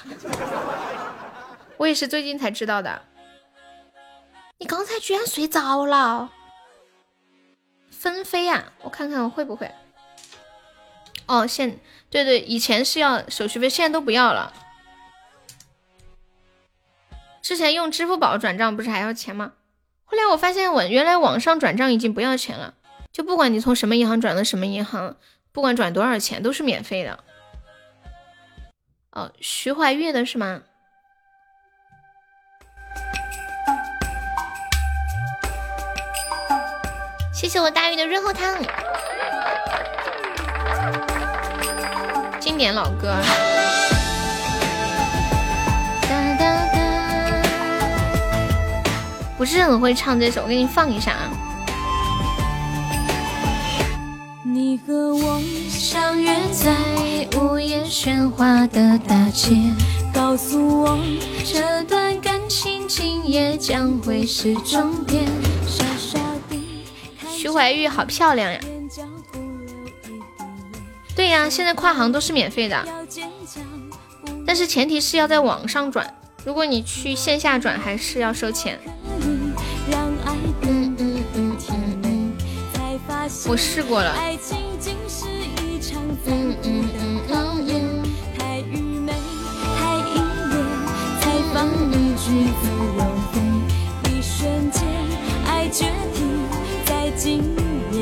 我也是最近才知道的。你刚才居然睡着了？纷飞呀，我看看我会不会？哦，现对对，以前是要手续费，现在都不要了。之前用支付宝转账不是还要钱吗？后来我发现我原来网上转账已经不要钱了，就不管你从什么银行转到什么银行，不管转多少钱都是免费的。哦，徐怀钰的是吗？谢谢我大鱼的润喉糖，经典老歌。不是很会唱这首，我给你放一下啊。你和我相约在午夜喧哗的大街，告诉我这段感情今夜将会是终点。傻傻地徐怀钰好漂亮呀！对呀，现在跨行都是免费的，但是前提是要在网上转，如果你去线下转还是要收钱。我试过了。嗯嗯嗯嗯嗯。太愚昧，太隐烈，才放一句自由飞。一瞬间，爱决定在今夜。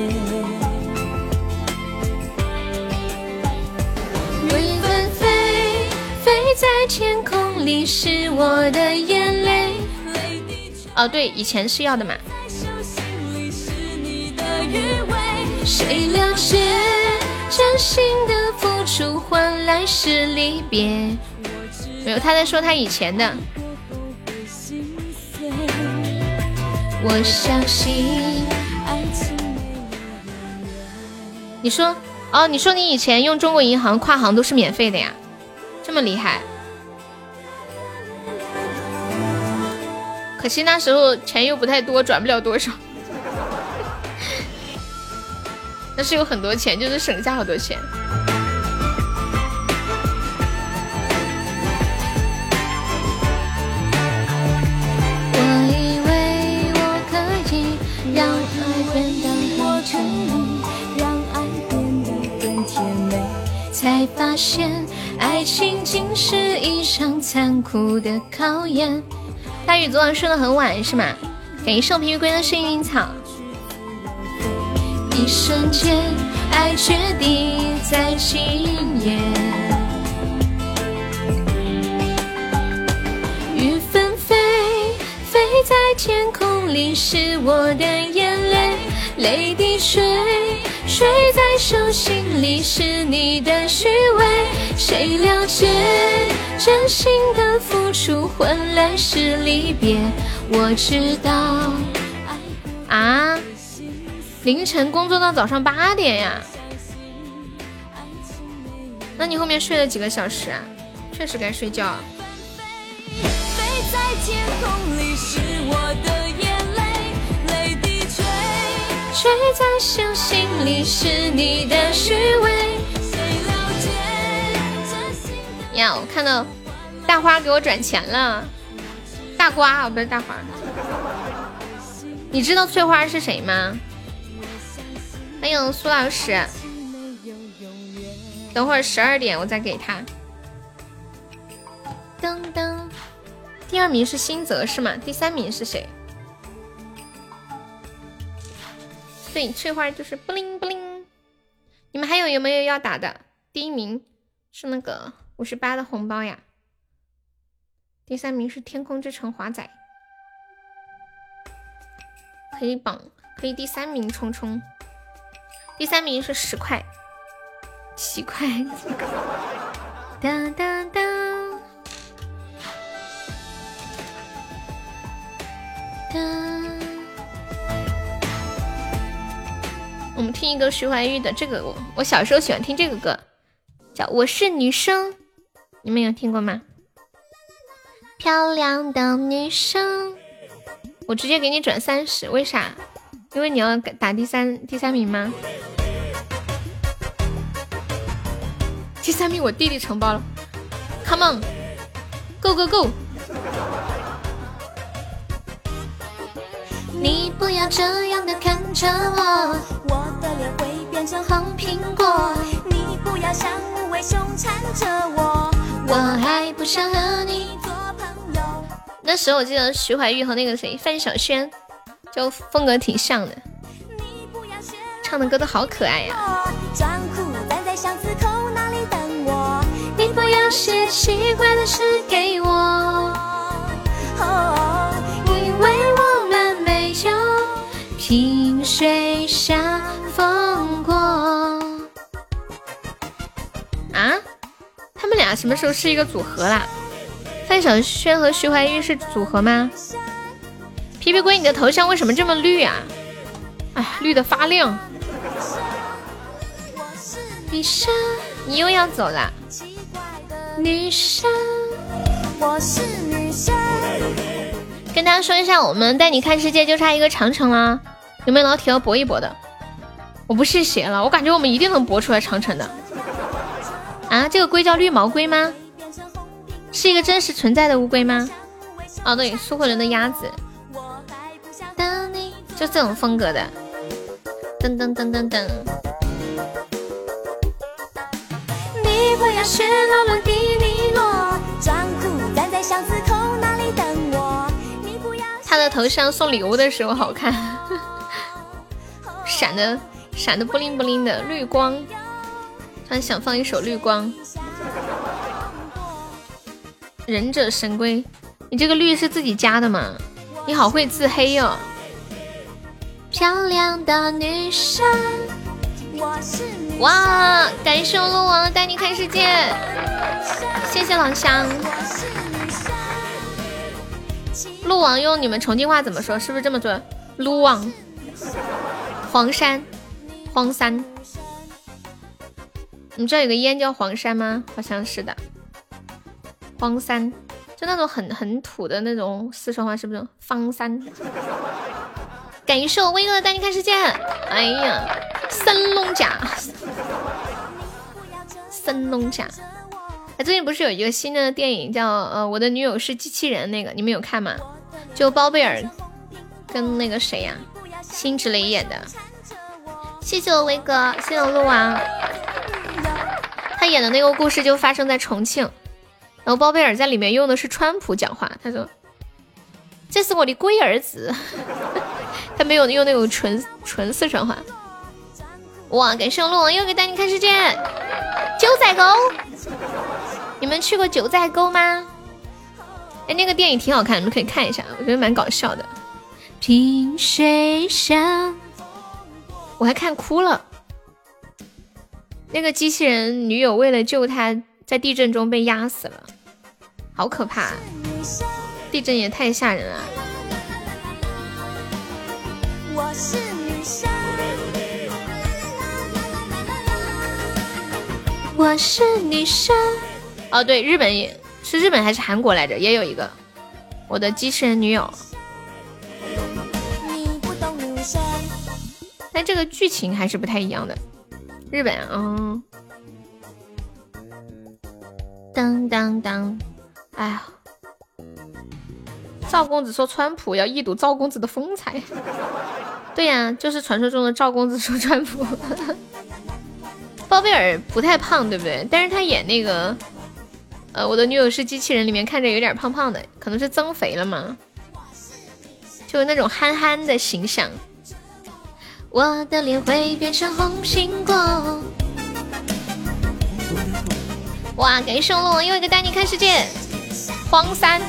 云纷飞，飞在天空里是我的眼泪。哦，对，以前是要的嘛。谁了解？真心的付出换来是离别。没有，他在说他以前的。我相信爱情。你说，哦，你说你以前用中国银行跨行都是免费的呀？这么厉害？可惜那时候钱又不太多，转不了多少。但是有很多钱，就是省下好多钱。我以为我可以让爱变得很甜蜜，让爱变得更甜美，才发现爱情竟是一场残酷的考验。大雨昨晚睡得很晚是吗？感谢我疲惫归的幸运草。一瞬间，爱决定在今夜。雨纷飞，飞在天空里是我的眼泪，泪滴水，水在手心里是你的虚伪。谁了解真心的付出换来是离别？我知道。啊？凌晨工作到早上八点呀？那你后面睡了几个小时啊？确实该睡觉。呀，我看到大花给我转钱了，大瓜啊，不是大花。你知道翠花是谁吗？欢迎苏老师，等会儿十二点我再给他。噔噔，第二名是新泽是吗？第三名是谁？对，翠花就是布灵布灵。你们还有有没有要打的？第一名是那个五十八的红包呀，第三名是天空之城华仔，可以榜，可以第三名冲冲。第三名是十块，七块。哒哒哒。哒。我们听一个徐怀钰的这个，我我小时候喜欢听这个歌，叫《我是女生》，你们有听过吗？漂亮的女生，我直接给你转三十，为啥？因为你要打第三第三名吗？第三名我弟弟承包了，Come on，Go Go Go！你不要这样的看着我，我的脸会变成红苹果。你不要像无尾熊缠着我，我还不想和你做朋友。那时候我记得徐怀钰和那个谁范晓萱。就风格挺像的，唱的歌都好可爱呀。你不要写奇怪的诗给我，因为我们没有萍水相逢过。啊？他们俩什么时候是一个组合啦？范晓萱和徐怀钰是组合吗？皮皮龟，你的头像为什么这么绿啊？哎，绿的发亮。你又要走了？女生，我是女生。跟大家说一下，我们带你看世界就差一个长城啦，有没有老铁要搏一搏的？我不是邪了，我感觉我们一定能搏出来长城的。啊，这个龟叫绿毛龟吗？是一个真实存在的乌龟吗？哦，对，苏慧伦的鸭子，就这种风格的。噔噔噔噔噔。你不要学站在巷子口那里等我。你不要。他的头像送礼物的时候好看，闪的闪的不灵不灵的绿光，突然想放一首绿光。忍者神龟，你这个绿是自己加的吗？你好会自黑哟！漂亮的女生，哇！感谢我鹿王带你看世界，谢谢老乡。鹿王用你们重庆话怎么说？是不是这么说？鹿王，黄山，黄山。你知道有个烟叫黄山吗？好像是的。荒山，就那种很很土的那种四川话，是不是？方山。感谢我威哥带你看世界。哎呀，神龙甲，神龙甲。哎，最近不是有一个新的电影叫呃我的女友是机器人那个，你们有看吗？就包贝尔跟那个谁呀，辛芷蕾演的。谢谢我威哥，谢谢我鹿王。他演的那个故事就发生在重庆。然后包贝尔在里面用的是川普讲话，他说：“这是我的龟儿子。” 他没有用那种纯纯四川话。哇，感谢路王又给带你看世界，九寨沟，你们去过九寨沟吗？哎，那个电影挺好看，你们可以看一下，我觉得蛮搞笑的。萍水上，我还看哭了。那个机器人女友为了救他。在地震中被压死了，好可怕！地震也太吓人了。我是女生，我是女生。哦，对，日本也是日本还是韩国来着？也有一个我的机器人女友。但这个剧情还是不太一样的。日本，嗯。当当当！哎呀，赵公子说川普要一睹赵公子的风采。对呀，就是传说中的赵公子说川普。包贝尔不太胖，对不对？但是他演那个，呃，我的女友是机器人里面看着有点胖胖的，可能是增肥了嘛，就是那种憨憨的形象。我的脸会变成红苹果。哇！感谢龙王又一个带你看世界，荒山，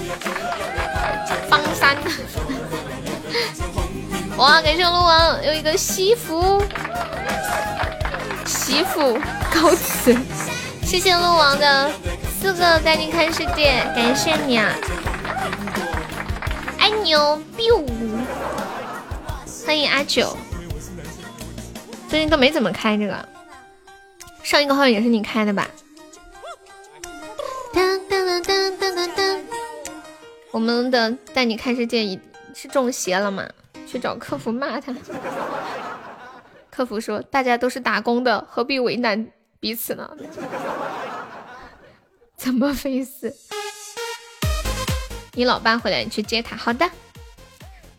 荒山。哇！感谢鹿王又一个西服，媳妇高词。谢谢鹿王的四个带你看世界，感谢你啊！爱你哦，biu。欢迎阿九，最近都没怎么开这个，上一个号也是你开的吧？噔噔噔噔噔噔，我们的带你看世界已是中邪了吗？去找客服骂他。客服说：“大家都是打工的，何必为难彼此呢？”怎么回事？你老爸回来，你去接他。好的。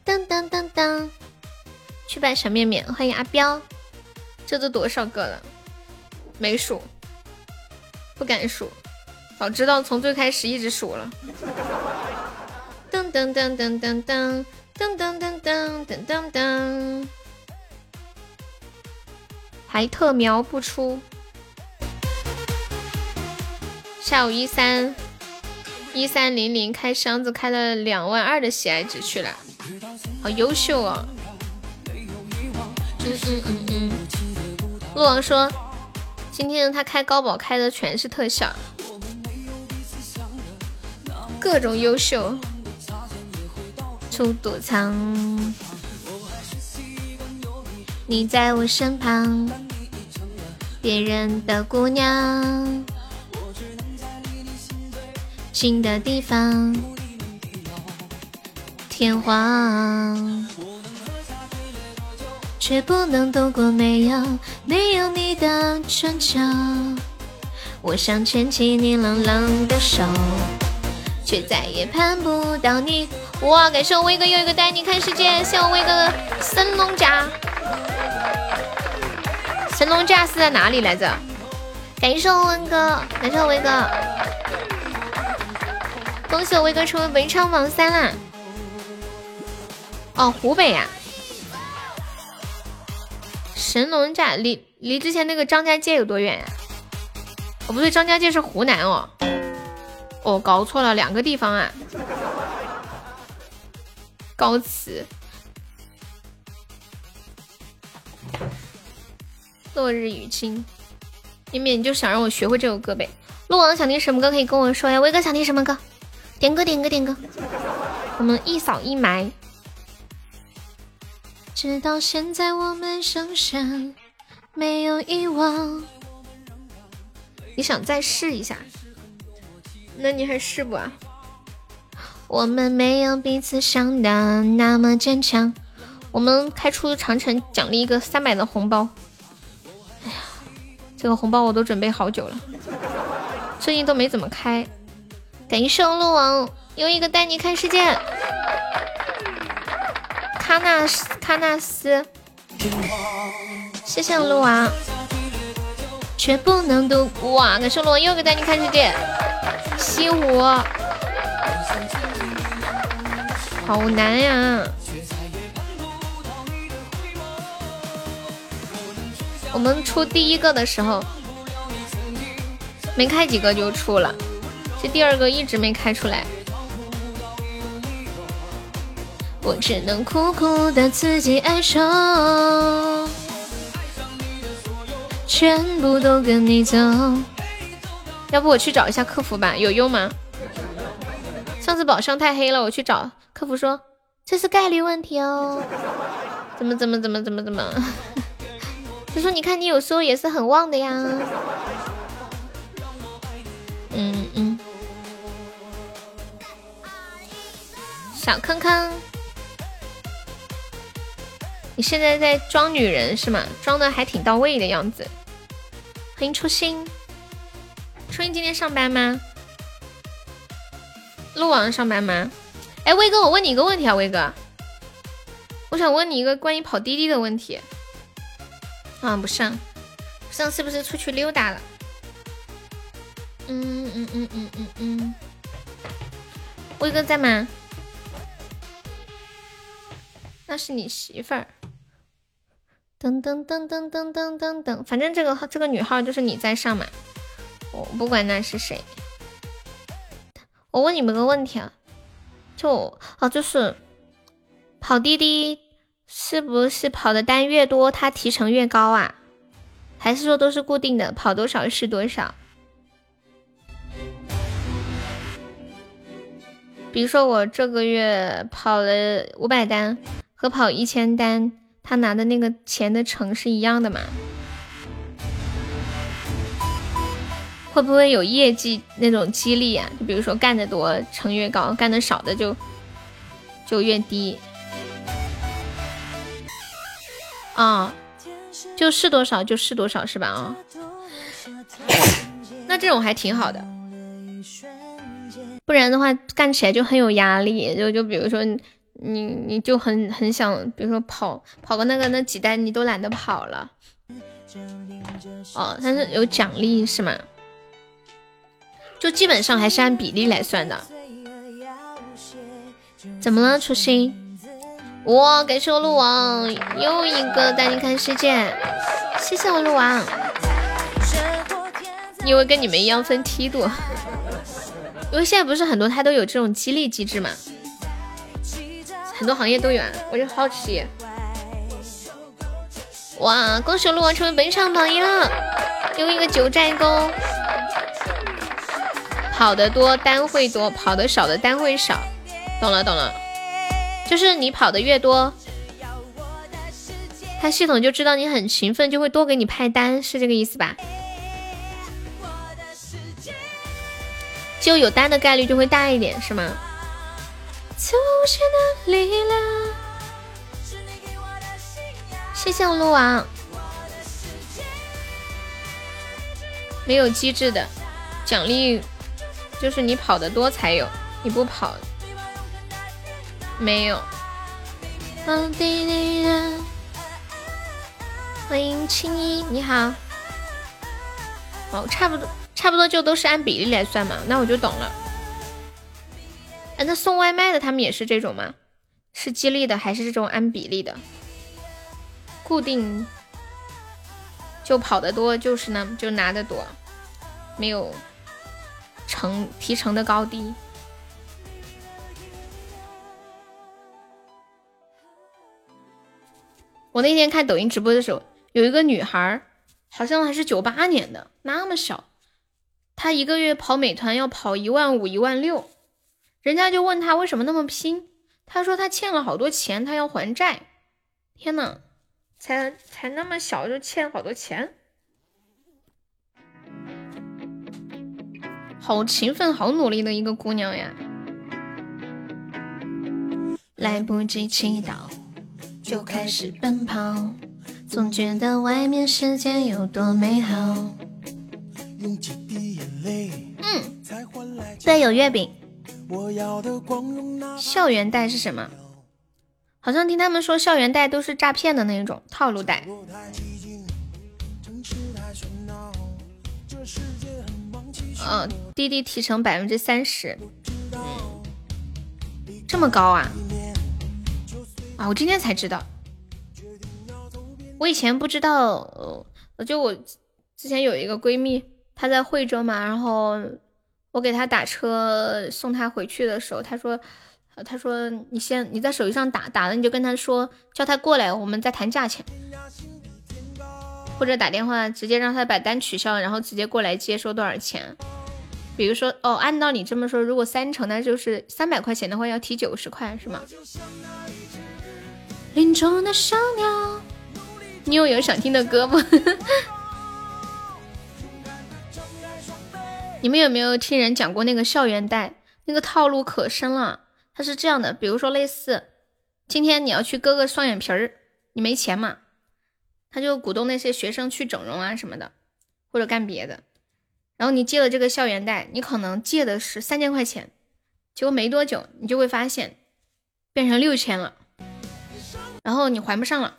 噔噔噔噔，去拜小面面，欢迎阿彪。这都多少个了？没数，不敢数。早知道从最开始一直数了。噔噔噔噔噔噔噔噔噔噔噔噔噔，还特瞄不出。下午一三一三零零开箱子开了两万二的喜爱值去了，好优秀哦。嗯嗯嗯嗯。陆王说，今天他开高保开的全是特效。各种优秀，出躲藏，你在我身旁，别人的姑娘。近的地方，天荒，却不能度过没有没有你的春秋。我想牵起你冷冷的手，却再也盼不到你。哇！感谢我威哥又一个带你看世界，谢我威哥的神龙甲。神龙架是在哪里来着？感谢我威哥，感谢我威哥。恭喜我威哥成为文昌榜三啦！哦，湖北呀。神龙架离离之前那个张家界有多远呀？哦，不对，张家界是湖南哦。哦，搞错了，两个地方啊。高祠。落日雨清，明明你就想让我学会这首歌呗。鹿王想听什么歌可以跟我说呀？威哥想听什么歌？点歌点歌点歌，我们一扫一埋。直到现在我们剩下没有遗忘。你想再试一下？那你还是不啊？我们没有彼此想的那么坚强。我们开出长城奖励一个三百的红包。哎呀，这个红包我都准备好久了，最近都没怎么开。感谢鹿王又一个带你看世界，喀纳斯喀纳斯，谢谢鹿王，却不能读哇！感谢鹿王又一个带你看世界，西湖，好难呀！我们出第一个的时候，没开几个就出了。这第二个一直没开出来，我只能苦苦的自己哀愁，全部都跟你走。要不我去找一下客服吧，有用吗？上次宝箱太黑了，我去找客服说这是概率问题哦。怎么怎么怎么怎么怎么？他说你看你有时候也是很旺的呀。嗯嗯。小坑坑，你现在在装女人是吗？装的还挺到位的样子。欢迎初心，初心今天上班吗？鹿王上班吗？哎，威哥，我问你一个问题啊，威哥，我想问你一个关于跑滴滴的问题。啊，不上，上是不是出去溜达了？嗯嗯嗯嗯嗯嗯，威哥在吗？那是你媳妇儿，噔噔噔噔噔噔噔噔，反正这个这个女号就是你在上嘛，我不管那是谁。我问你们个问题啊，就啊就是跑滴滴是不是跑的单越多，它提成越高啊？还是说都是固定的，跑多少是多少？比如说我这个月跑了五百单。和跑一千单，他拿的那个钱的成是一样的吗？会不会有业绩那种激励啊？就比如说干的多成越高，干的少的就就越低。啊，就是多少就是多少是吧？啊，那这种还挺好的，不然的话干起来就很有压力。就就比如说。你你就很很想，比如说跑跑个那个那几单，你都懒得跑了。哦，但是有奖励是吗？就基本上还是按比例来算的。怎么了，初心？哇，感谢我鹿王又一个带你看世界，谢谢我鹿王。因为跟你们一样分梯度，因为现在不是很多他都有这种激励机制嘛。很多行业都有，我就好奇。哇，恭喜鹿王成为本场榜一了，又一个九寨沟。跑得多单会多，跑得少的单会少。懂了懂了，就是你跑的越多，它系统就知道你很勤奋，就会多给你派单，是这个意思吧？就有单的概率就会大一点，是吗？谢谢我鹿王，没有机制的奖励，就是你跑的多才有，你不跑没有。欢迎青衣，你好。哦，差不多，差不多就都是按比例来算嘛，那我就懂了。哎，那送外卖的他们也是这种吗？是激励的还是这种按比例的？固定就跑得多，就是呢，就拿得多，没有成提成的高低。我那天看抖音直播的时候，有一个女孩，好像还是九八年的，那么小，她一个月跑美团要跑一万五、一万六，人家就问她为什么那么拼，她说她欠了好多钱，她要还债。天呐！才才那么小就欠好多钱，好勤奋、好努力的一个姑娘呀！来不及祈祷，就开始奔跑，总觉得外面世界有多美好。嗯，对，有月饼。校园贷是什么？好像听他们说校园贷都是诈骗的那种套路贷。嗯，滴滴提成百分之三十，这么高啊？啊，我今天才知道，我以前不知道。呃，就我之前有一个闺蜜，她在惠州嘛，然后我给她打车送她回去的时候，她说。她说：“你先你在手机上打打了，你就跟她说，叫她过来，我们再谈价钱，或者打电话直接让他把单取消，然后直接过来接收多少钱。比如说，哦，按照你这么说，如果三成，那就是三百块钱的话要提九十块，是吗？”林中的小鸟，你有有想听的歌不？你们有没有听人讲过那个校园贷？那个套路可深了。它是这样的，比如说类似，今天你要去割个双眼皮儿，你没钱嘛，他就鼓动那些学生去整容啊什么的，或者干别的。然后你借了这个校园贷，你可能借的是三千块钱，结果没多久你就会发现变成六千了，然后你还不上了，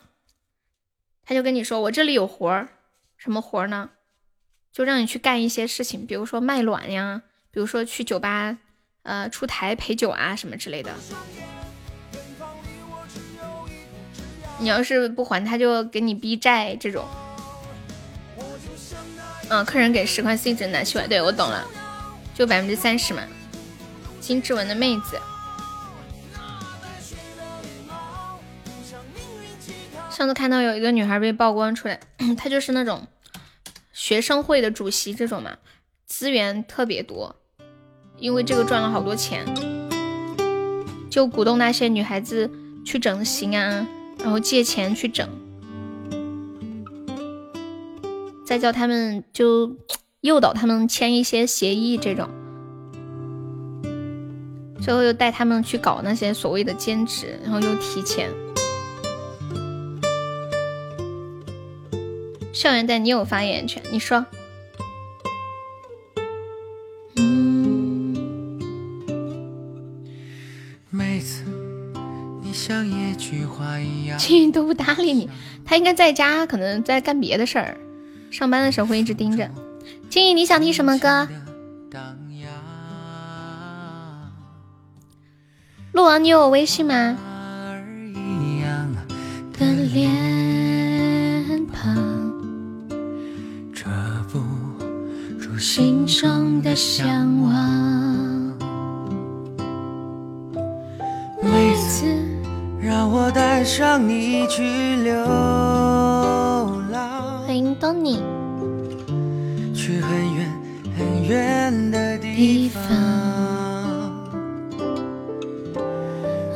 他就跟你说我这里有活儿，什么活儿呢？就让你去干一些事情，比如说卖卵呀，比如说去酒吧。呃，出台陪酒啊什么之类的，你要是不还，他就给你逼债这种。嗯，客人给十块 C 值拿去玩，对我懂了，就百分之三十嘛。金志文的妹子，上次看到有一个女孩被曝光出来，她就是那种学生会的主席这种嘛，资源特别多。因为这个赚了好多钱，就鼓动那些女孩子去整形啊，然后借钱去整，再叫他们就诱导他们签一些协议这种，最后又带他们去搞那些所谓的兼职，然后又提钱。校园贷你有发言权，你说。青云都不搭理你，他应该在家，可能在干别的事儿。上班的时候会一直盯着。青云，你想听什么歌？鹿王，你有我微信吗？的脸庞，遮不住心中的向往。上你去流浪。欢迎东尼。去很远很远的地方。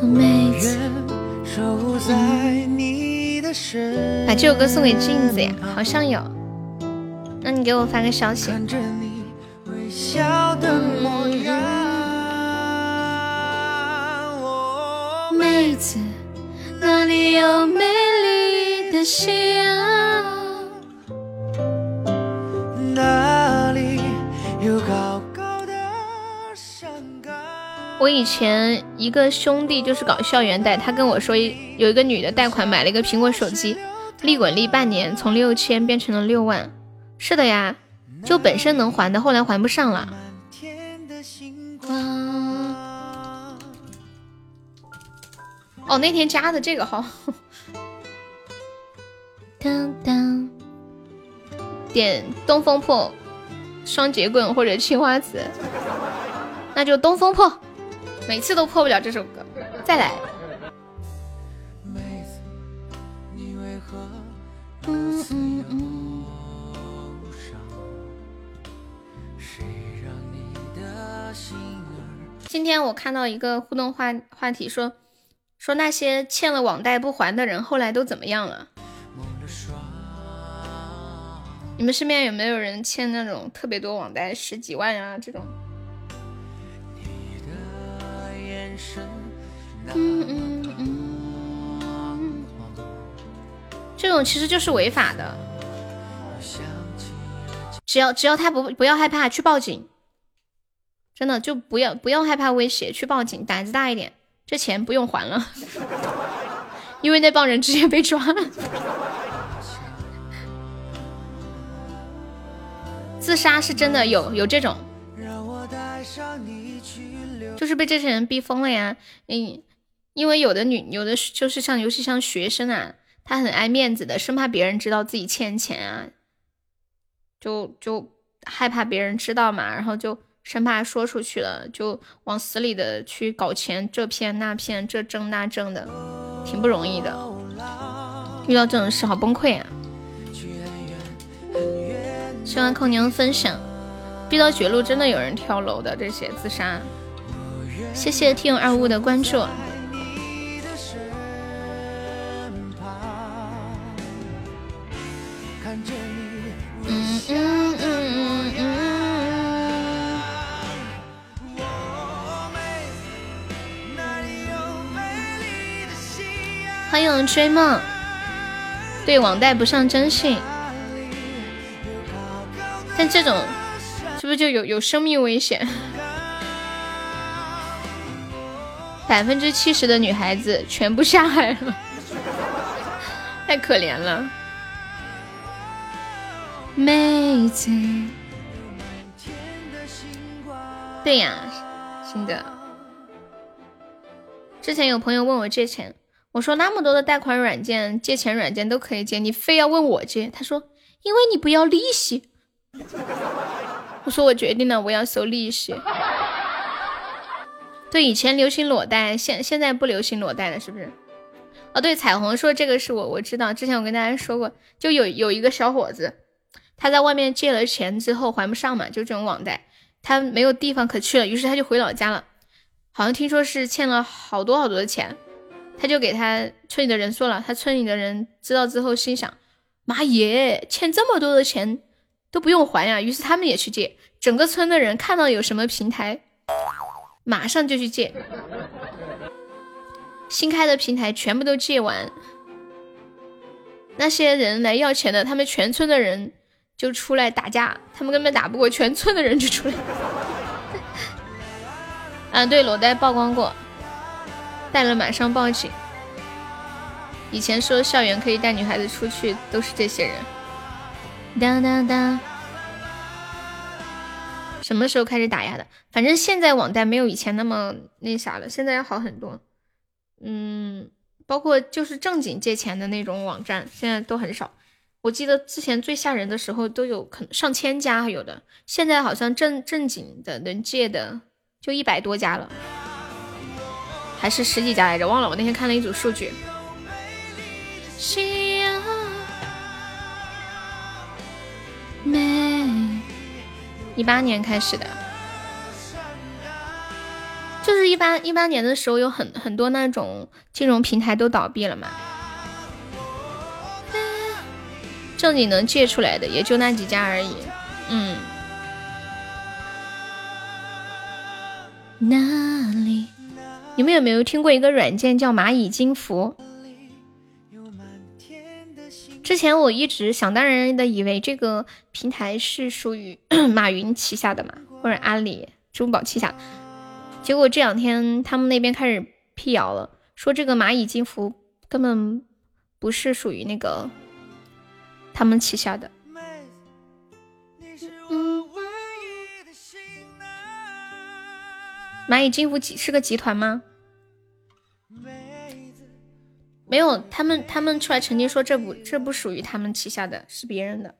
每次守护在你的身。把这首歌送给镜子呀，好像有。那你给我发个消息。笑的模样。妹子，哪里有美丽的夕阳？那里有高高的山岗？我以前一个兄弟就是搞校园贷，他跟我说有一个女的贷款买了一个苹果手机，利滚利半年从六千变成了六万。是的呀，就本身能还的，后来还不上了。哦，那天加的这个号，当当，点东风破、双节棍或者青花瓷，那就东风破，每次都破不了这首歌，再来。妹子，你为何嗯嗯嗯，伤？谁让你的心今天我看到一个互动话话题说，说那些欠了网贷不还的人后来都怎么样了？你们身边有没有人欠那种特别多网贷，十几万啊这种？你的眼神嗯嗯嗯，这种其实就是违法的，只要只要他不不要害怕去报警，真的就不要不要害怕威胁，去报警，胆子大一点，这钱不用还了，因为那帮人直接被抓了。自杀是真的有有这种，就是被这些人逼疯了呀。嗯，因为有的女有的就是像尤其像学生啊，她很爱面子的，生怕别人知道自己欠钱啊，就就害怕别人知道嘛，然后就生怕说出去了，就往死里的去搞钱，这骗那骗，这挣那挣的，挺不容易的。遇到这种事好崩溃啊！希望空娘分享，逼到绝路真的有人跳楼的，这些自杀。谢谢听友二五的关注。嗯嗯欢迎追梦，对网贷不上征信，但这种是不是就有有生命危险？百分之七十的女孩子全部下海了，太可怜了。妹子，对呀，新的。之前有朋友问我借钱，我说那么多的贷款软件、借钱软件都可以借，你非要问我借？他说因为你不要利息。我说我决定了，我要收利息。对，以前流行裸贷，现现在不流行裸贷了，是不是？哦，对，彩虹说这个是我我知道，之前我跟大家说过，就有有一个小伙子，他在外面借了钱之后还不上嘛，就这种网贷，他没有地方可去了，于是他就回老家了。好像听说是欠了好多好多的钱，他就给他村里的人说了，他村里的人知道之后心想：妈耶，欠这么多的钱都不用还呀！于是他们也去借，整个村的人看到有什么平台，马上就去借，新开的平台全部都借完。那些人来要钱的，他们全村的人就出来打架，他们根本打不过，全村的人就出来。啊，对，裸贷曝光过，带了马上报警。以前说校园可以带女孩子出去，都是这些人。哒哒哒，什么时候开始打压的？反正现在网贷没有以前那么那啥了，现在要好很多。嗯，包括就是正经借钱的那种网站，现在都很少。我记得之前最吓人的时候都有可能上千家有的，现在好像正正经的能借的就一百多家了，还是十几家来着，忘了。我那天看了一组数据。夕阳美，一八年开始的，就是一八一八年的时候，有很很多那种金融平台都倒闭了嘛，正经能借出来的也就那几家而已。嗯，哪里？你们有没有听过一个软件叫蚂蚁金服？之前我一直想当然的以为这个平台是属于 马云旗下的嘛，或者阿里、支付宝旗下。结果这两天他们那边开始辟谣了，说这个蚂蚁金服根本不是属于那个他们旗下的。蚂蚁金服集是个集团吗？没有，他们他们出来澄清说这不这不属于他们旗下的，是别人的。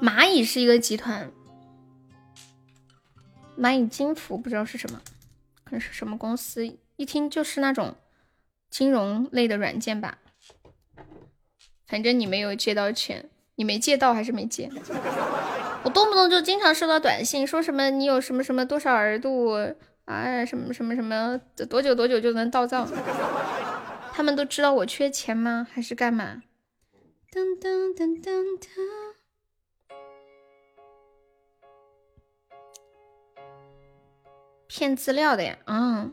蚂蚁是一个集团，蚂蚁金服不知道是什么，可能是什么公司，一听就是那种金融类的软件吧。反正你没有借到钱，你没借到还是没借？我动不动就经常收到短信，说什么你有什么什么多少额度。啊，什么什么什么，多久多久就能到账？他们都知道我缺钱吗？还是干嘛？噔噔噔噔噔，骗资料的呀？嗯，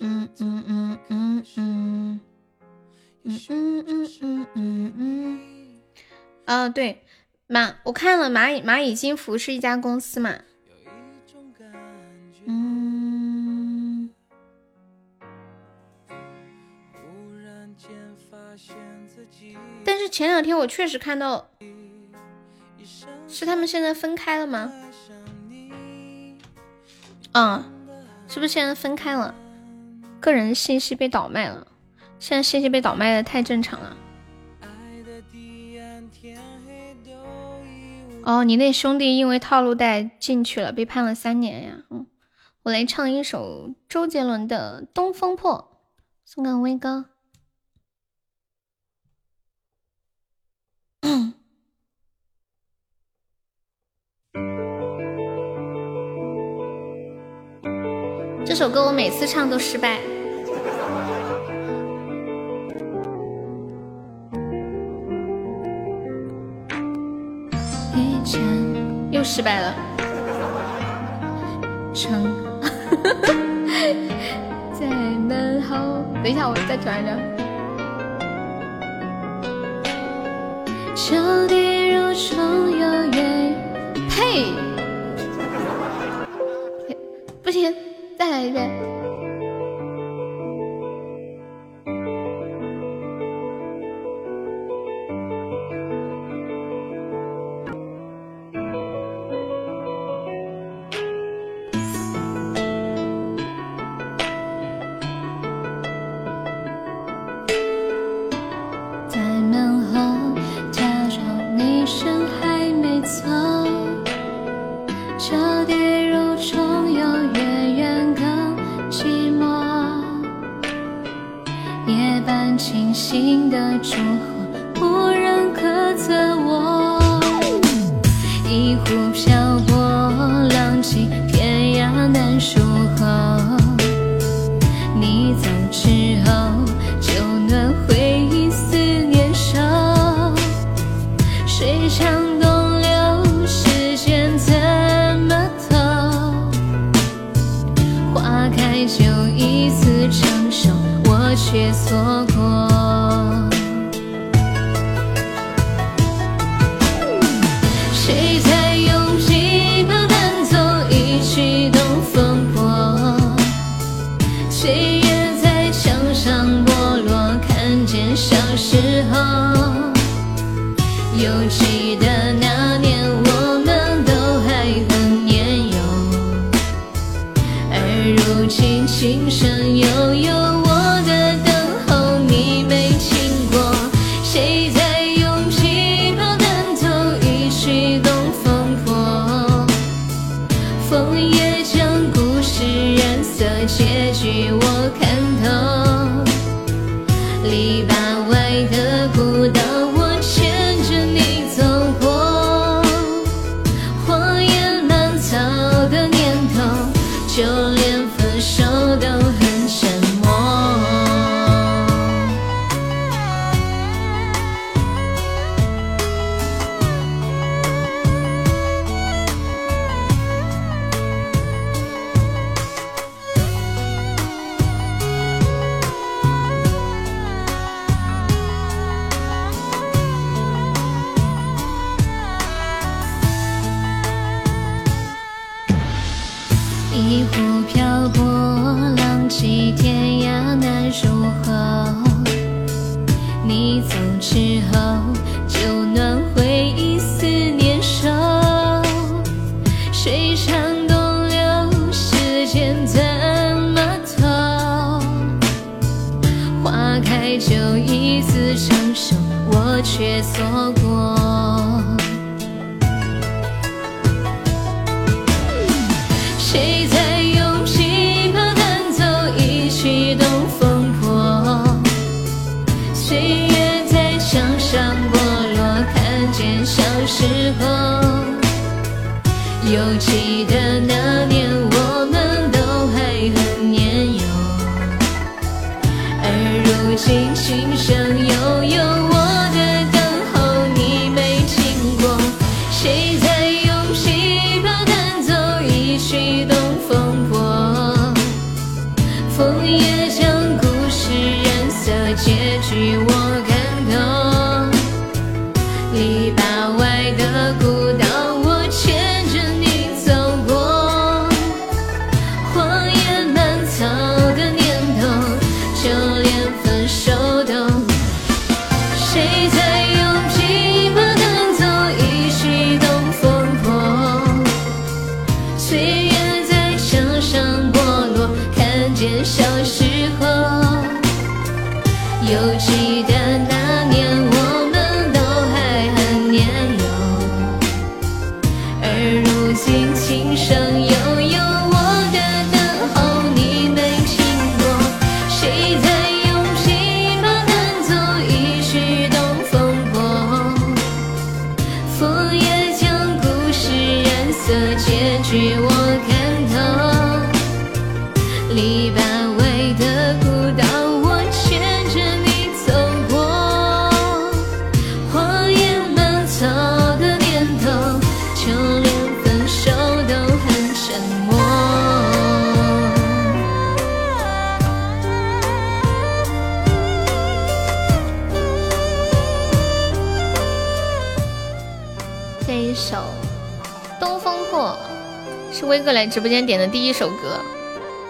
嗯嗯嗯嗯嗯嗯嗯嗯嗯嗯，啊对，蚂我看了蚂蚁蚂蚁金服是一家公司嘛？嗯，但是前两天我确实看到，是他们现在分开了吗？嗯，是不是现在分开了？个人信息被倒卖了，现在信息被倒卖的太正常了。哦，你那兄弟因为套路贷进去了，被判了三年呀？嗯。我来唱一首周杰伦的《东风破》，送给威哥。这首歌我每次唱都失败，又失败了，唱。在门后，等一下，我再转一转。秋笛如虫有约，呸！不行，再来一遍。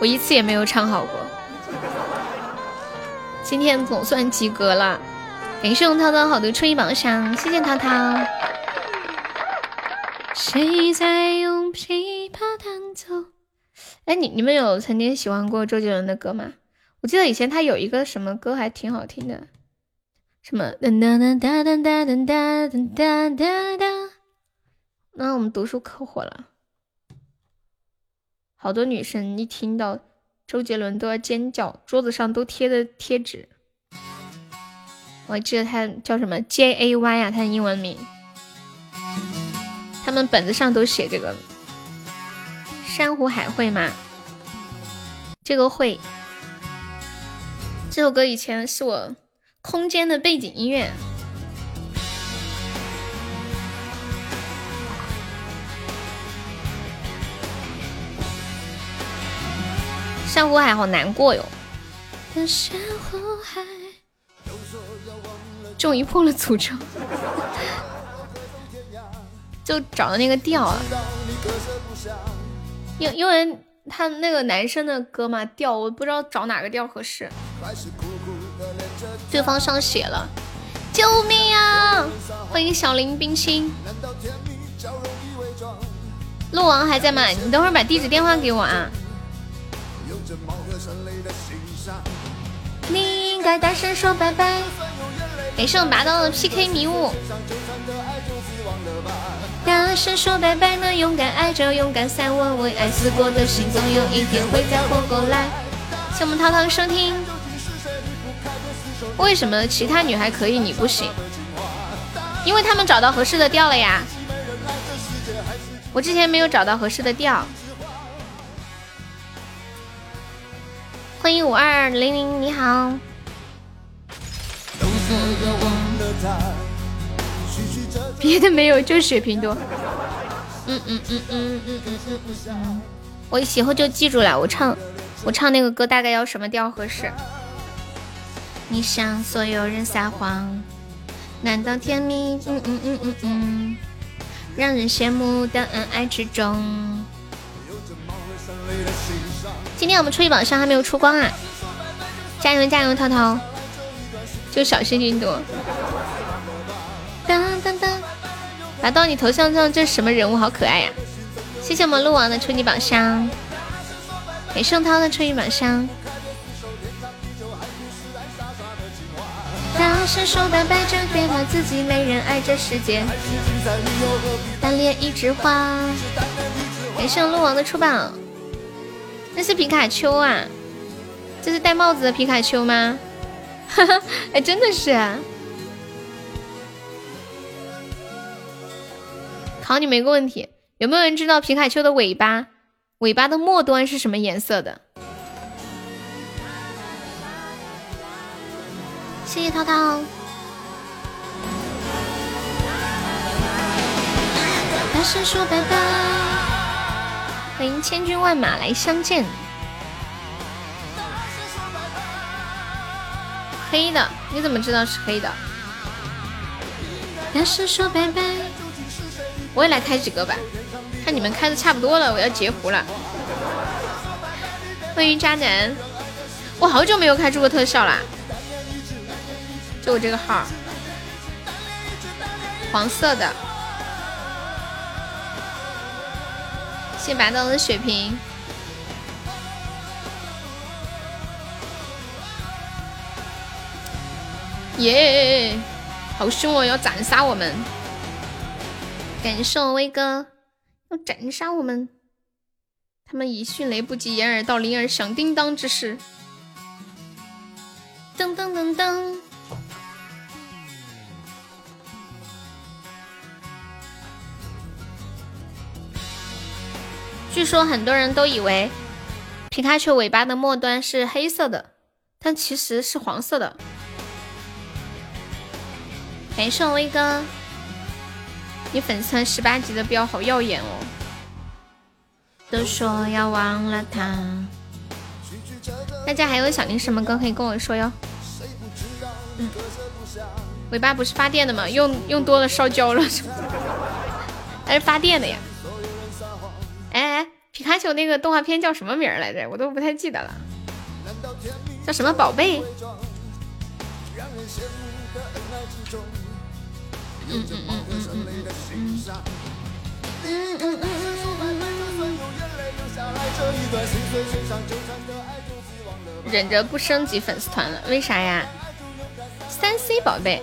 我一次也没有唱好过。今天总算及格了，感谢我涛涛好的初一榜上，谢谢涛涛。谁在用琵琶弹奏？哎，你你们有曾经喜欢过周杰伦的歌吗？我记得以前他有一个什么歌还挺好听的，什么哒哒哒哒哒哒哒哒哒哒哒。那我们读书可火了，好多女生一听到周杰伦都要尖叫，桌子上都贴的贴纸。我记得他叫什么 J A Y 啊，他的英文名，他们本子上都写这个。珊瑚海会吗？这个会。这首歌以前是我空间的背景音乐。珊瑚海好难过哟。珊瑚海，终于破了诅咒，就找到那个调啊。因因为他那个男生的歌嘛，调我不知道找哪个调合适。对方上血了，救命啊！欢迎小林冰心。鹿王还在吗？你等会儿把地址电话给我啊。你应该大声说拜拜。感谢我拔刀的 PK 迷雾。大声说拜拜呢，勇敢爱着，勇敢散，我为爱死过的心，总有一天会再活过来。谢我们涛涛收听。为什么其他女孩可以，你不行？因为他们找到合适的调了呀。我之前没有找到合适的调。欢迎五二零零，你好。别的没有，就水瓶多。嗯嗯嗯嗯嗯嗯嗯嗯嗯。我以后就记住了，我唱我唱那个歌大概要什么调合适？你向所有人撒谎，难道甜蜜？嗯嗯嗯嗯嗯，让人羡慕的恩爱之中。今天我们初一榜上还没有出光啊！加油加油，涛涛！就小心云朵。当当当！拿到你头像上，这是什么人物？好可爱呀！谢谢我们鹿王的初级宝箱，给盛涛的初级宝箱。大声说拜拜，就别怕自己没人爱这世界。单恋一枝花。给盛鹿王的出榜，那是皮卡丘啊！这是戴帽子的皮卡丘吗？哈哈，哎，真的是。考你们一个问题，有没有人知道皮卡丘的尾巴，尾巴的末端是什么颜色的？谢谢涛涛。大声说拜拜，欢迎千军万马来相见。黑的，你怎么知道是黑的？大声说拜拜。我也来开几个吧，看你们开的差不多了，我要截胡了。欢迎渣男，我好久没有开出过特效啦，就我这个号，黄色的。谢白刀的血瓶，耶，好凶哦，要斩杀我们！感谢我威哥，要斩杀我们！他们以迅雷不及掩耳盗铃而响叮当之势。噔噔噔噔！据说很多人都以为皮卡丘尾巴的末端是黑色的，但其实是黄色的。感谢威哥。你粉丝团十八级的标好耀眼哦！都说要忘了他。大家还有想听什么歌可以跟我说哟。嗯，尾巴不是发电的吗？用用多了烧焦了，还是发电的呀？皮卡丘那个动画片叫什么名儿来着？我都不太记得了。叫什么宝贝？忍着不升级粉丝团了。为啥呀？三 c 宝贝，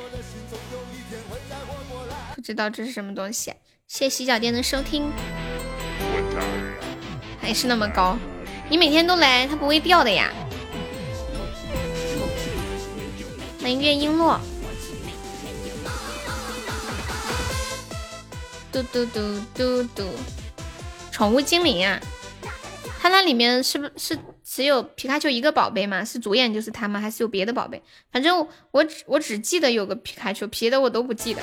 不知道这是什么东西。谢谢洗脚店的收听。还是那么高，你每天都来，它不会掉的呀。欢迎月璎珞。嘟嘟嘟嘟嘟，宠物精灵啊！它那里面是不是只有皮卡丘一个宝贝吗？是主演就是它吗？还是有别的宝贝？反正我只我只记得有个皮卡丘，别的我都不记得。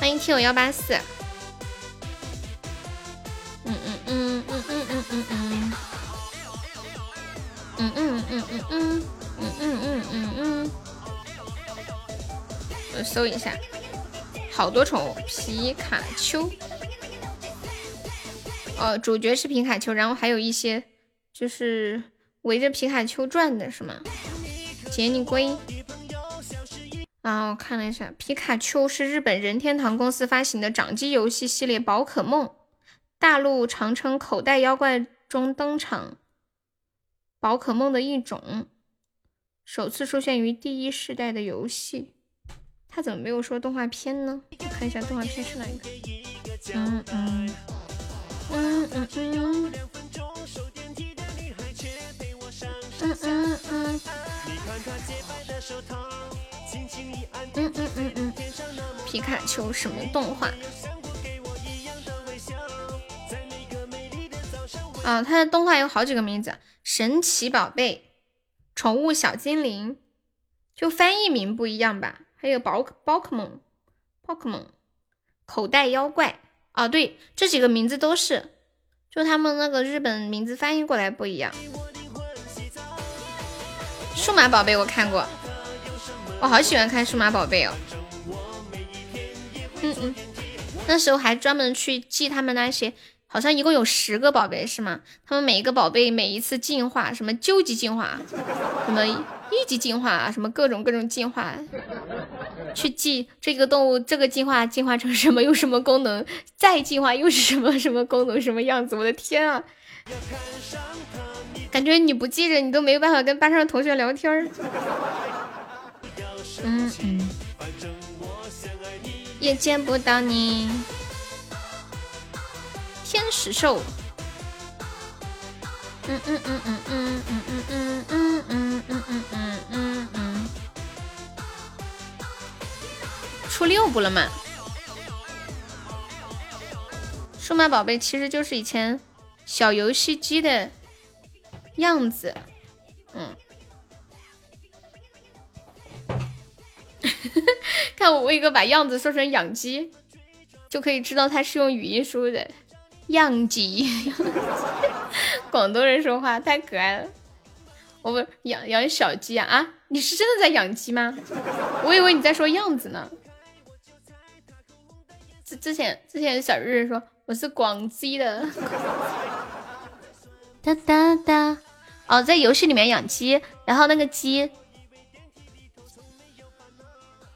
欢迎听友幺八四。嗯嗯嗯嗯嗯嗯嗯嗯。嗯嗯嗯嗯嗯嗯嗯嗯嗯。我搜一下。好多宠物，皮卡丘。哦，主角是皮卡丘，然后还有一些就是围着皮卡丘转的，是吗？杰尼龟。啊，我看了一下，皮卡丘是日本任天堂公司发行的掌机游戏系列宝可梦，大陆常称口袋妖怪中登场宝可梦的一种，首次出现于第一世代的游戏。他怎么没有说动画片呢？我看一下动画片是哪一个。嗯嗯嗯嗯嗯。嗯嗯嗯。嗯嗯嗯嗯。皮卡丘什么动画？啊，它的动画有好几个名字：神奇宝贝、宠物小精灵，就翻译名不一样吧。还有宝宝可梦，宝可梦，口袋妖怪啊，对，这几个名字都是，就他们那个日本名字翻译过来不一样。数码宝贝我看过，我好喜欢看数码宝贝哦。嗯嗯，那时候还专门去记他们那些好像一共有十个宝贝是吗？他们每一个宝贝每一次进化，什么究极进化，什么一级进化，什么各种各种进化，去记这个动物这个进化进化成什么，有什么功能，再进化又是什么什么功能，什么样子？我的天啊！感觉你不记着，你都没有办法跟班上的同学聊天儿。嗯嗯，也见不到你。天使兽，嗯嗯嗯嗯嗯嗯嗯嗯嗯嗯嗯嗯嗯嗯，出六部了嘛？数码宝贝其实就是以前小游戏机的样子，嗯。看我威哥把样子说成养鸡，就可以知道他是用语音输入的。养鸡，广东人说话太可爱了。我不养养小鸡啊啊！你是真的在养鸡吗？我以为你在说样子呢。之之前之前小日日说我是广西的。哒哒哒。哦，在游戏里面养鸡，然后那个鸡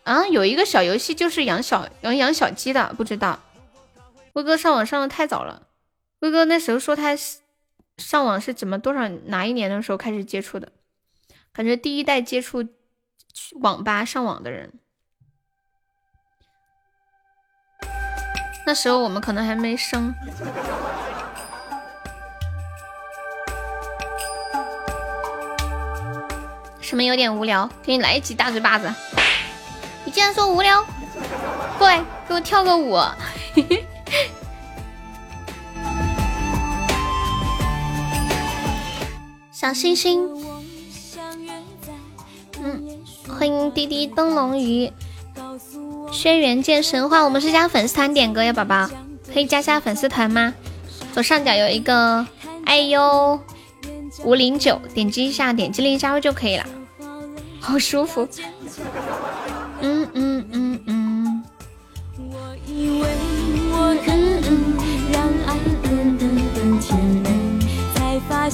啊，有一个小游戏就是养小养养小鸡的，不知道。威哥上网上的太早了，威哥那时候说他上网是怎么多少哪一年的时候开始接触的？感觉第一代接触网吧上网的人，那时候我们可能还没生。什么有点无聊？给你来一记大嘴巴子！你竟然说无聊？过来给我跳个舞！嘿嘿小星星，嗯，欢迎滴滴灯笼鱼，轩辕剑神话，我们是加粉丝团点歌呀，宝宝。可以加下粉丝团吗？左上角有一个哎呦五零九，点击一下，点击另加入就可以了，好舒服，嗯嗯嗯嗯。爱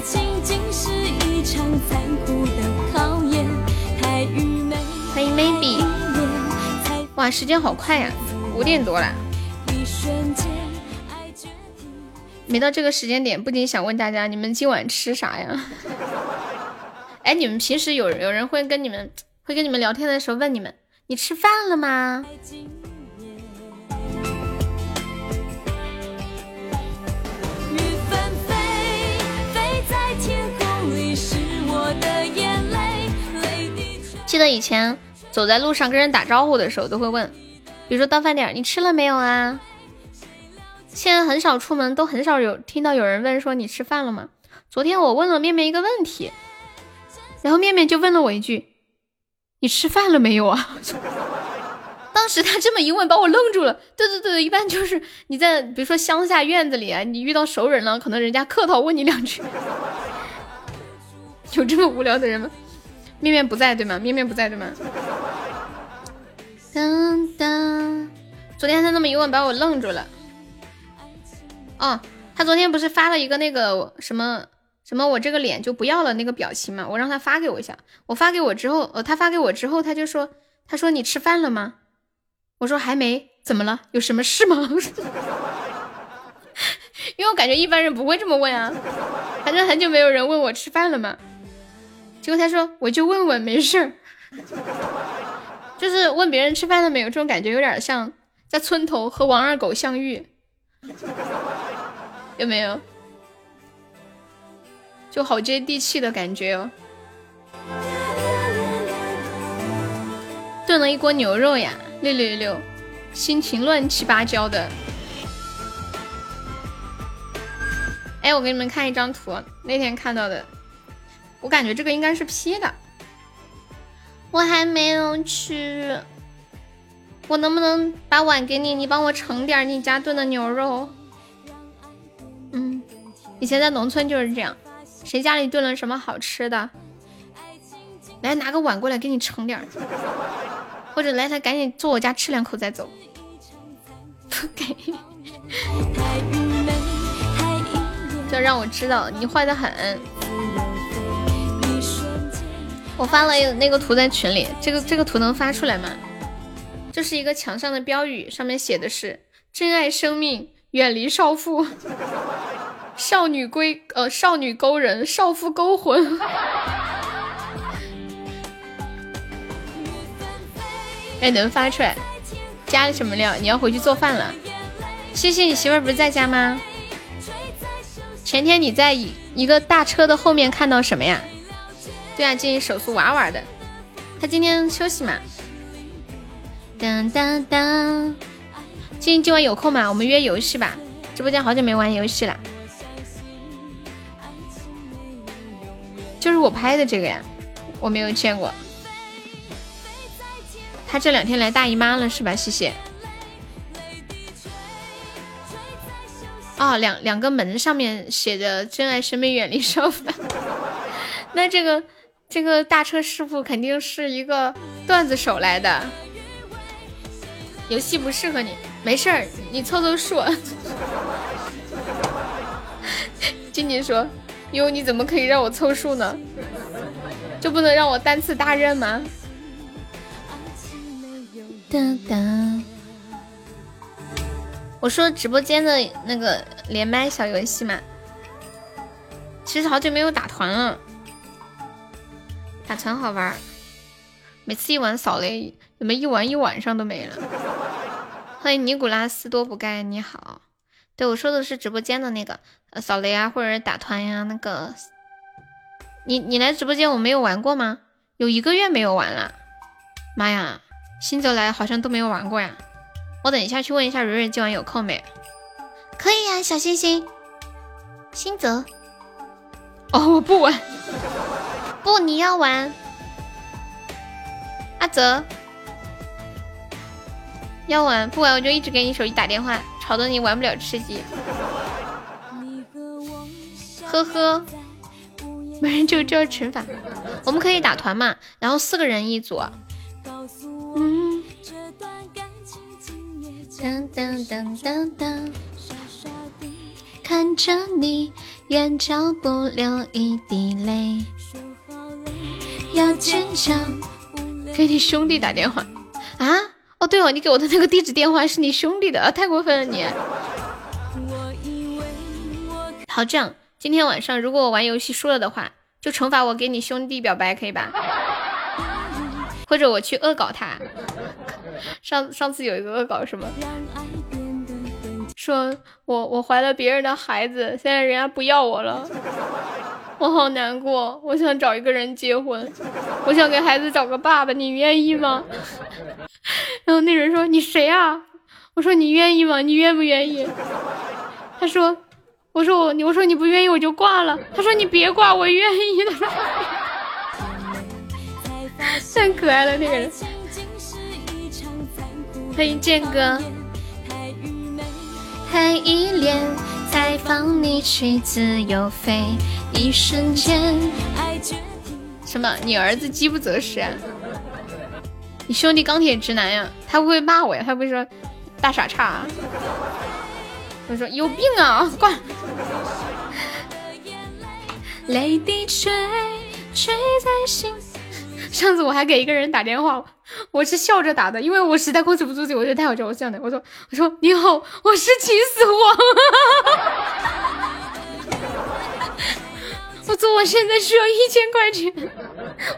情竟是一场残酷的考验，太愚昧。欢迎 maybe，哇，时间好快呀，五点多了。没到这个时间点，不仅想问大家，你们今晚吃啥呀？哎，你们平时有有人会跟你们会跟你们聊天的时候问你们，你吃饭了吗？记得以前走在路上跟人打招呼的时候，都会问，比如说到饭点，你吃了没有啊？现在很少出门，都很少有听到有人问说你吃饭了吗？昨天我问了面面一个问题，然后面面就问了我一句，你吃饭了没有啊？当时他这么一问，把我愣住了。对对对，一般就是你在比如说乡下院子里，你遇到熟人了，可能人家客套问你两句，有这么无聊的人吗？面面不在对吗？面面不在对吗？当当，昨天他那么一问，把我愣住了。哦，他昨天不是发了一个那个什么什么我这个脸就不要了那个表情嘛？我让他发给我一下。我发给我之后，呃，他发给我之后，他就说，他说你吃饭了吗？我说还没。怎么了？有什么事吗？因为我感觉一般人不会这么问啊。反正很久没有人问我吃饭了吗？结果他说：“我就问问，没事儿。”就是问别人吃饭了没有，这种感觉有点像在村头和王二狗相遇，有没有？就好接地气的感觉哦。炖了一锅牛肉呀，六六六，心情乱七八糟的。哎，我给你们看一张图，那天看到的。我感觉这个应该是 P 的，我还没有吃，我能不能把碗给你，你帮我盛点你家炖的牛肉？嗯，以前在农村就是这样，谁家里炖了什么好吃的，来拿个碗过来给你盛点或者来他赶紧坐我家吃两口再走。不 给。就让我知道你坏的很。我发了那个图在群里，这个这个图能发出来吗？这是一个墙上的标语，上面写的是“珍爱生命，远离少妇”。少女归呃，少女勾人，少妇勾魂。哎，能发出来？加了什么料？你要回去做饭了。谢谢你媳妇儿不是在家吗？前天你在一一个大车的后面看到什么呀？对啊，静静手速玩玩的。他今天休息嘛？当当当。静静今晚有空吗？我们约游戏吧。直播间好久没玩游戏了。就是我拍的这个呀，我没有见过。他这两天来大姨妈了是吧？谢谢。哦，两两个门上面写着“珍爱生命，远离烧饭”。那这个这个大车师傅肯定是一个段子手来的。游戏不适合你，没事儿，你凑凑数。静静说。哟，你怎么可以让我凑数呢？就不能让我单次大任吗？哒哒。我说直播间的那个连麦小游戏嘛，其实好久没有打团了。打团好玩，每次一玩扫雷，怎么一玩一晚上都没了？欢迎尼古拉斯多补钙，你好。对我说的是直播间的那个。呃，扫雷啊，或者打团呀，那个，你你来直播间我没有玩过吗？有一个月没有玩了，妈呀，新泽来好像都没有玩过呀。我等一下去问一下蕊蕊今晚有空没？可以呀，小星星，新泽。哦，我不玩，不，你要玩。阿泽，要玩不玩我就一直给你手机打电话，吵得你玩不了吃鸡。呵呵，没人就就要惩罚。我们可以打团嘛，然后四个人一组。嗯。当当当当当。看着你，眼角不流一滴泪。给你兄弟打电话啊？哦对哦，你给我的那个地址电话是你兄弟的啊，太过分了你。好这样。今天晚上如果我玩游戏输了的话，就惩罚我给你兄弟表白，可以吧？或者我去恶搞他。上上次有一个恶搞什么，说我我怀了别人的孩子，现在人家不要我了，我好难过，我想找一个人结婚，我想给孩子找个爸爸，你愿意吗？然后那人说你谁啊？我说你愿意吗？你愿不愿意？他说。我说我我说你不愿意我就挂了。他说你别挂，我愿意的。太可爱了那个人。欢迎剑哥。太依恋，才放你去自由飞。一瞬间，什么？你儿子饥不择食？你兄弟钢铁直男呀？他会不会骂我呀？他会不会说大傻叉？我说有病啊，挂。泪滴垂垂在心。上次我还给一个人打电话，我是笑着打的，因为我实在控制不住自己，我觉得太好笑，我笑的。我说我说你好，我是秦始皇。我说我现在需要一千块钱。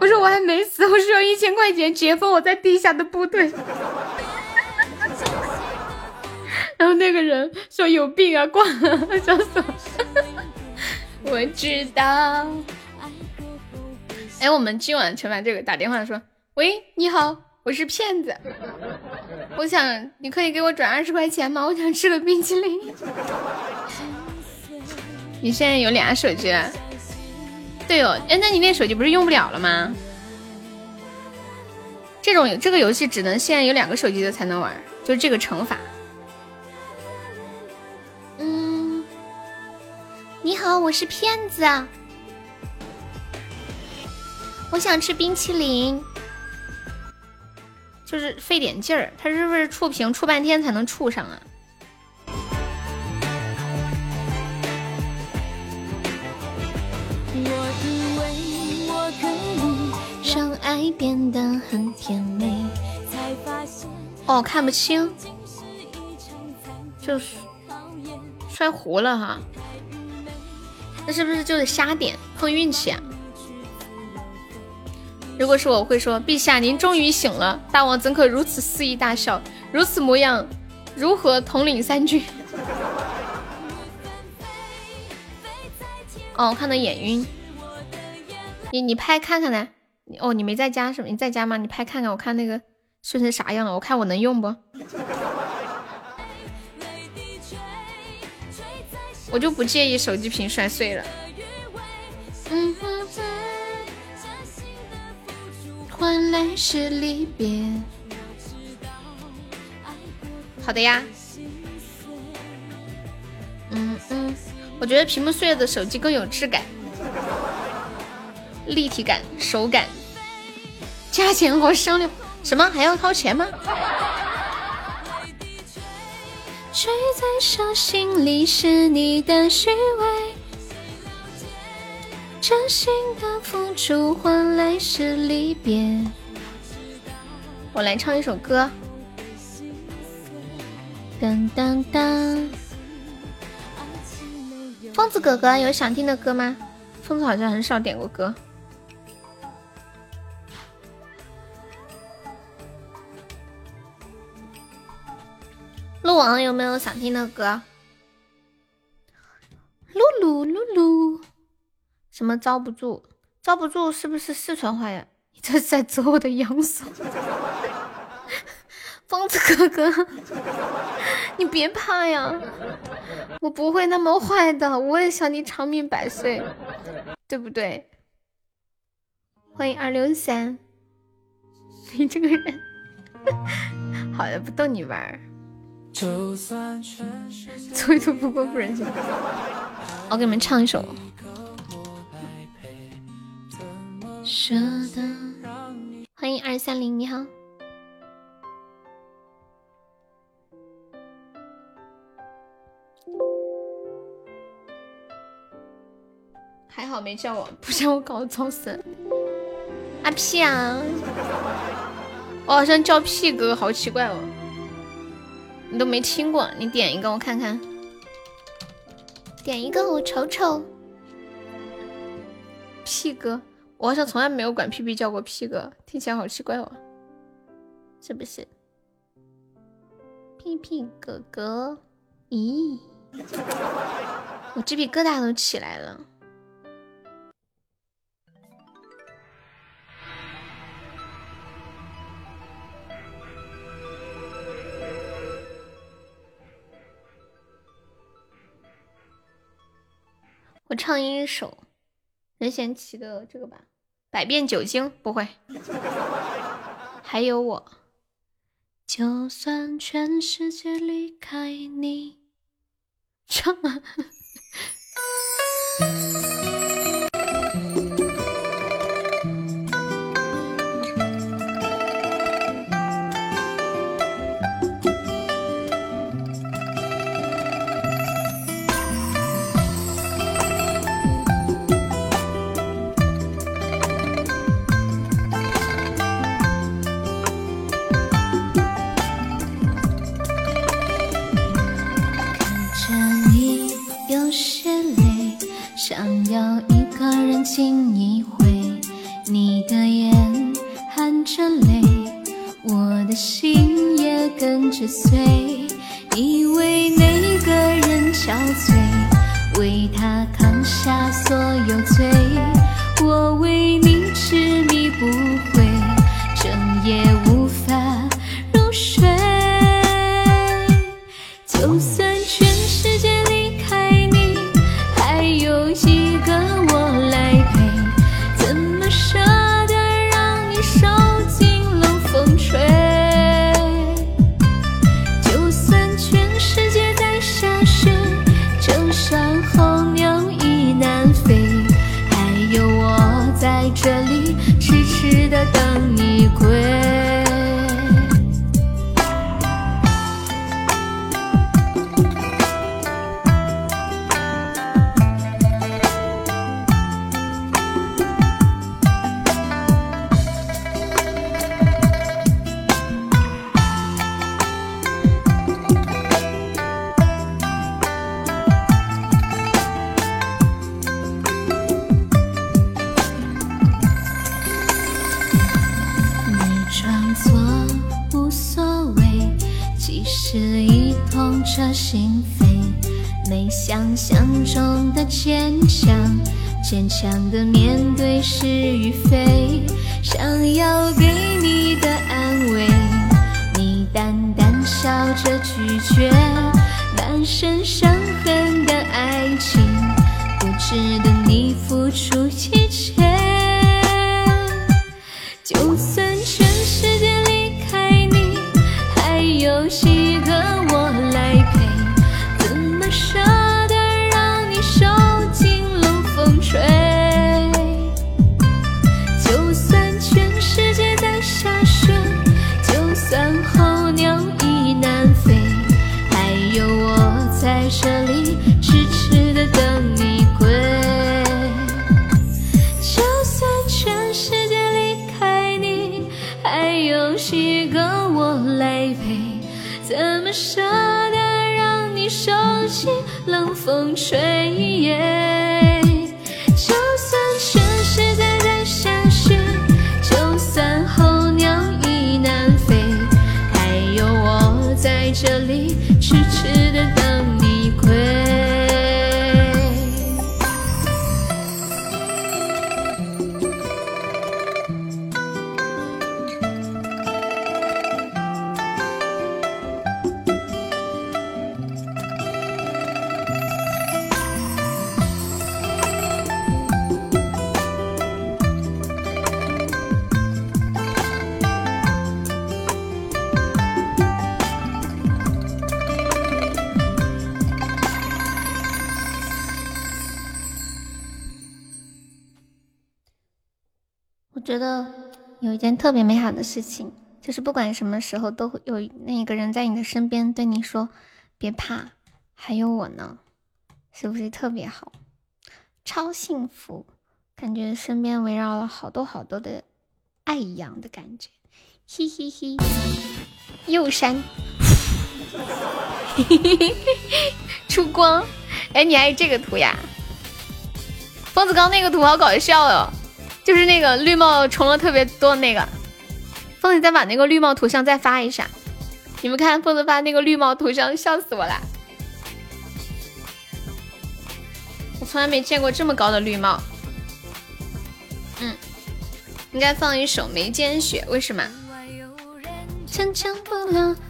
我说我还没死，我需要一千块钱解封我在地下的部队。然后那个人说有病啊，挂了，笑死我。我知道。哎，我们今晚惩罚这个打电话说，喂，你好，我是骗子，我想你可以给我转二十块钱吗？我想吃个冰淇淋。你现在有俩手机？对哦，哎，那你那手机不是用不了了吗？这种这个游戏只能现在有两个手机的才能玩，就是这个惩罚。嗯你好，我是骗子，我想吃冰淇淋，就是费点劲儿，它是不是触屏触半天才能触上啊？爱变得很甜美，哦，看不清，就是摔糊了哈。那是不是就是瞎点碰运气啊？如果是我会说，陛下您终于醒了，大王怎可如此肆意大笑？如此模样，如何统领三军？哦，看到眼晕。你你拍看看来。哦，你没在家是吗？你在家吗？你拍看看，我看那个碎成啥样了？我看我能用不？我就不介意手机屏摔碎了。嗯哼哼。好的呀。嗯嗯。我觉得屏幕碎了的手机更有质感、立体感、手感。价钱和生六，什么还要掏钱吗？追在手心里是你的虚伪，真心的付出换来是离别。我来唱一首歌。当当当。疯子哥哥有想听的歌吗？疯子好像很少点过歌。鹿王有没有想听的歌？露露露露，什么遭不住？遭不住是不是四川话呀？你这是在折我的阳寿？疯子哥哥，你别怕呀，我不会那么坏的，我也想你长命百岁，对不对？欢迎二六三，你这个人，好的，不逗你玩。催吐不过不忍心，我给你们唱一首。舍得。欢迎二三零，你好。还好没叫我，不像我搞操死。阿屁啊！我好像叫屁哥，好奇怪哦。你都没听过，你点一个我看看。点一个我瞅瞅。屁哥，我好像从来没有管屁屁叫过屁哥，听起来好奇怪哦。是不是？屁屁哥哥，咦，我鸡皮疙瘩都起来了。我唱一首任贤齐的这个吧，《百变酒精》不会，还有我。就算全世界离开你，唱啊。一个人亲一回，你的眼含着泪，我的心也跟着碎。你为那个人憔悴，为他扛下所有罪，我为你痴迷不悔，整夜的事情，就是不管什么时候都会有那个人在你的身边对你说：“别怕，还有我呢。”是不是特别好？超幸福，感觉身边围绕了好多好多的爱一样的感觉。嘿嘿嘿，右山，嘿嘿嘿嘿，出光。哎，你还有这个图呀？疯子刚那个图好搞笑哦。就是那个绿帽重了特别多的那个，疯子再把那个绿帽图像再发一下，你们看疯子发那个绿帽图像，笑死我了！我从来没见过这么高的绿帽。嗯，应该放一首《眉间雪》，为什么？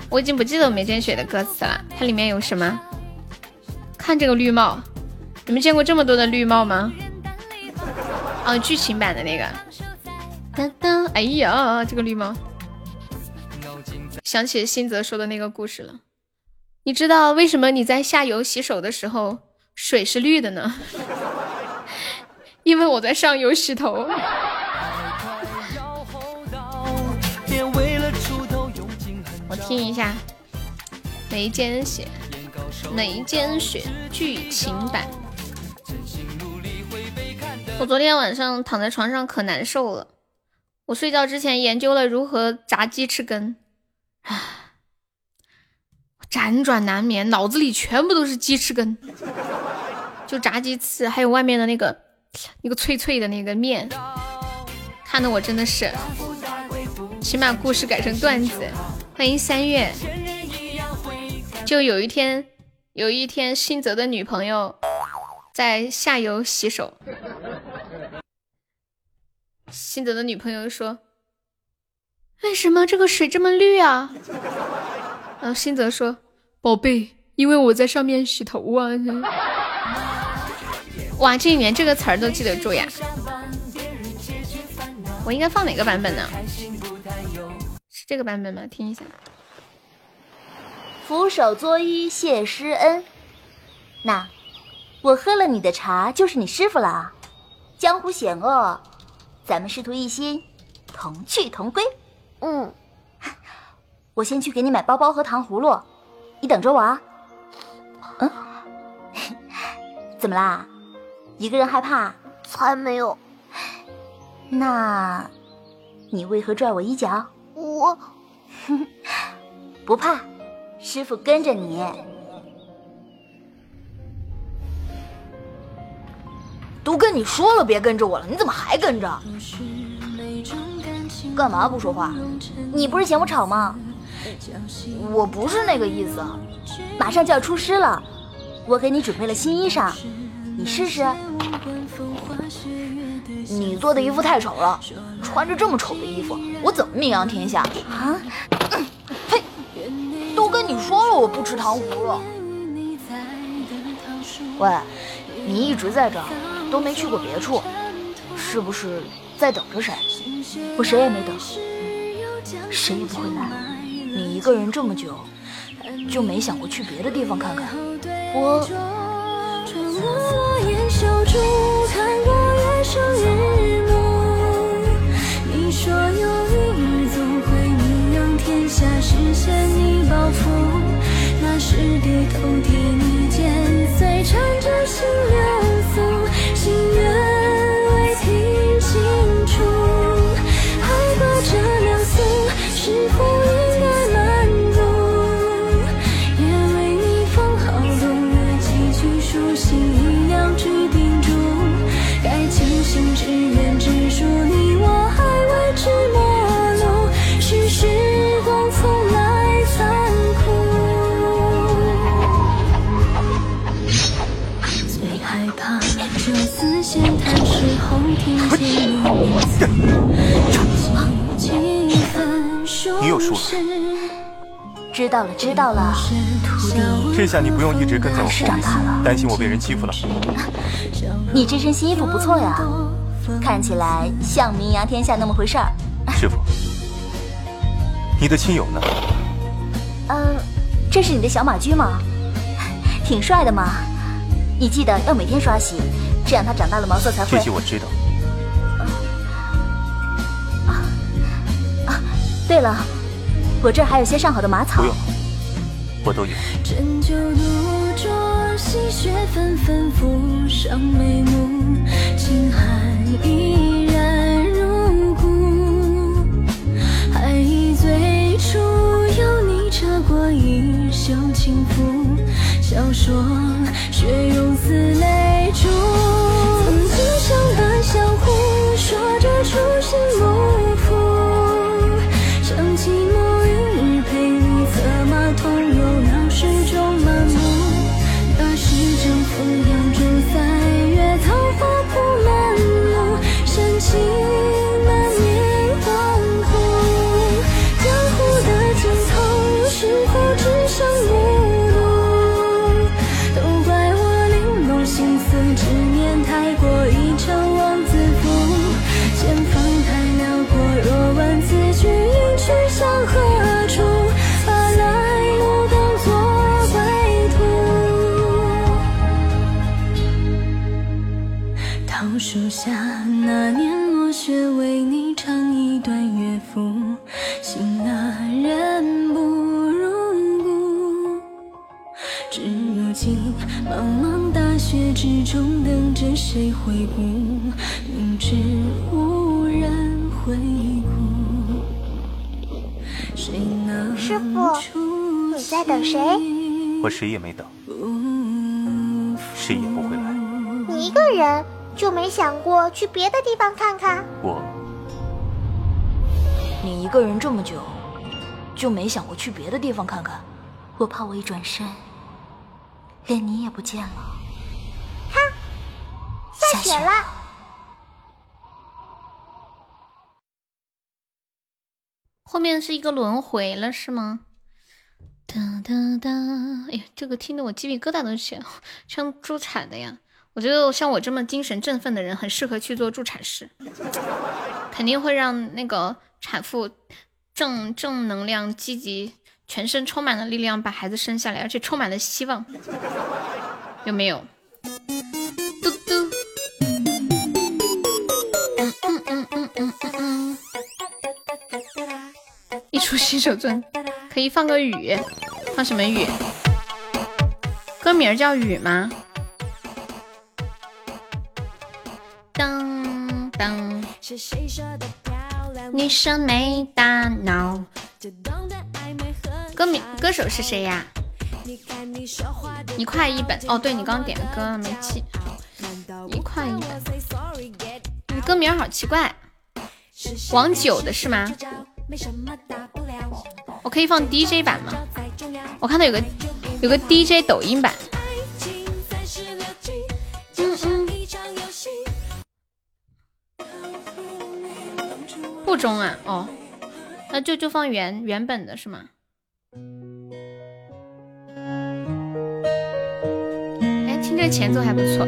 我已经不记得《眉间雪》的歌词了，它里面有什么？看这个绿帽，你们见过这么多的绿帽吗？哦，剧情版的那个，当当，哎呀，这个绿帽，想起新泽说的那个故事了。你知道为什么你在下游洗手的时候水是绿的呢？因为我在上游洗头。我听一下《眉间雪》，《眉间雪》剧情版。我昨天晚上躺在床上可难受了，我睡觉之前研究了如何炸鸡翅根，唉，辗转难眠，脑子里全部都是鸡翅根，就炸鸡翅，还有外面的那个那个脆脆的那个面，看的我真的是，起码故事改成段子。欢迎三月，就有一天，有一天新泽的女朋友在下游洗手。新泽的女朋友说：“为什么这个水这么绿啊？” 然后新泽说：“宝贝，因为我在上面洗头啊。”哇，这里面这个词儿都记得住呀！我应该放哪个版本呢？是这个版本吗？听一下。俯首作揖谢师恩。那我喝了你的茶，就是你师傅了啊！江湖险恶。咱们师徒一心，同去同归。嗯，我先去给你买包包和糖葫芦，你等着我啊。嗯，怎么啦？一个人害怕？才没有。那，你为何拽我衣角？我 不怕，师傅跟着你。都跟你说了别跟着我了，你怎么还跟着？干嘛不说话？你不是嫌我吵吗？我不是那个意思。马上就要出师了，我给你准备了新衣裳，你试试。你做的衣服太丑了，穿着这么丑的衣服，我怎么名扬天下啊？呸！都跟你说了，我不吃糖葫芦。喂，你一直在这儿，都没去过别处，是不是在等着谁？我谁也没等，谁也不会来。你一个人这么久，就没想过去别的地方看看？我。说有一日总会名扬天下，实现你抱负。那时低头替你剪碎，缠着心知道了，知道了，徒弟。这下你不用一直跟在我后面，担心我被人欺负了。你这身新衣服不错呀。看起来像名扬天下那么回事儿。师傅，你的亲友呢？嗯，这是你的小马驹吗？挺帅的嘛。你记得要每天刷洗，这样它长大了毛色才会。这些我知道。啊啊！对了，我这儿还有些上好的马草。不用，我都有。细雪纷纷浮上眉目，清寒依然如故。还忆最初有你扯过衣袖轻拂，笑说雪融似泪珠。曾经相伴相护，说着初心不负。深我谁也没等，谁也不会来。你一个人？就没想过去别的地方看看？我，你一个人这么久，就没想过去别的地方看看？我怕我一转身，连你也不见了。哈，下雪了。后面是一个轮回了，是吗？哒哒哒！哎呀，这个听得我鸡皮疙瘩都起来，像助产的呀。我觉得像我这么精神振奋的人，很适合去做助产师，肯定会让那个产妇正正能量、积极，全身充满了力量，把孩子生下来，而且充满了希望，有没有？嘟嘟。一出新手村，可以放个雨，放什么雨？歌名叫雨吗？噔噔，女生没大脑。歌名歌手是谁呀？一块一本哦，对你刚刚点的歌没记。一块一本，你歌名好奇怪，王九的是吗？我可以放 DJ 版吗？我看到有个有个 DJ 抖音版。嗯嗯。不中啊，哦，那就就放原原本的是吗？哎，听这前奏还不错。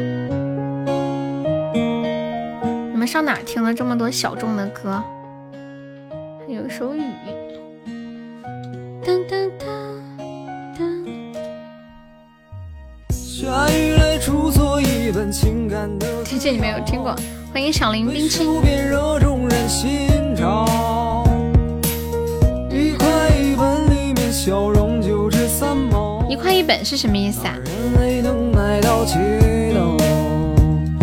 你们上哪听了这么多小众的歌？还有首雨。噔噔噔噔。这这你没有听过？欢迎小林冰清。一块一本是什么意思啊？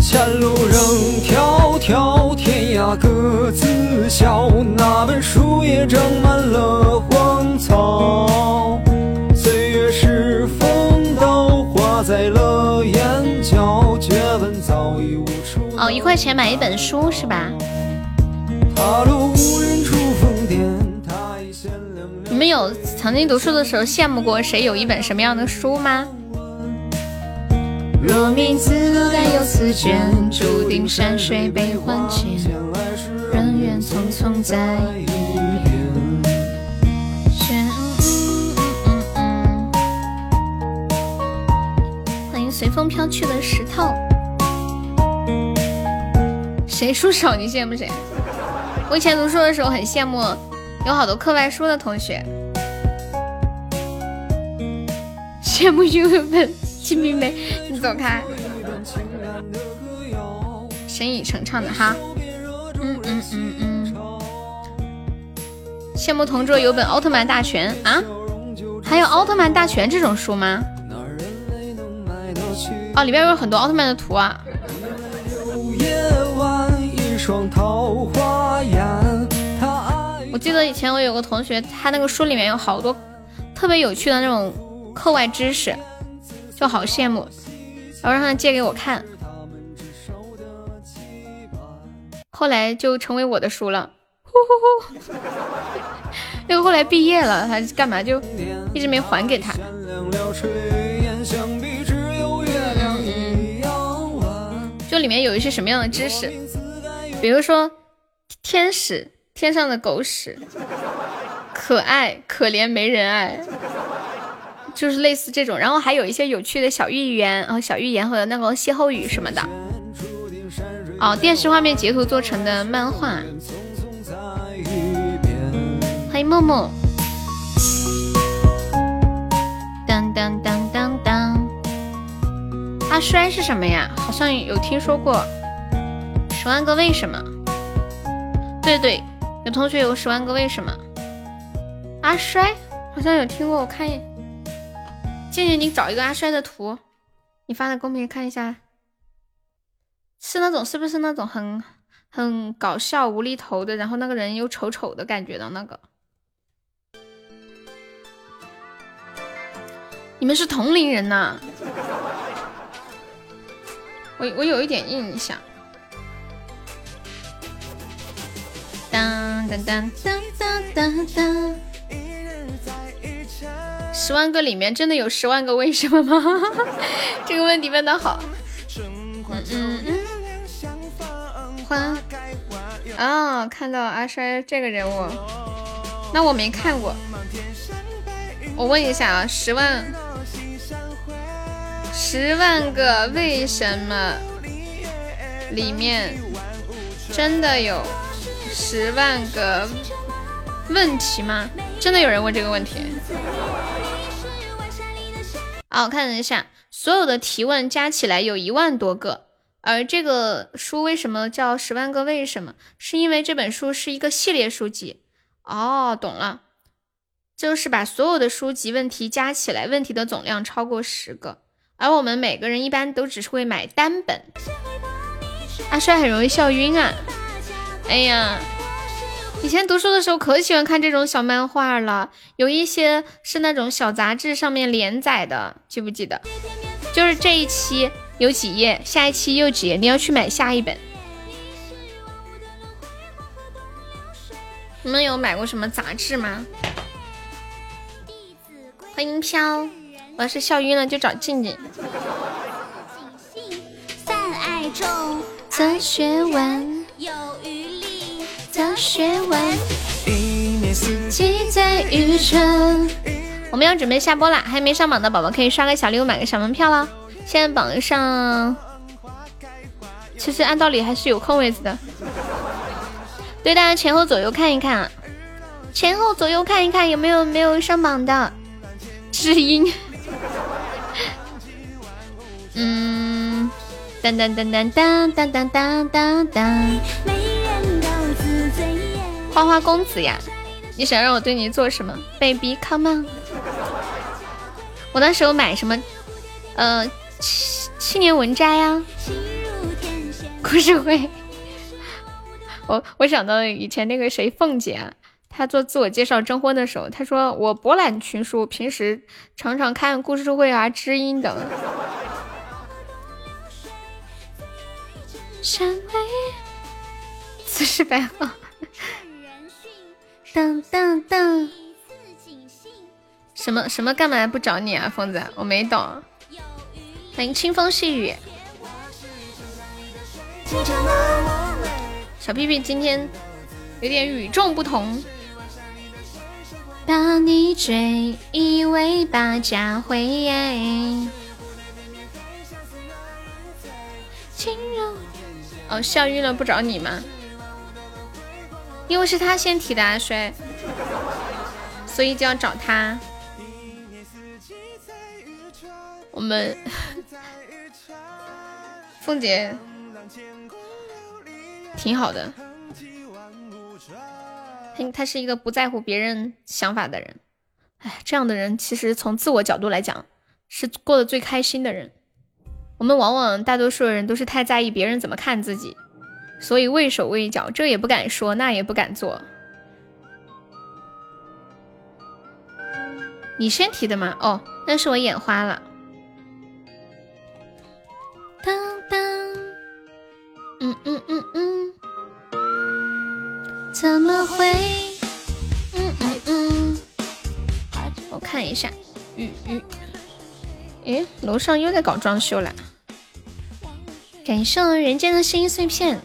前路仍迢迢，天涯各自笑。那本书也长满了荒草。岁月是风刀，划在了眼角。绝本早已无处。哦，一块钱买一本书是吧？你们有曾经读书的时候羡慕过谁有一本什么样的书吗？若名字该有此卷，注定山水悲欢间，人缘匆匆在一边。欢迎随风飘去的石头。谁书少你羡慕谁？我以前读书的时候很羡慕有好多课外书的同学，羡慕有一本《金瓶梅》，你走开。沈以诚唱的哈，嗯嗯嗯嗯。羡慕同桌有本《奥特曼大全》啊？还有《奥特曼大全》这种书吗？哦，里边有很多奥特曼的图啊。我记得以前我有个同学，他那个书里面有好多特别有趣的那种课外知识，就好羡慕，然后让他借给我看，后来就成为我的书了。呼呼呼，那个后来毕业了，他干嘛就一直没还给他。就里面有一些什么样的知识？比如说，天使天上的狗屎，可爱可怜没人爱，就是类似这种。然后还有一些有趣的小寓言，啊小寓言和那个歇后语什么的。哦，电视画面截图做成的漫画。欢迎默默。当当当当当。阿衰是什么呀？好像有听说过。十万个为什么？对对，有同学有十万个为什么？阿衰好像有听过，我看一，静静你找一个阿衰的图，你发在公屏看一下，是那种是不是那种很很搞笑无厘头的，然后那个人又丑丑的感觉的那个？你们是同龄人呐？我我有一点印象。当当当当当当！十万个里面真的有十万个为什么吗？这个问题问的好。嗯嗯嗯。欢啊，看到阿衰这个人物，那我没看过。我问一下啊，十万十万个为什么里面真的有？十万个问题吗？真的有人问这个问题？啊，我看了一下，所有的提问加起来有一万多个。而这个书为什么叫《十万个为什么》？是因为这本书是一个系列书籍。哦，懂了，就是把所有的书籍问题加起来，问题的总量超过十个。而我们每个人一般都只是会买单本。阿帅很容易笑晕啊。哎呀，以前读书的时候可喜欢看这种小漫画了，有一些是那种小杂志上面连载的，记不记得？就是这一期有几页，下一期又几页，你要去买下一本。你们有买过什么杂志吗？欢迎飘，我要是笑晕了就找静静。泛爱中则学文，有小，学问。一年四记在雨春。我们要准备下播啦，还没上榜的宝宝可以刷个小礼物，买个小门票了。现在榜上其实按道理还是有空位子的，对，大家前后左右看一看，前后左右看一看有没有没有上榜的。知音，嗯，当当当当当当当当当当。花花公子呀，你想让我对你做什么？Baby come on。我那时候买什么？呃，七七年文摘呀、故事会。我我想到以前那个谁凤姐，她做自我介绍征婚的时候，她说我博览群书，平时常常看故事会啊、知音等。山为此时百号，当当当。什么什么干嘛不找你啊，疯子？我没懂。欢迎清风细雨。小屁屁今天有点与众不同。把你追，以为把家回。哦，笑晕了不找你吗？因为是他先提的阿衰，所以就要找他。我们 凤姐挺好的，他他是一个不在乎别人想法的人。哎，这样的人其实从自我角度来讲是过得最开心的人。我们往往大多数人都是太在意别人怎么看自己，所以畏手畏脚，这也不敢说，那也不敢做。你先提的吗？哦，那是我眼花了。当当，嗯嗯嗯嗯，怎么会？嗯嗯嗯，我看一下，嗯嗯，诶，楼上又在搞装修了。感受人间的声音碎片。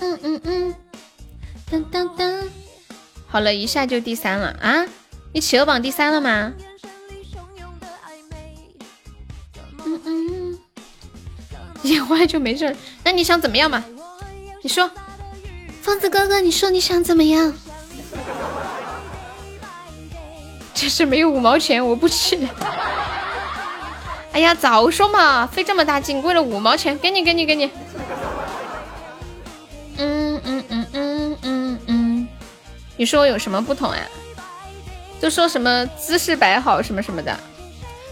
嗯嗯嗯，当当当，好了一下就第三了啊！你企鹅榜第三了吗？嗯嗯，眼花就没事。那你想怎么样嘛？你说，疯子哥哥，你说你想怎么样？就是没有五毛钱，我不去。哎呀，早说嘛，费这么大劲，为了五毛钱，给你，给你，给你。嗯嗯嗯嗯嗯，你说我有什么不同呀？就说什么姿势摆好什么什么的，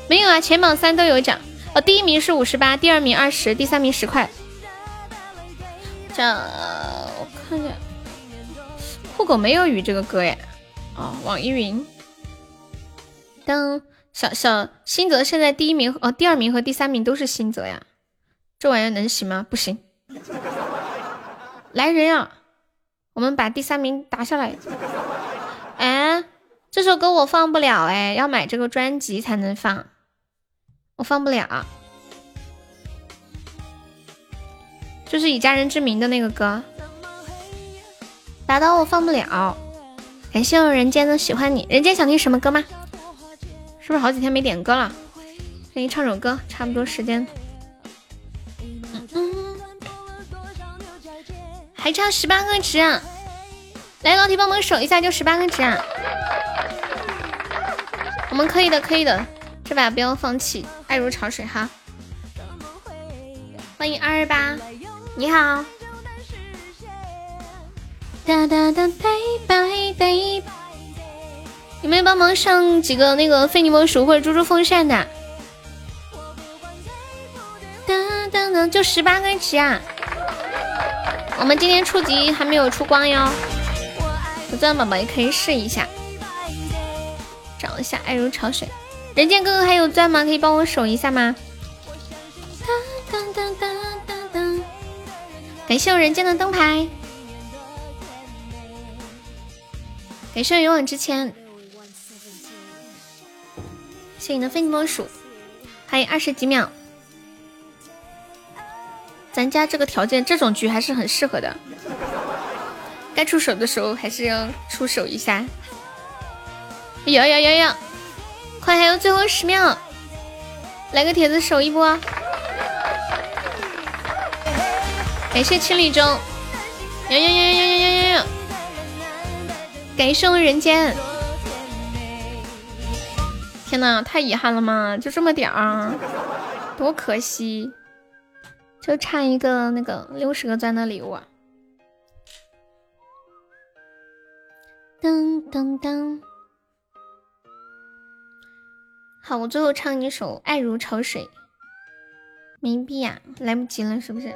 没有啊，前榜三都有奖。哦，第一名是五十八，第二名二十，第三名十块。这我看一下，酷狗没有雨这个歌耶。哦，网易云。当小小新泽现在第一名，哦，第二名和第三名都是新泽呀。这玩意儿能行吗？不行。来人啊！我们把第三名打下来。哎，这首歌我放不了哎，要买这个专辑才能放，我放不了。就是以家人之名的那个歌，打倒我放不了。感谢我人间的喜欢你，人间想听什么歌吗？是不是好几天没点歌了？给你唱首歌，差不多时间。还差十八个值啊！来，老铁帮忙守一下，就十八个值啊！我们可以的，可以的，这把不要放弃，爱如潮水哈！欢迎二二八，你好。哒哒哒，拜拜拜。有没有帮忙上几个那个非你莫属或者猪猪风扇的？噔噔噔，就十八个值啊！我们今天初级还没有出光哟，有钻宝宝也可以试一下，找一下爱如潮水。人间哥哥还有钻吗？可以帮我守一下吗？感谢我人间的灯牌，感谢我勇往直前，谢谢你的非你莫属，还有二十几秒。咱家这个条件，这种局还是很适合的。该出手的时候还是要出手一下。哎呦呦呦，快还有最后十秒，来个铁子守一波。感谢千里中，感谢社会人间。天呐，太遗憾了嘛，就这么点啊，多可惜。就差一个那个六十个钻的礼物啊噔噔噔。好我最后唱一首爱如潮水。没币呀来不及了是不是？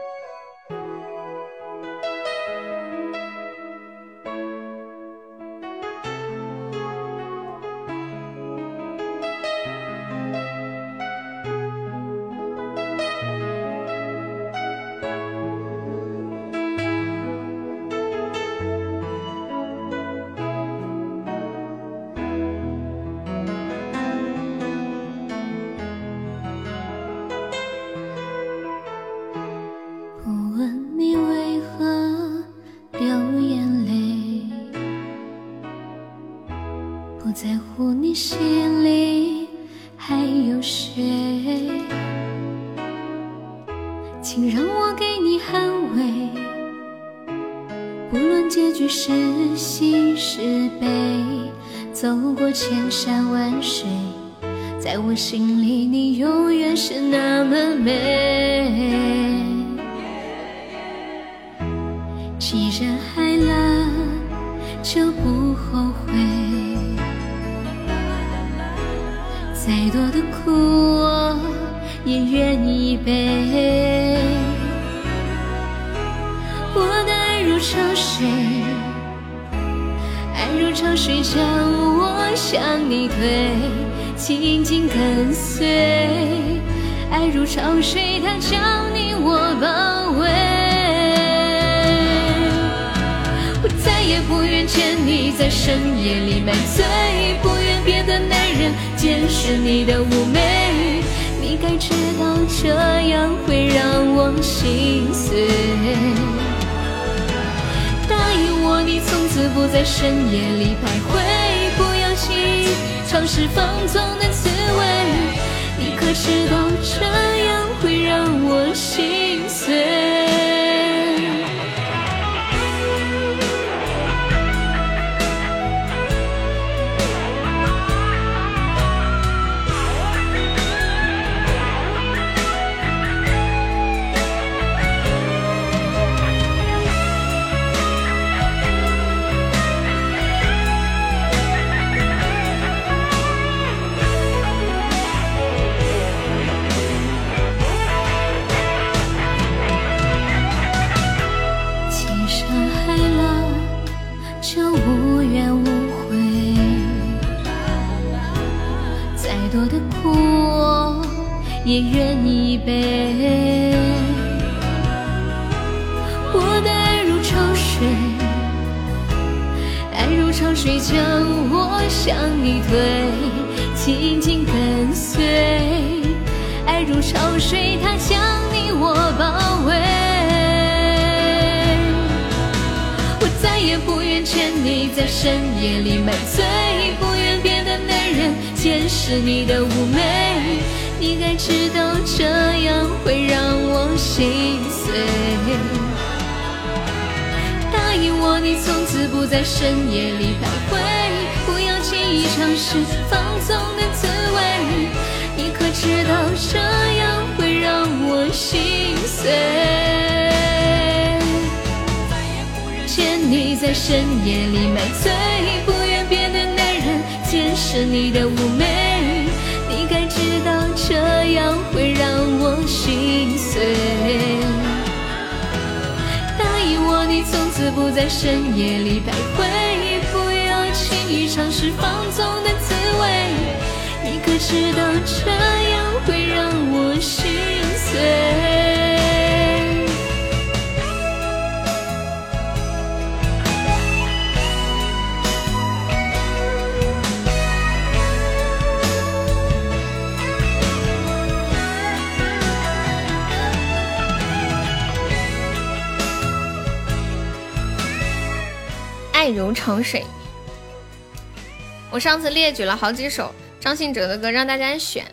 举了好几首张信哲的歌让大家选，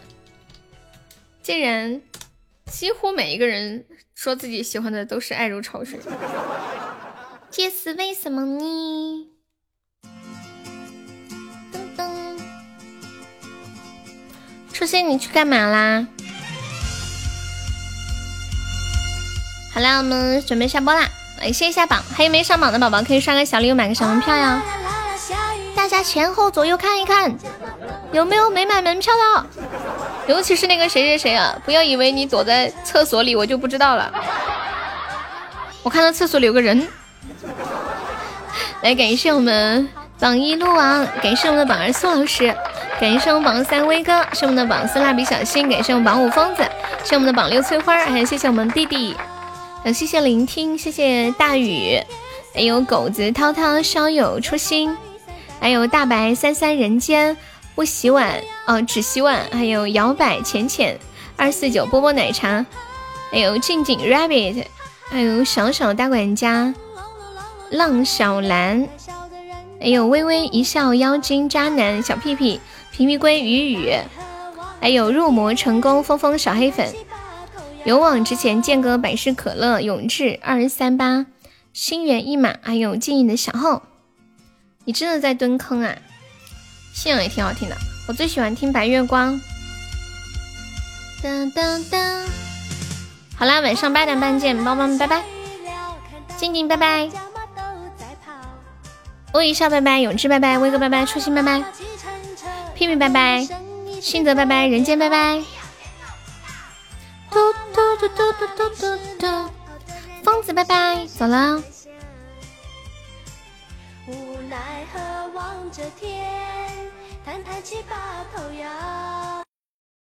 竟然几乎每一个人说自己喜欢的都是爱如潮水。这是为什么呢？噔噔，初心你去干嘛啦？好啦，我们准备下播啦，来谢一下榜，还有没上榜的宝宝可以刷个小礼物，买个小门票呀。前后左右看一看，有没有没买门票的？尤其是那个谁谁谁啊，不要以为你躲在厕所里，我就不知道了。我看到厕所里有个人。来，感谢我们榜一鹿王，感谢我们的榜二苏老师，感谢我们榜三威哥，是我们的榜四蜡笔小新，感谢我们榜五疯子，是我们的榜六翠花，还有谢谢我们弟弟，谢谢聆听，谢谢大雨，还有狗子涛涛，稍有初心。还有大白三三人间不洗碗哦，只洗碗。还有摇摆浅浅二四九波波奶茶，还有静静 rabbit，还有小小大管家浪小兰，还有微微一笑妖精渣男小屁屁皮皮龟雨雨，还有入魔成功疯疯小黑粉，勇往直前剑哥百事可乐永志二三八心猿意马，还有静音的小号。你真的在蹲坑啊！信仰也挺好听的，我最喜欢听白月光。噔噔噔，好啦，晚上八点半见，宝宝们拜拜。静静拜拜，欧一笑拜拜，永志拜拜，威哥拜拜，初心拜拜，屁屁拜拜，信泽拜拜，人间拜拜。嘟嘟嘟嘟嘟嘟嘟，疯子拜拜，走了。奈何望着天，叹叹气把头摇。